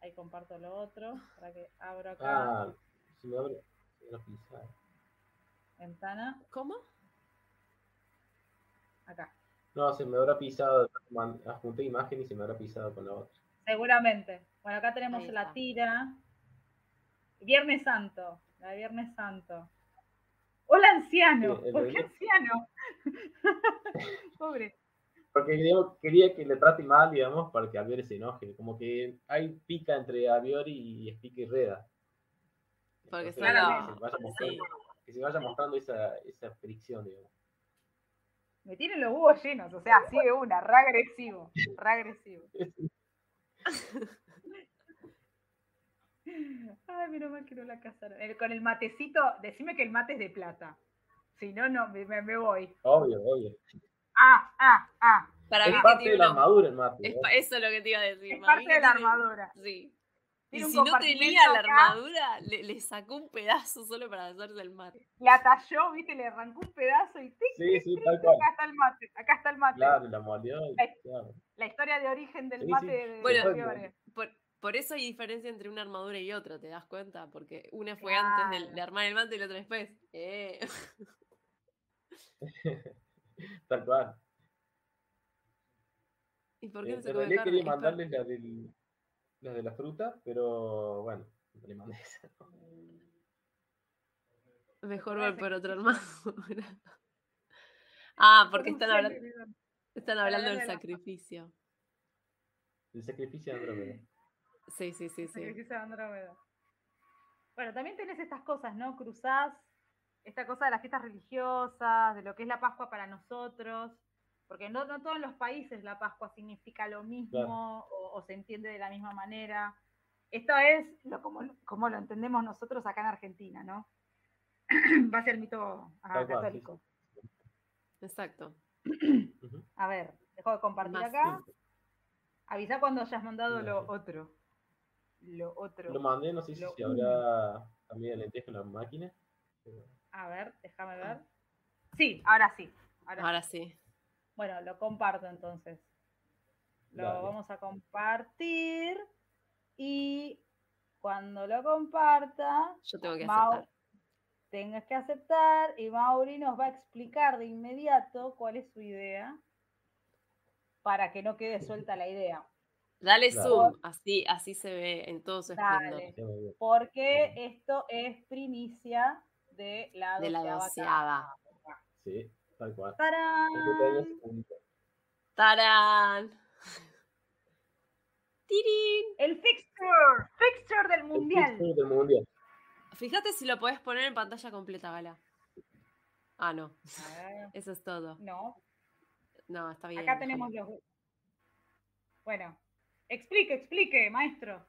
Speaker 3: Ahí comparto lo otro. Para que abro acá.
Speaker 4: Ah, si me abre.
Speaker 3: Ventana,
Speaker 2: ¿Cómo?
Speaker 3: acá.
Speaker 4: No, se me habrá pisado, adjunté imagen y se me habrá pisado con la otra.
Speaker 3: Seguramente. Bueno, acá tenemos la tira. Viernes Santo. La de Viernes Santo. Hola, anciano.
Speaker 4: Sí,
Speaker 3: ¿Por qué anciano? Pobre.
Speaker 4: Porque quería que le trate mal, digamos, para que Albiori se enoje. Como que hay pica entre Albiori y Spica y Reda.
Speaker 2: Porque
Speaker 4: Entonces,
Speaker 2: son
Speaker 3: Claramente.
Speaker 4: que se vaya mostrando,
Speaker 2: Sí.
Speaker 4: que se vaya mostrando esa, esa fricción, digamos.
Speaker 3: Me tienen los huevos llenos. O sea, así de una. Re agresivo. Re agresivo. Ay, menos mal que no la casaron. El- con el matecito, decime que el mate es de plata. Si no, no, me, me- me voy.
Speaker 4: Obvio, obvio.
Speaker 3: Ah, ah, ah.
Speaker 2: Para
Speaker 4: Es
Speaker 2: mí que
Speaker 4: parte de
Speaker 2: tiene
Speaker 4: la armadura el mate.
Speaker 2: eso es lo que te iba a decir.
Speaker 3: Es parte de la armadura.
Speaker 2: Sí. Y si no tenía la armadura, le, le sacó un pedazo solo para hacerse el mate.
Speaker 3: La talló, viste, le arrancó un pedazo y tic,
Speaker 4: Sí, sí, tal cual.
Speaker 3: acá está el mate. Acá está el mate.
Speaker 4: Claro, la molió. claro.
Speaker 3: La historia de origen del
Speaker 4: Sí,
Speaker 3: mate
Speaker 4: sí.
Speaker 3: de
Speaker 2: Bueno,
Speaker 3: Fiore.
Speaker 2: Por, por eso hay diferencia entre una armadura y otra, ¿te das cuenta? Porque una fue antes de, armar el mate y la otra después. Eh.
Speaker 4: Tal cual.
Speaker 2: ¿Y por qué
Speaker 4: Eh,
Speaker 2: no se
Speaker 4: realidad
Speaker 2: carne?
Speaker 4: quería mandarles la, del, la de la fruta, pero bueno, no le mandé esa.
Speaker 2: Mejor
Speaker 3: se-
Speaker 2: por otra armadura. ah, porque están, hablando, están hablando del sacrificio.
Speaker 4: El sacrificio de Andrómeda.
Speaker 2: Sí, sí, sí, sí.
Speaker 3: Sacrificio de Andrómeda. Bueno, también tenés estas cosas, ¿no? Cruzás esta cosa de las fiestas religiosas, de lo que es la Pascua para nosotros, porque no, no todos los países la Pascua significa lo mismo o, o se entiende de la misma manera. Esto es lo, como, como lo entendemos nosotros acá en Argentina, ¿no? Va a ser el mito ah,
Speaker 4: sí,
Speaker 3: católico.
Speaker 2: Exacto.
Speaker 3: A ver, dejo de compartir
Speaker 2: Más
Speaker 3: acá. Avisa cuando hayas mandado
Speaker 4: Bien.
Speaker 3: lo otro. Lo otro.
Speaker 4: Lo mandé, no sé si,
Speaker 3: Lo
Speaker 4: si habrá también lenteja en la máquina. pero-
Speaker 3: A ver, déjame ver. Sí, ahora sí. Ahora,
Speaker 2: Ahora
Speaker 3: sí.
Speaker 2: sí.
Speaker 3: Bueno, lo comparto entonces. Lo
Speaker 4: Dale.
Speaker 3: vamos a compartir. Y cuando lo comparta,
Speaker 2: Yo tengo que
Speaker 3: Mau-
Speaker 2: aceptar.
Speaker 3: tengas que aceptar y Mauri nos va a explicar de inmediato cuál es su idea para que no quede suelta la idea.
Speaker 2: Dale
Speaker 4: Claro.
Speaker 2: zoom, así, así se ve en todo su esplendor.
Speaker 3: Dale. Porque esto es primicia de la
Speaker 2: De la
Speaker 3: doceava
Speaker 2: doceava.
Speaker 4: Sí, tal cual.
Speaker 3: ¡Tarán!
Speaker 2: ¡Tarán! ¡Tirín!
Speaker 3: El fixture, fixture del
Speaker 4: El
Speaker 3: mundial.
Speaker 4: fixture del mundial.
Speaker 2: Fíjate si lo podés poner en pantalla completa, Gala. Ah, no. Eso es todo.
Speaker 3: No,
Speaker 2: No, está bien.
Speaker 3: acá tenemos los. Bueno, explique, explique, maestro.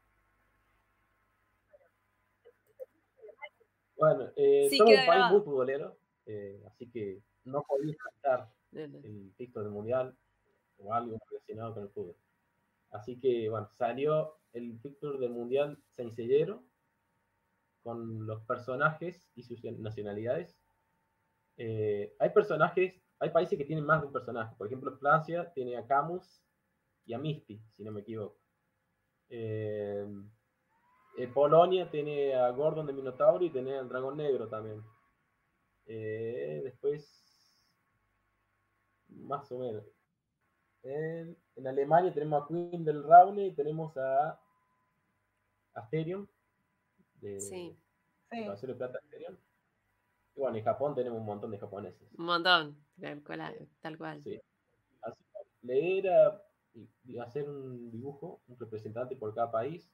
Speaker 4: Bueno, eh,
Speaker 2: Sí,
Speaker 4: somos
Speaker 2: queda
Speaker 4: un país
Speaker 2: grabado.
Speaker 4: muy futbolero, eh, así que no podía faltar el fixture del mundial o algo relacionado con el fútbol. Así que, bueno, salió el fixture del mundial sencillero con los personajes y sus nacionalidades. Eh, hay personajes, hay países que tienen más de un personaje. Por ejemplo, Francia tiene a Camus y a Misty, si no me equivoco. Eh, eh, Polonia tiene a Gordon de Minotauro y tiene al Dragón Negro también. Eh, después, más o menos. En, en Alemania tenemos a Queen del Raune y tenemos a Asterion. De,
Speaker 2: Sí,
Speaker 3: Sí.
Speaker 4: de Plata Asterion. Y bueno, en Japón tenemos un montón de japoneses.
Speaker 2: un montón. Tal cual. Tal cual.
Speaker 4: Sí. Así leer a- y- hacer un dibujo, un representante por cada país.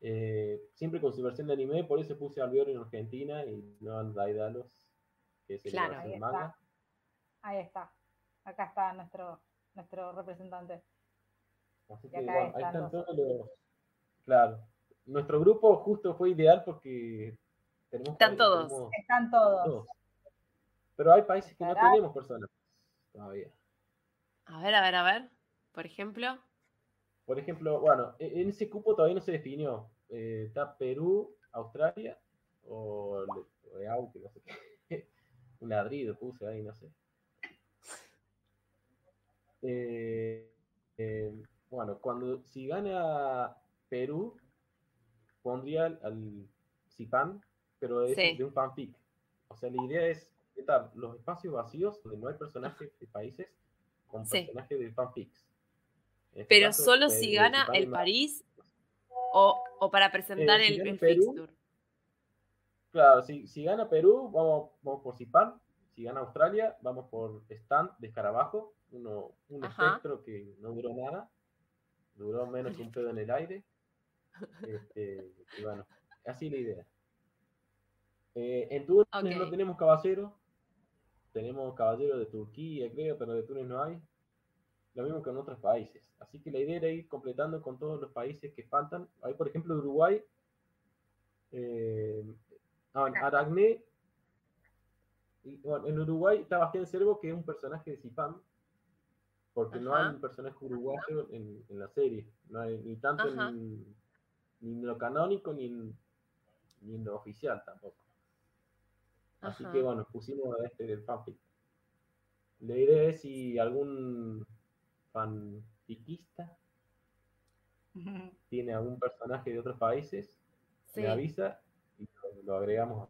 Speaker 4: Eh, siempre con su versión de anime, por eso puse a Albior en Argentina y no a Daidalos, que es el
Speaker 2: Claro.
Speaker 3: Ahí
Speaker 4: manga.
Speaker 3: está. Ahí está. Acá está nuestro, nuestro representante.
Speaker 4: Así que bueno, ahí
Speaker 3: están
Speaker 4: están
Speaker 3: los
Speaker 4: todos los. Claro. Nuestro grupo justo fue ideal porque tenemos
Speaker 2: Están
Speaker 4: países-
Speaker 2: todos.
Speaker 4: tenemos
Speaker 3: Están todos.
Speaker 4: todos. Pero hay países que no tenemos personas todavía.
Speaker 2: A ver, a ver, a ver. Por ejemplo.
Speaker 4: Por ejemplo, bueno, e- en ese cupo todavía no se definió. Eh, está Perú, Australia o, le- o EAU, que no sé qué. Un ladrido puse ahí, no sé. Eh, eh, bueno, cuando si gana Perú, pondría al, Zipán, pero es
Speaker 2: Sí.
Speaker 4: de un fanfic. O sea, la idea es quitar los espacios vacíos donde no hay personajes de países con
Speaker 2: Sí.
Speaker 4: personajes de fanfics. Este
Speaker 2: Pero
Speaker 4: caso,
Speaker 2: solo
Speaker 4: eh,
Speaker 2: si gana el París o, o para presentar
Speaker 4: si
Speaker 2: el,
Speaker 4: Perú,
Speaker 2: fixture.
Speaker 4: Claro, si, si gana Perú, vamos, vamos por Zipán. Si gana Australia, vamos por Stand de Escarabajo. Uno, un
Speaker 2: Ajá.
Speaker 4: espectro que no duró nada. Duró menos que un pedo en el aire. Este, y bueno, así la idea. Eh, en Túnez no tenemos caballeros. Tenemos caballeros de Turquía, creo, pero de Túnez no hay. Lo mismo que en otros países. Así que la idea era ir completando con todos los países que faltan. Hay, por ejemplo, Uruguay. Eh, ah, Aragné. Y, bueno, en Uruguay está Bastián Cervo, que es un personaje de Zipam. Porque no hay un personaje uruguayo en, en la serie. No hay ni tanto en, ni en lo canónico ni en, ni en lo oficial tampoco. Así
Speaker 2: Ajá.
Speaker 4: que bueno, pusimos a este del fanfic. La idea es si algún fanfiquista tiene algún personaje de otros países,
Speaker 2: Sí.
Speaker 4: me avisa y lo, lo agregamos.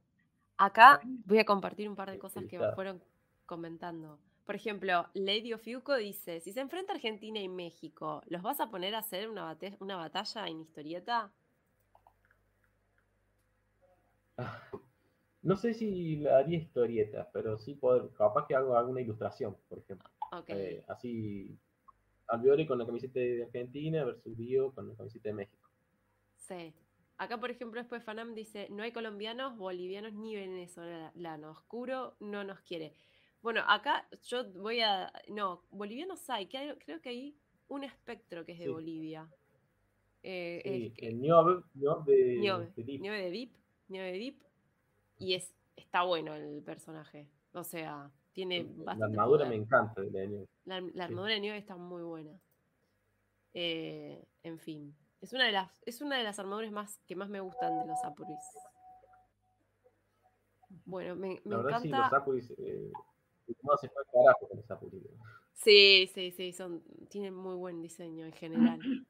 Speaker 2: Acá voy a compartir un par de cosas que
Speaker 4: claro.
Speaker 2: fueron comentando. Por ejemplo, Lady Ofiuco dice, si se enfrenta Argentina y México, ¿los vas a poner a hacer una, bate- una batalla en historieta?
Speaker 4: No sé si haría historietas, pero sí poder, capaz que hago alguna ilustración, por ejemplo. Eh, así, Albiore con la camiseta de Argentina versus Dio con la camiseta de México.
Speaker 2: Sí. Acá, por ejemplo, después Fanam dice, no hay colombianos, bolivianos ni venezolanos. Oscuro no nos quiere. Bueno, acá yo voy a... No, bolivianos hay. creo que hay un espectro que es de
Speaker 4: Sí.
Speaker 2: Bolivia. Eh,
Speaker 4: Sí,
Speaker 2: que-
Speaker 4: el Niobe, Niobe de, Deep.
Speaker 2: Nieve de Deep, Nieve de Deep. Y es, está bueno el personaje. O sea, tiene
Speaker 4: La armadura
Speaker 2: poder.
Speaker 4: me encanta de la Niobe.
Speaker 2: La, la
Speaker 4: sí.
Speaker 2: armadura de Nieve está muy buena. Eh, en fin. Es una de las, es una de las armaduras más que más me gustan de los Apuris. Bueno, me, me
Speaker 4: La verdad sí, los
Speaker 2: encanta.
Speaker 4: Apuris, eh, no se fue carajo con los Apuris.
Speaker 2: Sí, sí, sí, son, tienen muy buen diseño en general.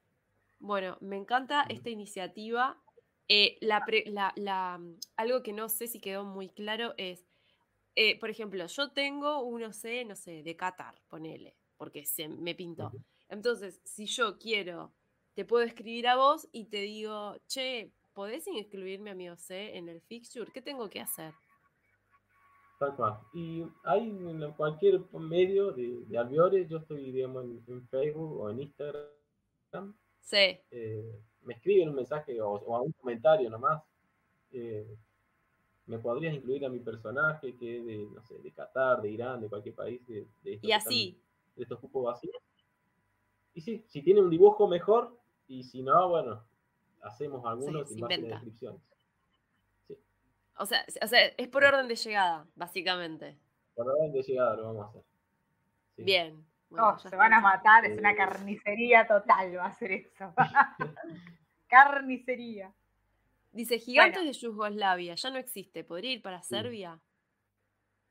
Speaker 2: Bueno, me encanta esta iniciativa. Eh, la pre- la- la, algo que no sé si quedó muy claro es, eh, por ejemplo, yo tengo un OC, no sé, de Qatar, ponele, porque se me pintó. Entonces, si yo quiero, te puedo escribir a vos y te digo, che, ¿podés inscribirme a mi OC en el fixture? ¿Qué tengo que hacer?
Speaker 4: Tal cual. Y hay en cualquier medio de, de Albiore, yo estoy, digamos, en, en Facebook o en Instagram,
Speaker 2: Sí,
Speaker 4: eh, me escriben un mensaje o, o a un comentario nomás. eh, me podrías incluir a mi personaje que es de, no sé, de Qatar, de Irán, de cualquier país de, de estos
Speaker 2: y así.
Speaker 4: están- de estos cupos vacíos. Y sí, si tiene un dibujo mejor, y si no, bueno, hacemos algunos
Speaker 2: se
Speaker 4: y descripciones.
Speaker 2: O sea, o sea, es por orden de llegada, básicamente.
Speaker 4: Por dónde llegada lo vamos a hacer. Sí.
Speaker 2: Bien. bueno,
Speaker 3: Oh,
Speaker 2: ya
Speaker 3: se van a matar, es una
Speaker 4: Eh.
Speaker 3: carnicería total, va a ser eso. carnicería.
Speaker 2: Dice, Gigantes de Yugoslavia, ya no existe. ¿Podría ir para Serbia?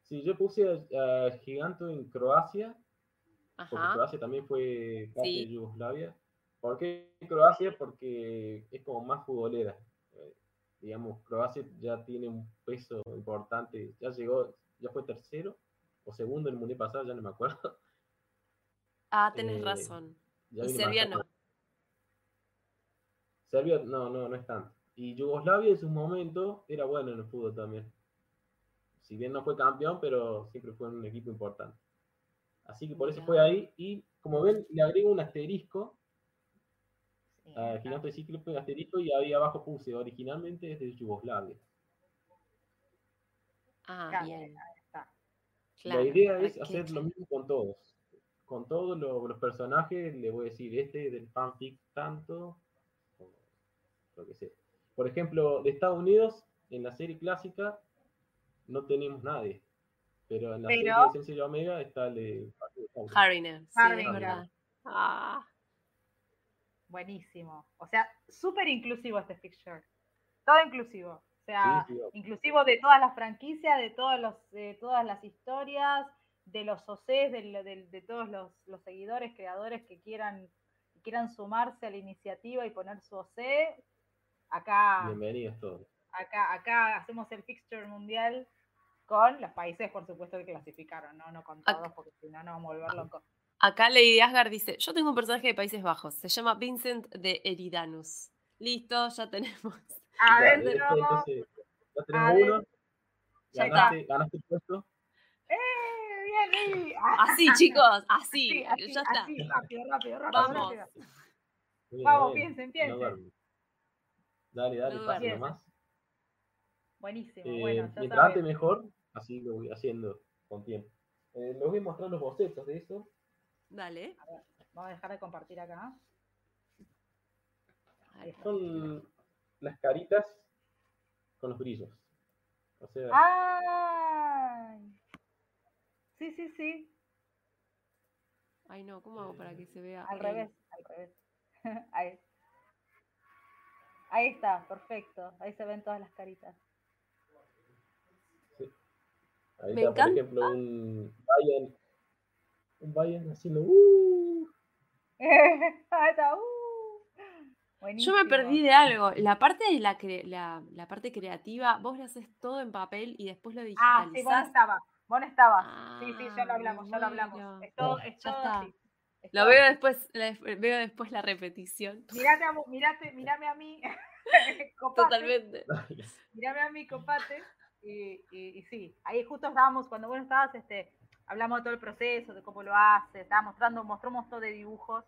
Speaker 4: Sí, yo puse Giganto en Croacia, porque
Speaker 2: Ajá.
Speaker 4: Croacia también fue parte
Speaker 2: Sí.
Speaker 4: de Yugoslavia. ¿Por qué Croacia? Porque es como más futbolera. Eh, digamos, Croacia ya tiene un peso importante, ya llegó, ya fue tercero o segundo en el mundial pasado, ya no me acuerdo.
Speaker 2: Ah, tenés
Speaker 4: Eh,
Speaker 2: razón. Y Serbia no.
Speaker 4: Serbia no, no, no es tanto. Y Yugoslavia en su momento era bueno en el fútbol también. Si bien no fue campeón, pero siempre fue un equipo importante. Así que por eso fue ahí. Y como ven, le agrego un asterisco
Speaker 3: Sí,
Speaker 4: a. Gigante Cíclope, asterisco, y ahí abajo puse originalmente es de Yugoslavia.
Speaker 2: Ah,
Speaker 3: Claro,
Speaker 2: bien.
Speaker 3: ahí está.
Speaker 2: Claro,
Speaker 4: la idea es hacer lo mismo con todos. Con todos lo- los personajes le voy a decir, este es del fanfic tanto, o lo que sea. Por ejemplo, de Estados Unidos, en la serie clásica, no tenemos nadie. Pero en la serie de Sensei Omega está el de
Speaker 2: Hariner, sí. Ah,
Speaker 3: Buenísimo. O sea, súper inclusivo este fixture. Todo inclusivo. O sea,
Speaker 4: Sí, sí, obvio.
Speaker 3: inclusivo de todas las franquicias, de, todos los, de todas las historias, de los OCs, de, lo- de- de todos los, los seguidores, creadores que quieran, que quieran sumarse a la iniciativa y poner su OC. Acá,
Speaker 4: Bienvenidos todos.
Speaker 3: acá, acá hacemos el fixture mundial con los países, por supuesto, que clasificaron, ¿no? No con todos, porque si no, nos vamos a volver locos.
Speaker 2: Acá Lady Asgard dice, yo tengo un personaje de Países Bajos, se llama Vincent de Eridanus. Listo, ya tenemos.
Speaker 3: Adentro.
Speaker 4: Entonces, ya tenemos
Speaker 3: Adentro.
Speaker 4: uno.
Speaker 3: Ya
Speaker 4: Ganaste, ganaste el puesto.
Speaker 3: ¡Eh! Bien. Ah,
Speaker 2: Así, chicos, así,
Speaker 3: sí, así,
Speaker 2: ya está.
Speaker 3: así, rápido, rápido, rápido,
Speaker 2: Vamos.
Speaker 3: rápido.
Speaker 4: Bien,
Speaker 3: Vamos,
Speaker 4: bien.
Speaker 3: piensen, piensen.
Speaker 4: No. Dale, dale,
Speaker 2: No
Speaker 4: pasa
Speaker 2: duerme.
Speaker 4: nomás.
Speaker 3: Buenísimo,
Speaker 4: Eh,
Speaker 3: bueno,
Speaker 4: mientras antes mejor, así lo voy haciendo con tiempo. Eh, les voy a mostrar los bocetos de eso.
Speaker 2: Dale.
Speaker 3: Vamos a dejar de compartir acá. Ahí está.
Speaker 4: Son las caritas con los brillos. O sea,
Speaker 3: Ah. ¡Ay! Sí, sí, sí.
Speaker 2: Ay, no, ¿cómo hago para que se vea?
Speaker 3: Al revés, al revés. Ahí. Ahí está, perfecto. Ahí se ven todas las caritas.
Speaker 4: ahí
Speaker 2: me
Speaker 4: está,
Speaker 2: encanta.
Speaker 4: por ejemplo, un Bayern. Un Bayern haciendo. ¡uh!
Speaker 3: Ahí está. ¡uh!
Speaker 2: Yo me perdí de algo. La parte de la, cre- la, la parte creativa, vos lo haces todo en papel y después lo
Speaker 3: Ah,
Speaker 2: digitalizás.
Speaker 3: sí, vos no estabas. Vos no estabas. sí, sí, ya lo
Speaker 2: Ah,
Speaker 3: hablamos, ya lo hablamos. Es todo,
Speaker 2: Ah,
Speaker 3: es
Speaker 2: ya
Speaker 3: todo
Speaker 2: está.
Speaker 3: así.
Speaker 2: Lo veo después, la- veo después la repetición.
Speaker 3: Mirate a, vos- mirate, mirame a mí. copate,
Speaker 2: Totalmente.
Speaker 3: Mirame a mí, copate. Y, y, y sí, ahí justo estábamos, cuando vos estabas, este, hablamos de todo el proceso, de cómo lo hace, estaba mostrando, mostró un montón de dibujos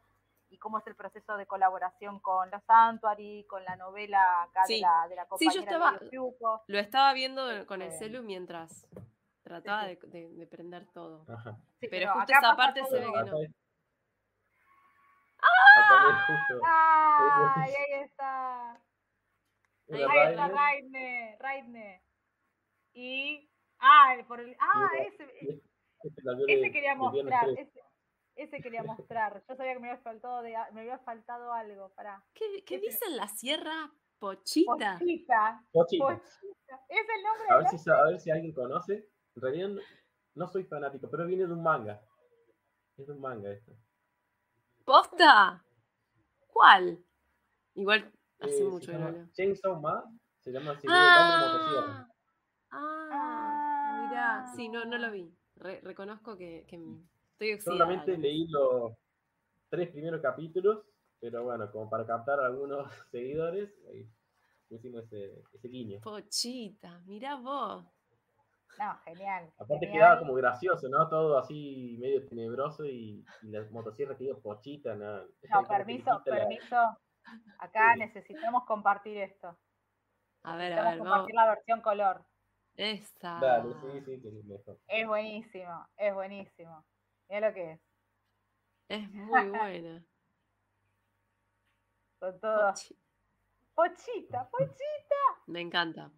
Speaker 3: y cómo es el proceso de colaboración con la Santuary, con la novela acá de,
Speaker 2: Sí.
Speaker 3: la, de la
Speaker 2: Sí,
Speaker 3: compañera
Speaker 2: yo
Speaker 3: de
Speaker 2: estaba-. Lo estaba viendo con el
Speaker 3: Este,
Speaker 2: celu mientras trataba
Speaker 3: sí.
Speaker 2: de, de- de prender todo.
Speaker 4: Ajá.
Speaker 3: Sí,
Speaker 2: Pero justo esa parte se ve que no.
Speaker 4: Justo.
Speaker 3: ¡Ay, ahí está!
Speaker 2: Ahí
Speaker 3: está Raidne, Raidne. Y. Ah, por el, ah ese,
Speaker 4: este vio
Speaker 3: ese
Speaker 4: de-
Speaker 3: quería mostrar.
Speaker 4: 13.
Speaker 3: Ese, ese quería mostrar. Yo sabía que me había faltado, de, me había faltado algo. Pará.
Speaker 2: ¿Qué, qué
Speaker 3: Ese-
Speaker 2: dice en la sierra? Pochita.
Speaker 3: Pochita.
Speaker 4: Pochita.
Speaker 3: Pochita. Es el nombre
Speaker 4: A
Speaker 3: de
Speaker 4: ver,
Speaker 3: la-
Speaker 4: si, a ver si alguien conoce. En realidad no, no soy fanático, pero viene de un manga. Es de un manga esto.
Speaker 2: ¿Posta? ¿Cuál? Igual hace
Speaker 4: Eh,
Speaker 2: mucho que no leo.
Speaker 4: Chainsaw Man. Se llama así. Ah.
Speaker 2: Ah, ah, mirá. Sí, no, no lo
Speaker 3: Ah.
Speaker 2: vi. Re- reconozco que, que estoy oxidada.
Speaker 4: Solamente leí los tres primeros capítulos, pero bueno, como para captar a algunos seguidores, ahí pusimos ese, ese guiño.
Speaker 2: Pochita, mirá vos.
Speaker 3: No, genial.
Speaker 4: Aparte
Speaker 3: genial.
Speaker 4: quedaba como gracioso, ¿no? Todo así medio tenebroso y, y la motosierra que iba pochita, ¿no?
Speaker 3: No, permiso,
Speaker 4: la-
Speaker 3: permiso. Acá
Speaker 4: Sí.
Speaker 3: necesitamos compartir esto.
Speaker 2: A ver, a ver, vamos.
Speaker 3: compartir la versión color.
Speaker 2: Esta.
Speaker 4: Dale, sí, sí, que es mejor.
Speaker 3: Es buenísimo, es buenísimo. Mira lo que es.
Speaker 2: Es muy buena.
Speaker 3: Con todo.
Speaker 2: Pochi-
Speaker 3: Pochita, pochita.
Speaker 2: Me encanta.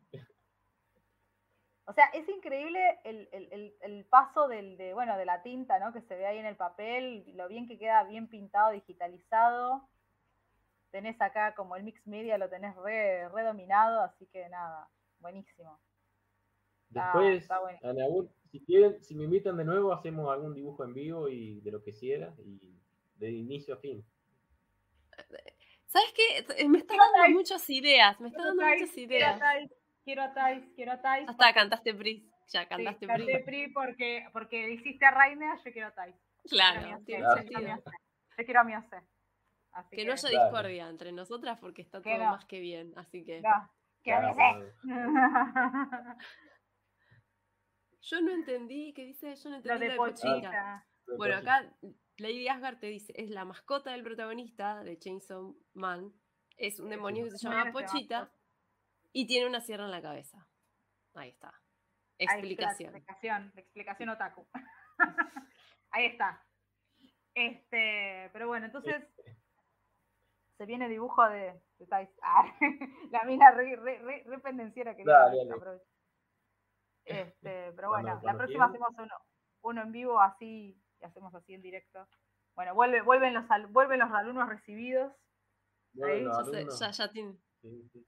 Speaker 3: O sea, es increíble el, el- el- el paso del, de, bueno, de la tinta, ¿no? Que se ve ahí en el papel, lo bien que queda bien pintado, digitalizado. Tenés acá como el mix media, lo tenés re, re dominado, así que nada, buenísimo.
Speaker 4: Después,
Speaker 3: está
Speaker 4: si quieren, si me invitan de nuevo, hacemos algún dibujo en vivo y de lo que quiera, y de inicio a fin.
Speaker 2: ¿Sabes qué? Me está dando muchas ideas. Me está dando muchas ideas.
Speaker 3: Quiero a Thais, quiero a Thais.
Speaker 2: Ya está, cantaste Pris. Ya
Speaker 3: Sí,
Speaker 2: cantaste
Speaker 3: canté
Speaker 2: Pris.
Speaker 3: Pri porque, porque hiciste a Rainer, yo quiero a Thais.
Speaker 2: Claro, tiene
Speaker 4: Claro.
Speaker 3: yo quiero a mi
Speaker 2: sentido.
Speaker 3: Ose. Yo quiero a mi Ose. Así
Speaker 2: Que no haya discordia entre nosotras porque está
Speaker 3: Que
Speaker 2: todo
Speaker 3: no.
Speaker 2: más que bien. Así que
Speaker 3: No, quiero a mi
Speaker 4: Claro,
Speaker 3: Ose.
Speaker 2: yo no entendí, ¿qué dice? Yo no entendí
Speaker 3: de
Speaker 2: lo de Pochita.
Speaker 3: Pochita.
Speaker 4: de
Speaker 2: Bueno,
Speaker 4: Pochita.
Speaker 2: acá Lady Asgard te dice, es la mascota del protagonista de Chainsaw Man. Es un demonio que se llama
Speaker 3: Demonio que se llama
Speaker 2: Pochita y tiene una sierra en la cabeza. Ahí está.
Speaker 3: Ahí está
Speaker 2: Explicación.
Speaker 3: Explicación, explicación otaku. Ahí está. Este, pero bueno, entonces se viene dibujo de, de Thais. Ah, la mina re, re, re, re pendenciera que
Speaker 4: Dale,
Speaker 3: aprovecho. Este, pero bueno, la próxima hacemos uno, uno en vivo así, y hacemos así en directo. Bueno, vuelve, vuelven los al- vuelven los alumnos recibidos.
Speaker 4: Bueno,
Speaker 2: Ya, ya, ya tiene.
Speaker 4: sí, sí.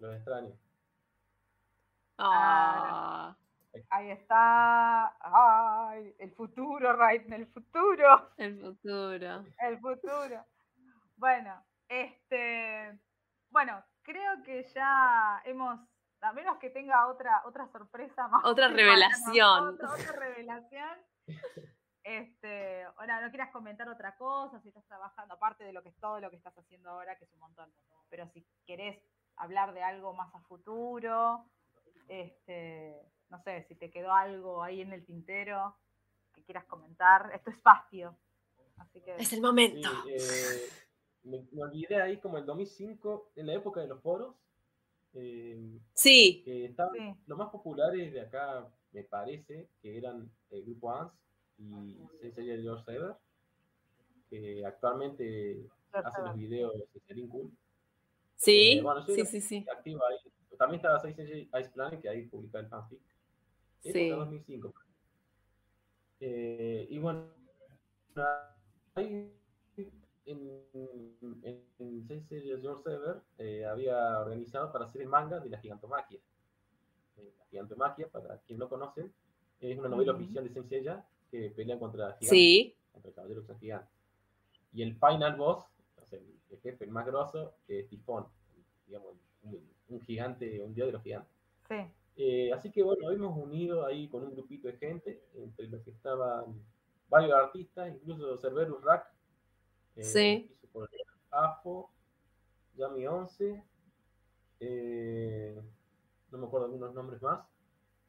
Speaker 4: Los extraño.
Speaker 2: Ah,
Speaker 3: Ahí está. Ay, el futuro, Raiden, el futuro.
Speaker 2: el futuro.
Speaker 3: El futuro. Bueno, este, bueno, creo que ya hemos A menos que tenga otra, otra sorpresa más.
Speaker 2: Otra revelación.
Speaker 3: Otra, otra revelación. Este, ahora, no quieras comentar otra cosa, si estás trabajando, aparte de lo que es todo lo que estás haciendo ahora, que es un montón. Pero si querés hablar de algo más a futuro, este, no sé, si te quedó algo ahí en el tintero que quieras comentar, esto es Pastio. Así que
Speaker 2: Es el
Speaker 4: Sí,
Speaker 2: momento.
Speaker 4: eh, me, me olvidé ahí como el 2005, en la época de los foros, eh,
Speaker 2: Sí,
Speaker 4: que estaban
Speaker 3: Sí.
Speaker 4: los más populares de acá, me parece, que eran el Grupo ANS y Sensei George Saber, que actualmente
Speaker 3: George
Speaker 4: hace los videos de Cool.
Speaker 2: Sí,
Speaker 4: Eh, bueno,
Speaker 2: sí, sí, sí.
Speaker 4: activa ahí. También estaba Sensei Ice Planet, que ahí publicaba el fanfic.
Speaker 2: Sí.
Speaker 4: fue 2005. Eh, y bueno, ahí en, en, en Sensei George Saber eh, había organizado para hacer el manga de la gigantomaquia. Eh, la gigantomaquia, para quien no conoce, es una novela oficial de Sensei que pelea contra gigantes
Speaker 2: Sí,
Speaker 4: contra el caballero que son gigantes. Y el final boss, el, el jefe, el más grosso, es Tifón, digamos, un, un gigante, un dios de los gigantes.
Speaker 3: Sí.
Speaker 4: Eh, así que bueno, hemos unido ahí con un grupito de gente, entre los que estaban varios artistas, incluso Cerberus Rack, eh,
Speaker 2: Sí.
Speaker 4: hizo por AFO, Yami 11, eh, no me acuerdo algunos nombres más,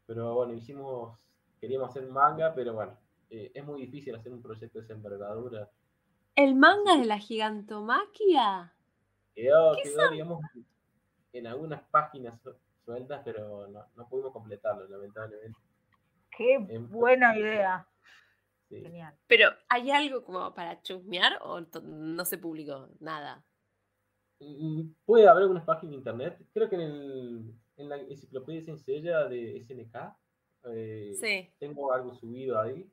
Speaker 4: pero bueno, hicimos, queríamos hacer manga, pero bueno, eh, es muy difícil hacer un proyecto de esa envergadura.
Speaker 2: ¿El manga de la gigantomaquia?
Speaker 4: Quedó, quedó, digamos, en algunas páginas su- sueltas, pero no, no pudimos completarlo, lamentablemente.
Speaker 3: Qué
Speaker 4: Em-
Speaker 3: buena idea.
Speaker 4: Sí.
Speaker 3: Genial.
Speaker 2: Pero, ¿hay algo como para chusmear o no se publicó nada?
Speaker 4: Mm, Puede haber algunas páginas de internet. Creo que en, el, en la enciclopedia sencilla de SNK eh,
Speaker 2: Sí.
Speaker 4: tengo algo subido ahí.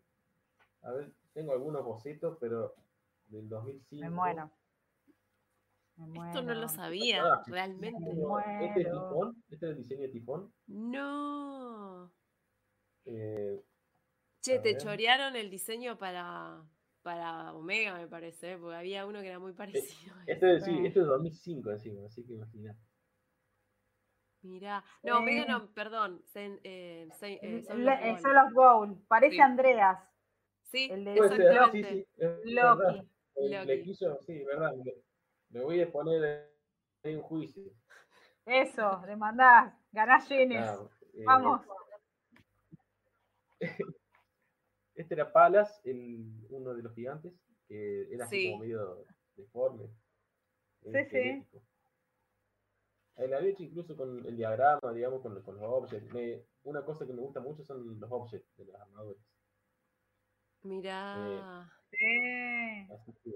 Speaker 4: A ver, tengo algunos bocetos, pero del 2005.
Speaker 3: Me muero. Me
Speaker 2: Esto no lo
Speaker 3: muero.
Speaker 2: sabía,
Speaker 4: Ah,
Speaker 2: realmente.
Speaker 4: Este es
Speaker 3: muero.
Speaker 4: Tifón, este es el diseño de Tifón.
Speaker 2: No.
Speaker 4: Eh,
Speaker 2: Che, te
Speaker 4: ver.
Speaker 2: chorearon el diseño para, para Omega, me parece, ¿eh? porque había uno que era muy parecido. a ese.
Speaker 4: este, es, sí, este es 2005 encima, así que imagínate.
Speaker 2: Mirá. No, Omega
Speaker 3: Sí.
Speaker 2: no, perdón. Sen- eh, Sen- eh,
Speaker 3: Le-
Speaker 2: of
Speaker 3: eh,
Speaker 2: Gold.
Speaker 3: Soul of Gold. Parece
Speaker 2: Sí.
Speaker 3: Andreas.
Speaker 2: Sí,
Speaker 3: el de-
Speaker 4: Puede ser, sí,
Speaker 2: exactamente.
Speaker 4: sí, es verdad.
Speaker 3: Loki.
Speaker 4: Eh, Le quiso, sí, verdad. Le, le voy a poner en un juicio.
Speaker 3: Eso, demandás. Ganás yenes.
Speaker 4: Claro, eh,
Speaker 3: Vamos.
Speaker 4: Este era Palas, el, uno de los gigantes, que era así
Speaker 2: Sí.
Speaker 4: como medio deforme.
Speaker 3: Sí, sí.
Speaker 4: Eh, La hecho incluso con el diagrama, digamos, con, con los objects. Me- una cosa que me gusta mucho son los objects de las armaduras.
Speaker 2: Mirá.
Speaker 3: Sí.
Speaker 4: Así que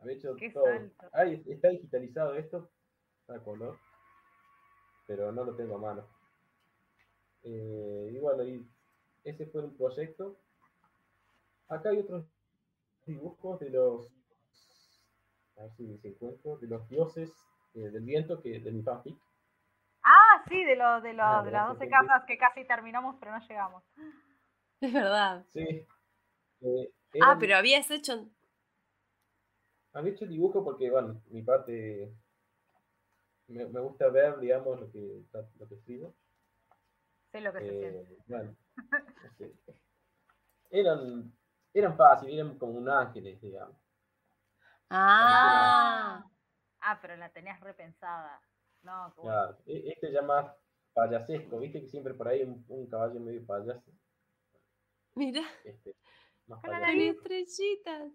Speaker 4: había hecho
Speaker 3: Qué
Speaker 4: todo.
Speaker 3: salto.
Speaker 4: Está digitalizado esto, a color, pero no lo tengo a mano. Eh, y bueno, y ese fue un proyecto. Acá hay otros dibujos de los, a ver si se encuentro, de los dioses eh, del viento que de mi fanfic.
Speaker 3: Ah, sí, de, lo, de, lo-
Speaker 4: Ah,
Speaker 3: de las
Speaker 4: gracias,
Speaker 3: 12
Speaker 4: gente.
Speaker 3: casas que casi terminamos, pero no llegamos.
Speaker 2: Es verdad.
Speaker 4: Sí. Eh,
Speaker 2: Ah, pero habías hecho.
Speaker 4: Había hecho el dibujo porque, bueno, mi parte me, me gusta ver, digamos, lo que, lo que escribo.
Speaker 3: Sé lo que se siente.
Speaker 4: Eh, bueno, no sé. eran, eran fáciles, eran como un ángeles, digamos.
Speaker 2: Ah.
Speaker 3: Ah, pero la tenías repensada. No.
Speaker 4: Claro, e- este ya más payasesco, viste que siempre por ahí un, un caballo medio payaso.
Speaker 2: Mirá,
Speaker 4: Este, más
Speaker 3: Con la
Speaker 2: estrellitas.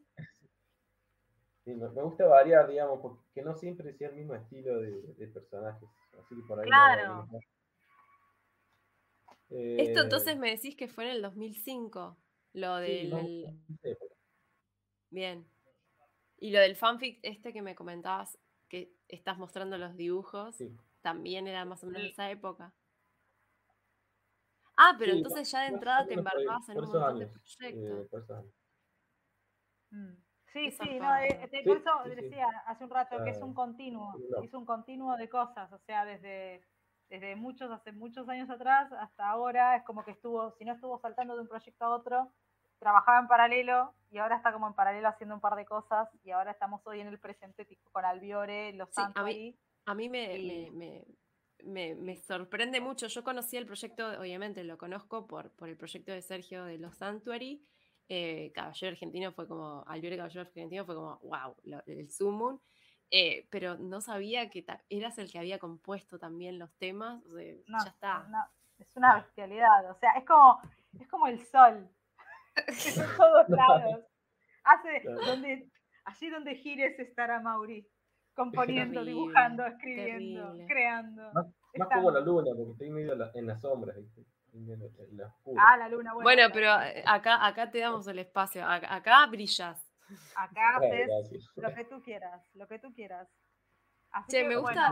Speaker 4: Sí, me, me gusta variar, digamos, porque no siempre sea el mismo estilo de, de personajes. Así que por ahí.
Speaker 3: Claro.
Speaker 4: algunos más.
Speaker 2: Esto
Speaker 4: Eh,
Speaker 2: entonces me decís que fue en el 2005. Lo
Speaker 4: sí,
Speaker 2: del.
Speaker 4: no sé, pero-
Speaker 2: Bien. Y lo del fanfic este que me comentabas, que estás mostrando los dibujos,
Speaker 4: sí.
Speaker 2: también era más o menos de esa época. Ah, pero
Speaker 4: Sí,
Speaker 2: entonces ya de entrada te embarcabas en un montón de proyectos.
Speaker 4: eh, años.
Speaker 3: Mm.
Speaker 2: Qué
Speaker 3: Sí, sí, no, eh,
Speaker 4: Sí,
Speaker 3: por eso
Speaker 4: sí,
Speaker 3: decía hace un rato que es un continuo,
Speaker 4: no.
Speaker 3: es un continuo de cosas, o sea, desde, desde muchos, hace muchos años atrás hasta ahora, es como que estuvo, si no estuvo saltando de un proyecto a otro, trabajaba en paralelo y ahora está como en paralelo haciendo un par de cosas y ahora estamos hoy en el presente tipo con Albiore, Los
Speaker 2: Sí, a
Speaker 3: Santos
Speaker 2: mí-
Speaker 3: ahí.
Speaker 2: A mí me,
Speaker 3: Y-
Speaker 2: me- me- me, me sorprende mucho. Yo conocí el proyecto, obviamente lo conozco por, por el proyecto de Sergio de los Sanctuary. Eh, Caballero Argentino fue como, Albiore Caballero Argentino fue como, wow, lo- el Sumun. Eh, pero no sabía que ta- eras el que había compuesto también los temas. o sea,
Speaker 3: No,
Speaker 2: ya está.
Speaker 3: no, es una bestialidad. O sea, es como, es como el sol. En todos lados. Hace donde, allí donde gires estará Mauri. Componiendo,
Speaker 2: Terrible,
Speaker 3: dibujando, escribiendo,
Speaker 2: terrible.
Speaker 3: creando.
Speaker 4: Más, como la luna, porque estoy medio en la- en las sombras, ¿viste? En la, oscura.
Speaker 3: Ah, la luna. Bueno,
Speaker 2: Bueno, pero eh, acá, acá te damos el espacio. Acá, acá brillas.
Speaker 3: acá haces lo que tú quieras, lo que tú quieras. Así
Speaker 2: Che,
Speaker 3: que,
Speaker 2: me gusta,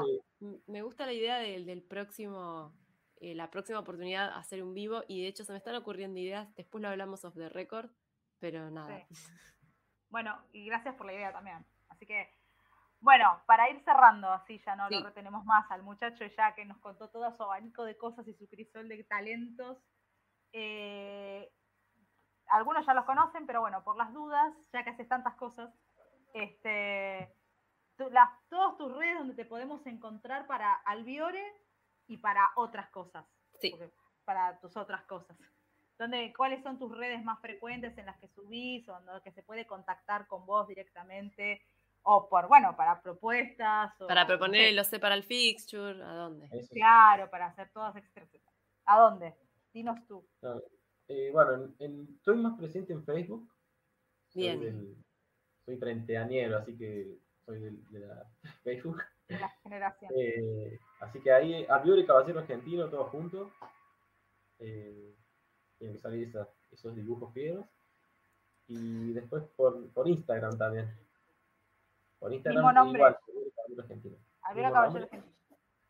Speaker 2: me gusta la idea del, del próximo, eh, la próxima oportunidad hacer un vivo y de hecho se me están ocurriendo ideas, después lo hablamos off the record, pero nada.
Speaker 3: Sí. Bueno, y gracias por la idea también. Así que, bueno, para ir cerrando, así ya no
Speaker 2: Sí.
Speaker 3: lo retenemos más al muchacho ya que nos contó todo su abanico de cosas y su crisol de talentos. eh, algunos ya los conocen, pero bueno, por las dudas, ya que haces tantas cosas, este, tu- las, todas tus redes donde te podemos encontrar para Albiore y para otras cosas.
Speaker 2: Sí.
Speaker 3: Para tus otras cosas. ¿Dónde, ¿Cuáles son tus redes más frecuentes en las que subís o en las que se puede contactar con vos directamente? O por, bueno, para propuestas. O,
Speaker 2: Para
Speaker 3: no
Speaker 2: proponer,
Speaker 3: sé,
Speaker 2: lo sé, para el fixture, ¿a dónde?
Speaker 3: Claro, para hacer todas, etcétera, etcétera. ¿A dónde? Dinos tú.
Speaker 4: No, eh, bueno, en- en- estoy más presente en Facebook. Soy
Speaker 2: Bien.
Speaker 4: del- soy treintañero, así que soy del- de, la Facebook.
Speaker 3: De la generación.
Speaker 4: Eh, así que ahí, Albiore Caballero Argentino, todos juntos. Eh, tienen que salir esas- esos dibujos fieros. Y después por, por Instagram también. Por Instagram
Speaker 3: Mismo nombre.
Speaker 4: igual, Caballero Argentino.
Speaker 3: Caballero. Argentino.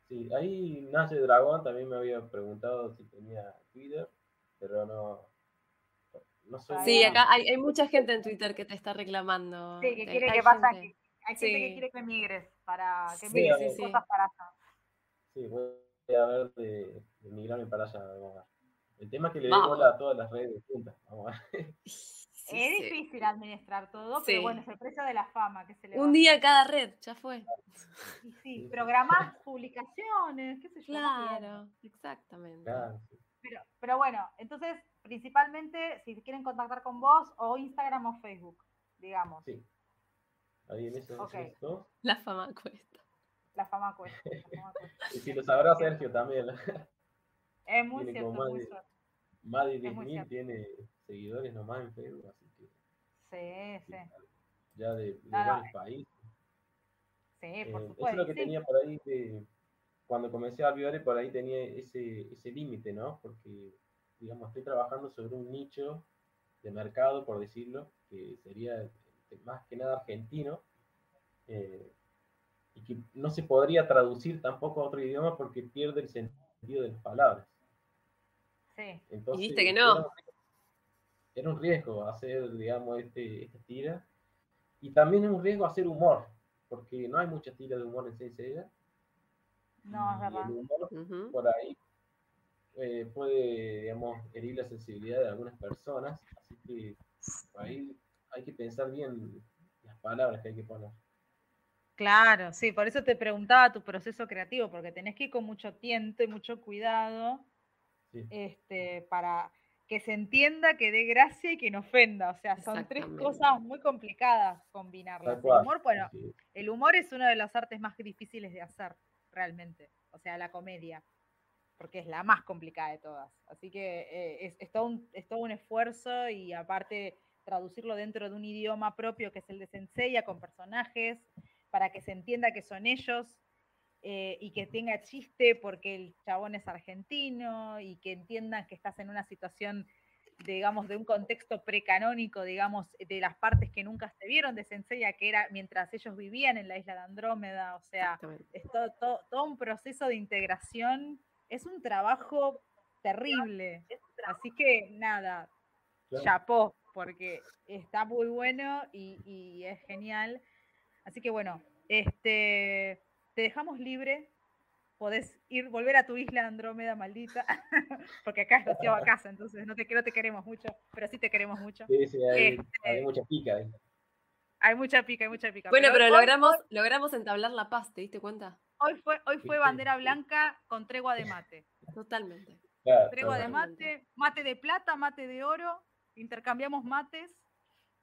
Speaker 4: Sí, ahí Nace Dragón también me había preguntado si tenía Twitter, pero no. No soy.
Speaker 2: Sí, acá hay, hay mucha gente en Twitter que te está reclamando.
Speaker 3: Sí, que quiere
Speaker 2: hay
Speaker 3: que pasa que hay gente que quiere que migres para que
Speaker 2: Sí,
Speaker 3: migres
Speaker 4: sí,
Speaker 3: cosas para allá.
Speaker 4: Sí, voy a ver de, de migrarme para allá. vamos a ver. El tema es que le doy
Speaker 2: Vamos.
Speaker 4: bola a todas las redes juntas. Vamos a ver.
Speaker 2: Sí,
Speaker 3: es
Speaker 2: sí.
Speaker 3: difícil administrar todo,
Speaker 2: Sí.
Speaker 3: pero bueno, es el precio de la fama que se le va
Speaker 2: Un día cada red, ya fue.
Speaker 3: Y sí, programás publicaciones, qué sé yo.
Speaker 2: Claro, exactamente.
Speaker 4: Claro.
Speaker 3: Pero, pero bueno, entonces, principalmente, si quieren contactar con vos, o Instagram o Facebook, digamos.
Speaker 4: Sí. Ahí en esos,
Speaker 3: Ok.
Speaker 4: esos dos.
Speaker 2: La fama cuesta.
Speaker 3: La fama cuesta. la fama cuesta.
Speaker 4: Y si lo sabrá Sergio también.
Speaker 3: Es muy
Speaker 4: Tiene
Speaker 3: cierto, muy
Speaker 4: más de-
Speaker 3: cierto.
Speaker 4: Más de
Speaker 3: Es muy
Speaker 4: 10.000
Speaker 3: cierto.
Speaker 4: tiene seguidores nomás en Facebook, así que
Speaker 3: Sí, sí,
Speaker 4: ya de, de
Speaker 3: Ah,
Speaker 4: varios países.
Speaker 3: sí,
Speaker 4: Eh,
Speaker 3: por
Speaker 4: eso es
Speaker 3: supuesto.
Speaker 4: lo que
Speaker 3: sí.
Speaker 4: tenía por ahí de, cuando comencé a Albiore, por ahí tenía ese, ese límite, ¿no? Porque, digamos, estoy trabajando sobre un nicho de mercado, por decirlo, que sería eh, más que nada argentino, eh, y que no se podría traducir tampoco a otro idioma porque pierde el sentido de las palabras.
Speaker 3: Sí,
Speaker 4: Entonces,
Speaker 2: viste que no.
Speaker 4: Era, un- riesgo hacer, digamos, este, esta tira. Y también es un riesgo hacer humor, porque no hay muchas tiras de humor en Seiya.
Speaker 3: no, es
Speaker 4: y
Speaker 3: verdad.
Speaker 4: el humor por ahí eh, puede, digamos, herir la sensibilidad de algunas personas. Así que por ahí hay que pensar bien las palabras que hay que poner.
Speaker 3: Claro, sí, por eso te preguntaba tu proceso creativo, porque tenés que ir con mucho tiento y mucho cuidado
Speaker 4: Sí.
Speaker 3: este, para que se entienda, que dé gracia y que no ofenda. O sea, son tres cosas muy complicadas combinarlas. El humor, bueno,
Speaker 4: Sí,
Speaker 3: el humor es una de las artes más difíciles de hacer, realmente. O sea, la comedia, porque es la más complicada de todas. Así que eh, es, es todo un, es todo un esfuerzo y aparte traducirlo dentro de un idioma propio que es el de Senseiya con personajes para que se entienda que son ellos eh, y que tenga chiste porque el chabón es argentino y que entiendan que estás en una situación, digamos, de un contexto precanónico, digamos, de las partes que nunca se vieron de Senseiya, que era mientras ellos vivían en la isla de Andrómeda, o sea, es todo, todo- todo un proceso de integración, es un trabajo terrible. Así que nada,
Speaker 4: claro.
Speaker 3: chapó, porque está muy bueno y, y es genial. Así que bueno, este, te dejamos libre. Podés ir, volver a tu isla Andrómeda maldita, porque acá es Rocío a casa, entonces no te, no te queremos mucho, pero sí te queremos mucho.
Speaker 4: Sí, sí, hay,
Speaker 3: Este-
Speaker 4: hay mucha pica ahí.
Speaker 3: Hay mucha pica, hay mucha pica.
Speaker 2: Bueno, pero
Speaker 3: hoy-
Speaker 2: logramos, logramos entablar la paz, ¿te diste cuenta?
Speaker 3: hoy fue, hoy fue bandera blanca con tregua de mate.
Speaker 2: Totalmente.
Speaker 4: Claro,
Speaker 3: Tregua de mate, mate de plata, mate de oro, intercambiamos mates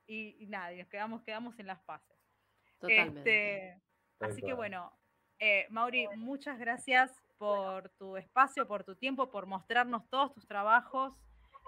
Speaker 3: y, y nada, y nos quedamos, quedamos en las paces.
Speaker 2: Totalmente.
Speaker 3: Este, así que bueno, eh, Mauri, muchas gracias por tu espacio, por tu tiempo, por mostrarnos todos tus trabajos.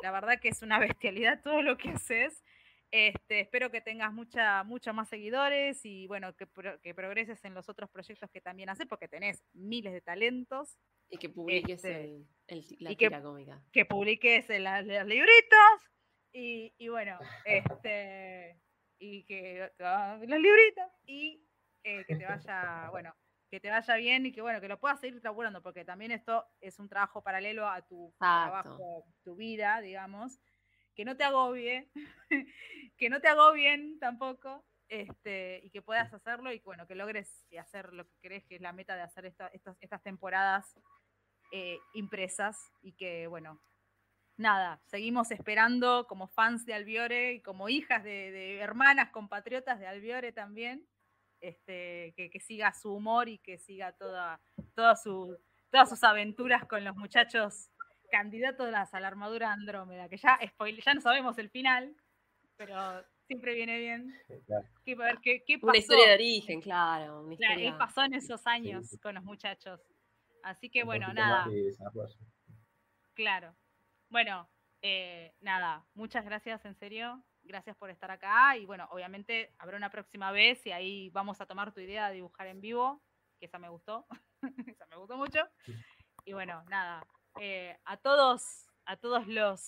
Speaker 3: La verdad que es una bestialidad todo lo que haces. Este, espero que tengas mucha, mucha más seguidores y bueno, que, pro- que progreses en los otros proyectos que también haces, porque tenés miles de talentos.
Speaker 2: Y que publiques
Speaker 3: este,
Speaker 2: el, el- la
Speaker 3: y que-
Speaker 2: tira cómica.
Speaker 3: que publiques las, las libritas y, y bueno, este, y que te va- las libritas y eh, que te vaya, bueno, que te vaya bien y que bueno, que lo puedas seguir laburando, porque también esto es un trabajo paralelo a tu trabajo, tu vida, digamos, que no te agobie, que no te agobien tampoco. Este, y que puedas hacerlo y que, bueno, que logres hacer lo que crees que es la meta de hacer esta- estas, estas temporadas eh, impresas y que, bueno, nada, seguimos esperando como fans de Albiore y como hijas de, de hermanas compatriotas de Albiore también, este, que, que siga su humor y que siga toda, toda su, todas sus aventuras con los muchachos candidatos a la armadura Andrómeda, que ya, spoile- ya no sabemos el final, pero siempre viene bien.
Speaker 4: Claro.
Speaker 3: Ver qué, qué pasó.
Speaker 2: Una historia de origen, claro. Una
Speaker 3: Claro, ¿qué pasó en esos años
Speaker 4: sí.
Speaker 3: con los muchachos? Así que
Speaker 4: Un
Speaker 3: bueno, nada. Claro. Bueno, eh, nada, muchas gracias en serio. Gracias por estar acá. Y bueno, obviamente habrá una próxima vez y ahí vamos a tomar tu idea de dibujar en vivo, que esa me gustó. esa me gustó mucho. Y bueno, nada. eh, a todos, a todos los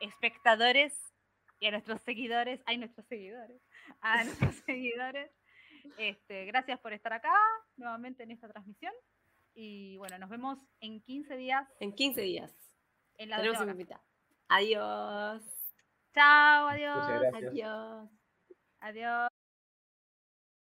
Speaker 3: espectadores y a nuestros seguidores, hay nuestros seguidores, a nuestros seguidores, este, gracias por estar acá nuevamente en esta transmisión. Y bueno, nos vemos en 15 días
Speaker 2: En 15 días.
Speaker 3: en la
Speaker 2: Tenemos. Adiós.
Speaker 3: Chao, adiós.
Speaker 2: Adiós.
Speaker 3: Adiós.